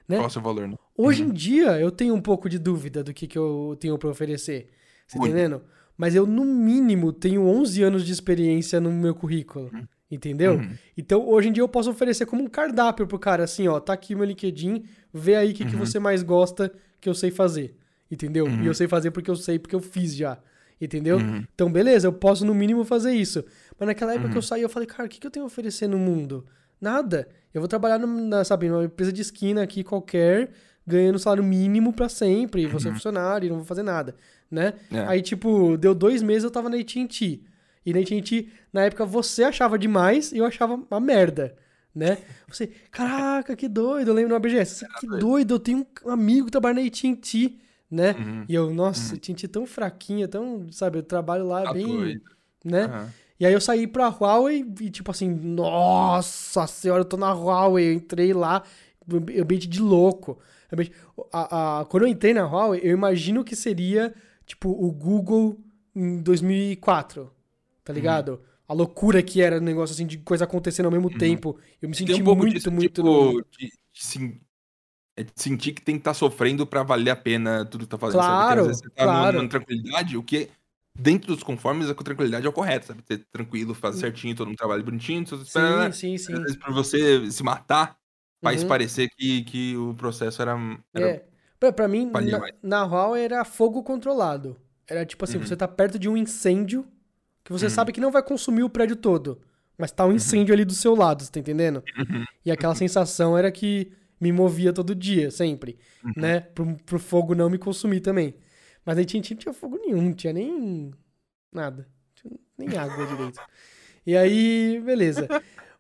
né? Qual é o seu valor, né? Hoje em dia, eu tenho um pouco de dúvida do que, que eu tenho pra oferecer. Você tá entendendo? Mas eu, no mínimo, tenho 11 anos de experiência no meu currículo. Entendeu? Uhum. Então, hoje em dia, eu posso oferecer como um cardápio pro cara, assim, ó, tá aqui meu LinkedIn, vê aí o que, que Uhum. você mais gosta que eu sei fazer. Entendeu? Uhum. E eu sei fazer porque eu sei, porque eu fiz já. Entendeu? Uhum. Então, beleza, eu posso no mínimo fazer isso. Mas naquela época que Uhum. eu saí, eu falei, cara, o que, que eu tenho a oferecer no mundo? Nada. Eu vou trabalhar na, sabe, numa empresa de esquina aqui qualquer, ganhando salário mínimo pra sempre, vou ser Uhum. funcionário, não vou fazer nada, né? É. Aí, tipo, deu dois meses eu tava na AT&T. E na AT&T, na época, você achava demais e eu achava uma merda, né? Você, caraca, que doido, eu lembro no ABGS, você, que doido, eu tenho um amigo que trabalha na AT&T, né? Uhum. E eu, nossa, AT&T tão fraquinha, tão, sabe, eu trabalho lá Tá bem, doido. né? Aham. E aí eu saí pra Huawei e, tipo assim, nossa senhora, eu tô na Huawei. Eu entrei lá, ambiente de louco. Ambiente- A, a- quando eu entrei na Huawei, eu imagino que seria, tipo, o Google em 2004, tá ligado? A loucura que era o negócio, assim, de coisa acontecendo ao mesmo tempo. Eu me senti um muito, disso, muito... no- tipo, de, de sim- é de sentir que tem que estar sofrendo pra valer a pena tudo que tá fazendo. Claro, você tá claro. numa tranquilidade, o que dentro dos conformes a tranquilidade é o correto, sabe? Ser tranquilo, fazer certinho, todo mundo trabalha bonitinho, tudo Sim, sim, sim. Às vezes pra você se matar, faz Uhum. parecer que, que o processo era... era É. Pra, pra mim, na, na era fogo controlado. Era tipo assim, Uhum. você tá perto de um incêndio que você Uhum. sabe que não vai consumir o prédio todo. Mas tá um incêndio ali do seu lado, você tá entendendo? Uhum. E aquela sensação era que me movia todo dia, sempre. Uhum. Né? Pro, pro fogo não me consumir também. Mas aí tinha, não tinha fogo nenhum, não tinha nem nada. Tinha nem água direito. E aí, beleza.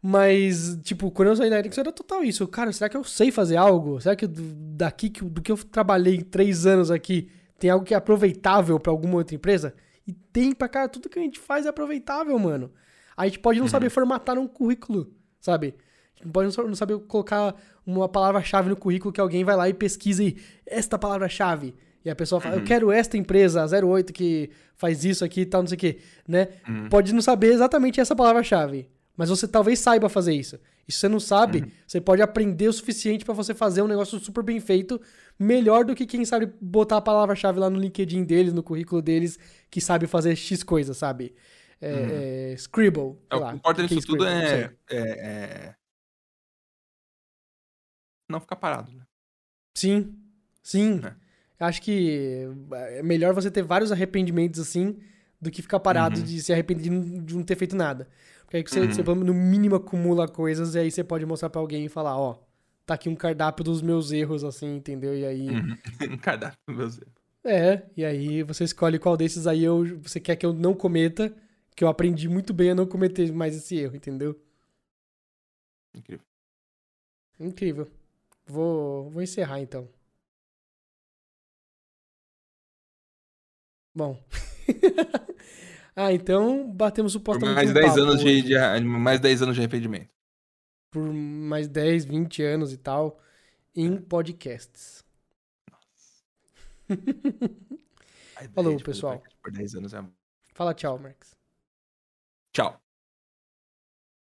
Mas, tipo, quando eu saí da Ericsson era total isso. Cara, será que eu sei fazer algo? Será que daqui, que- do que eu trabalhei três anos aqui, tem algo que é aproveitável pra alguma outra empresa? E tem pra cara, tudo que a gente faz é aproveitável, mano. A gente pode não saber formatar um currículo, sabe? A gente pode não sa- não saber colocar uma palavra-chave no currículo que alguém vai lá e pesquisa e esta palavra-chave. E a pessoa fala, eu quero esta empresa, a 08, que faz isso aqui e tal, não sei o quê, né? Pode não saber exatamente essa palavra-chave. Mas você talvez saiba fazer isso. E se você não sabe, você pode aprender o suficiente pra você fazer um negócio super bem feito, melhor do que quem sabe botar a palavra-chave lá no LinkedIn deles, no currículo deles, que sabe fazer X coisa, sabe? É, é, Scribble. É, o lá, que importa que nisso tudo é, é, é Não ficar parado, né? Sim, sim. É. Acho que é melhor você ter vários arrependimentos assim do que ficar parado Uhum. de se arrepender de não- ter feito nada. Porque aí você, Uhum. você, no mínimo acumula coisas e aí você pode mostrar pra alguém e falar, ó, tá aqui um cardápio dos meus erros, assim, entendeu? E aí. Uhum. Um cardápio, meu Deus. É, e aí você escolhe qual desses aí eu, você quer que eu não cometa, que eu aprendi muito bem a não cometer mais esse erro, entendeu? Incrível. Incrível. Vou, vou encerrar então. Bom. ah, então batemos supostamente mais um 10 papo anos de, de- mais 10 anos de arrependimento. Por mais 10, 20 anos e tal, em podcasts. A ideia Falou, pessoal. Por 10 anos é. Fala tchau, Marcos. Tchau.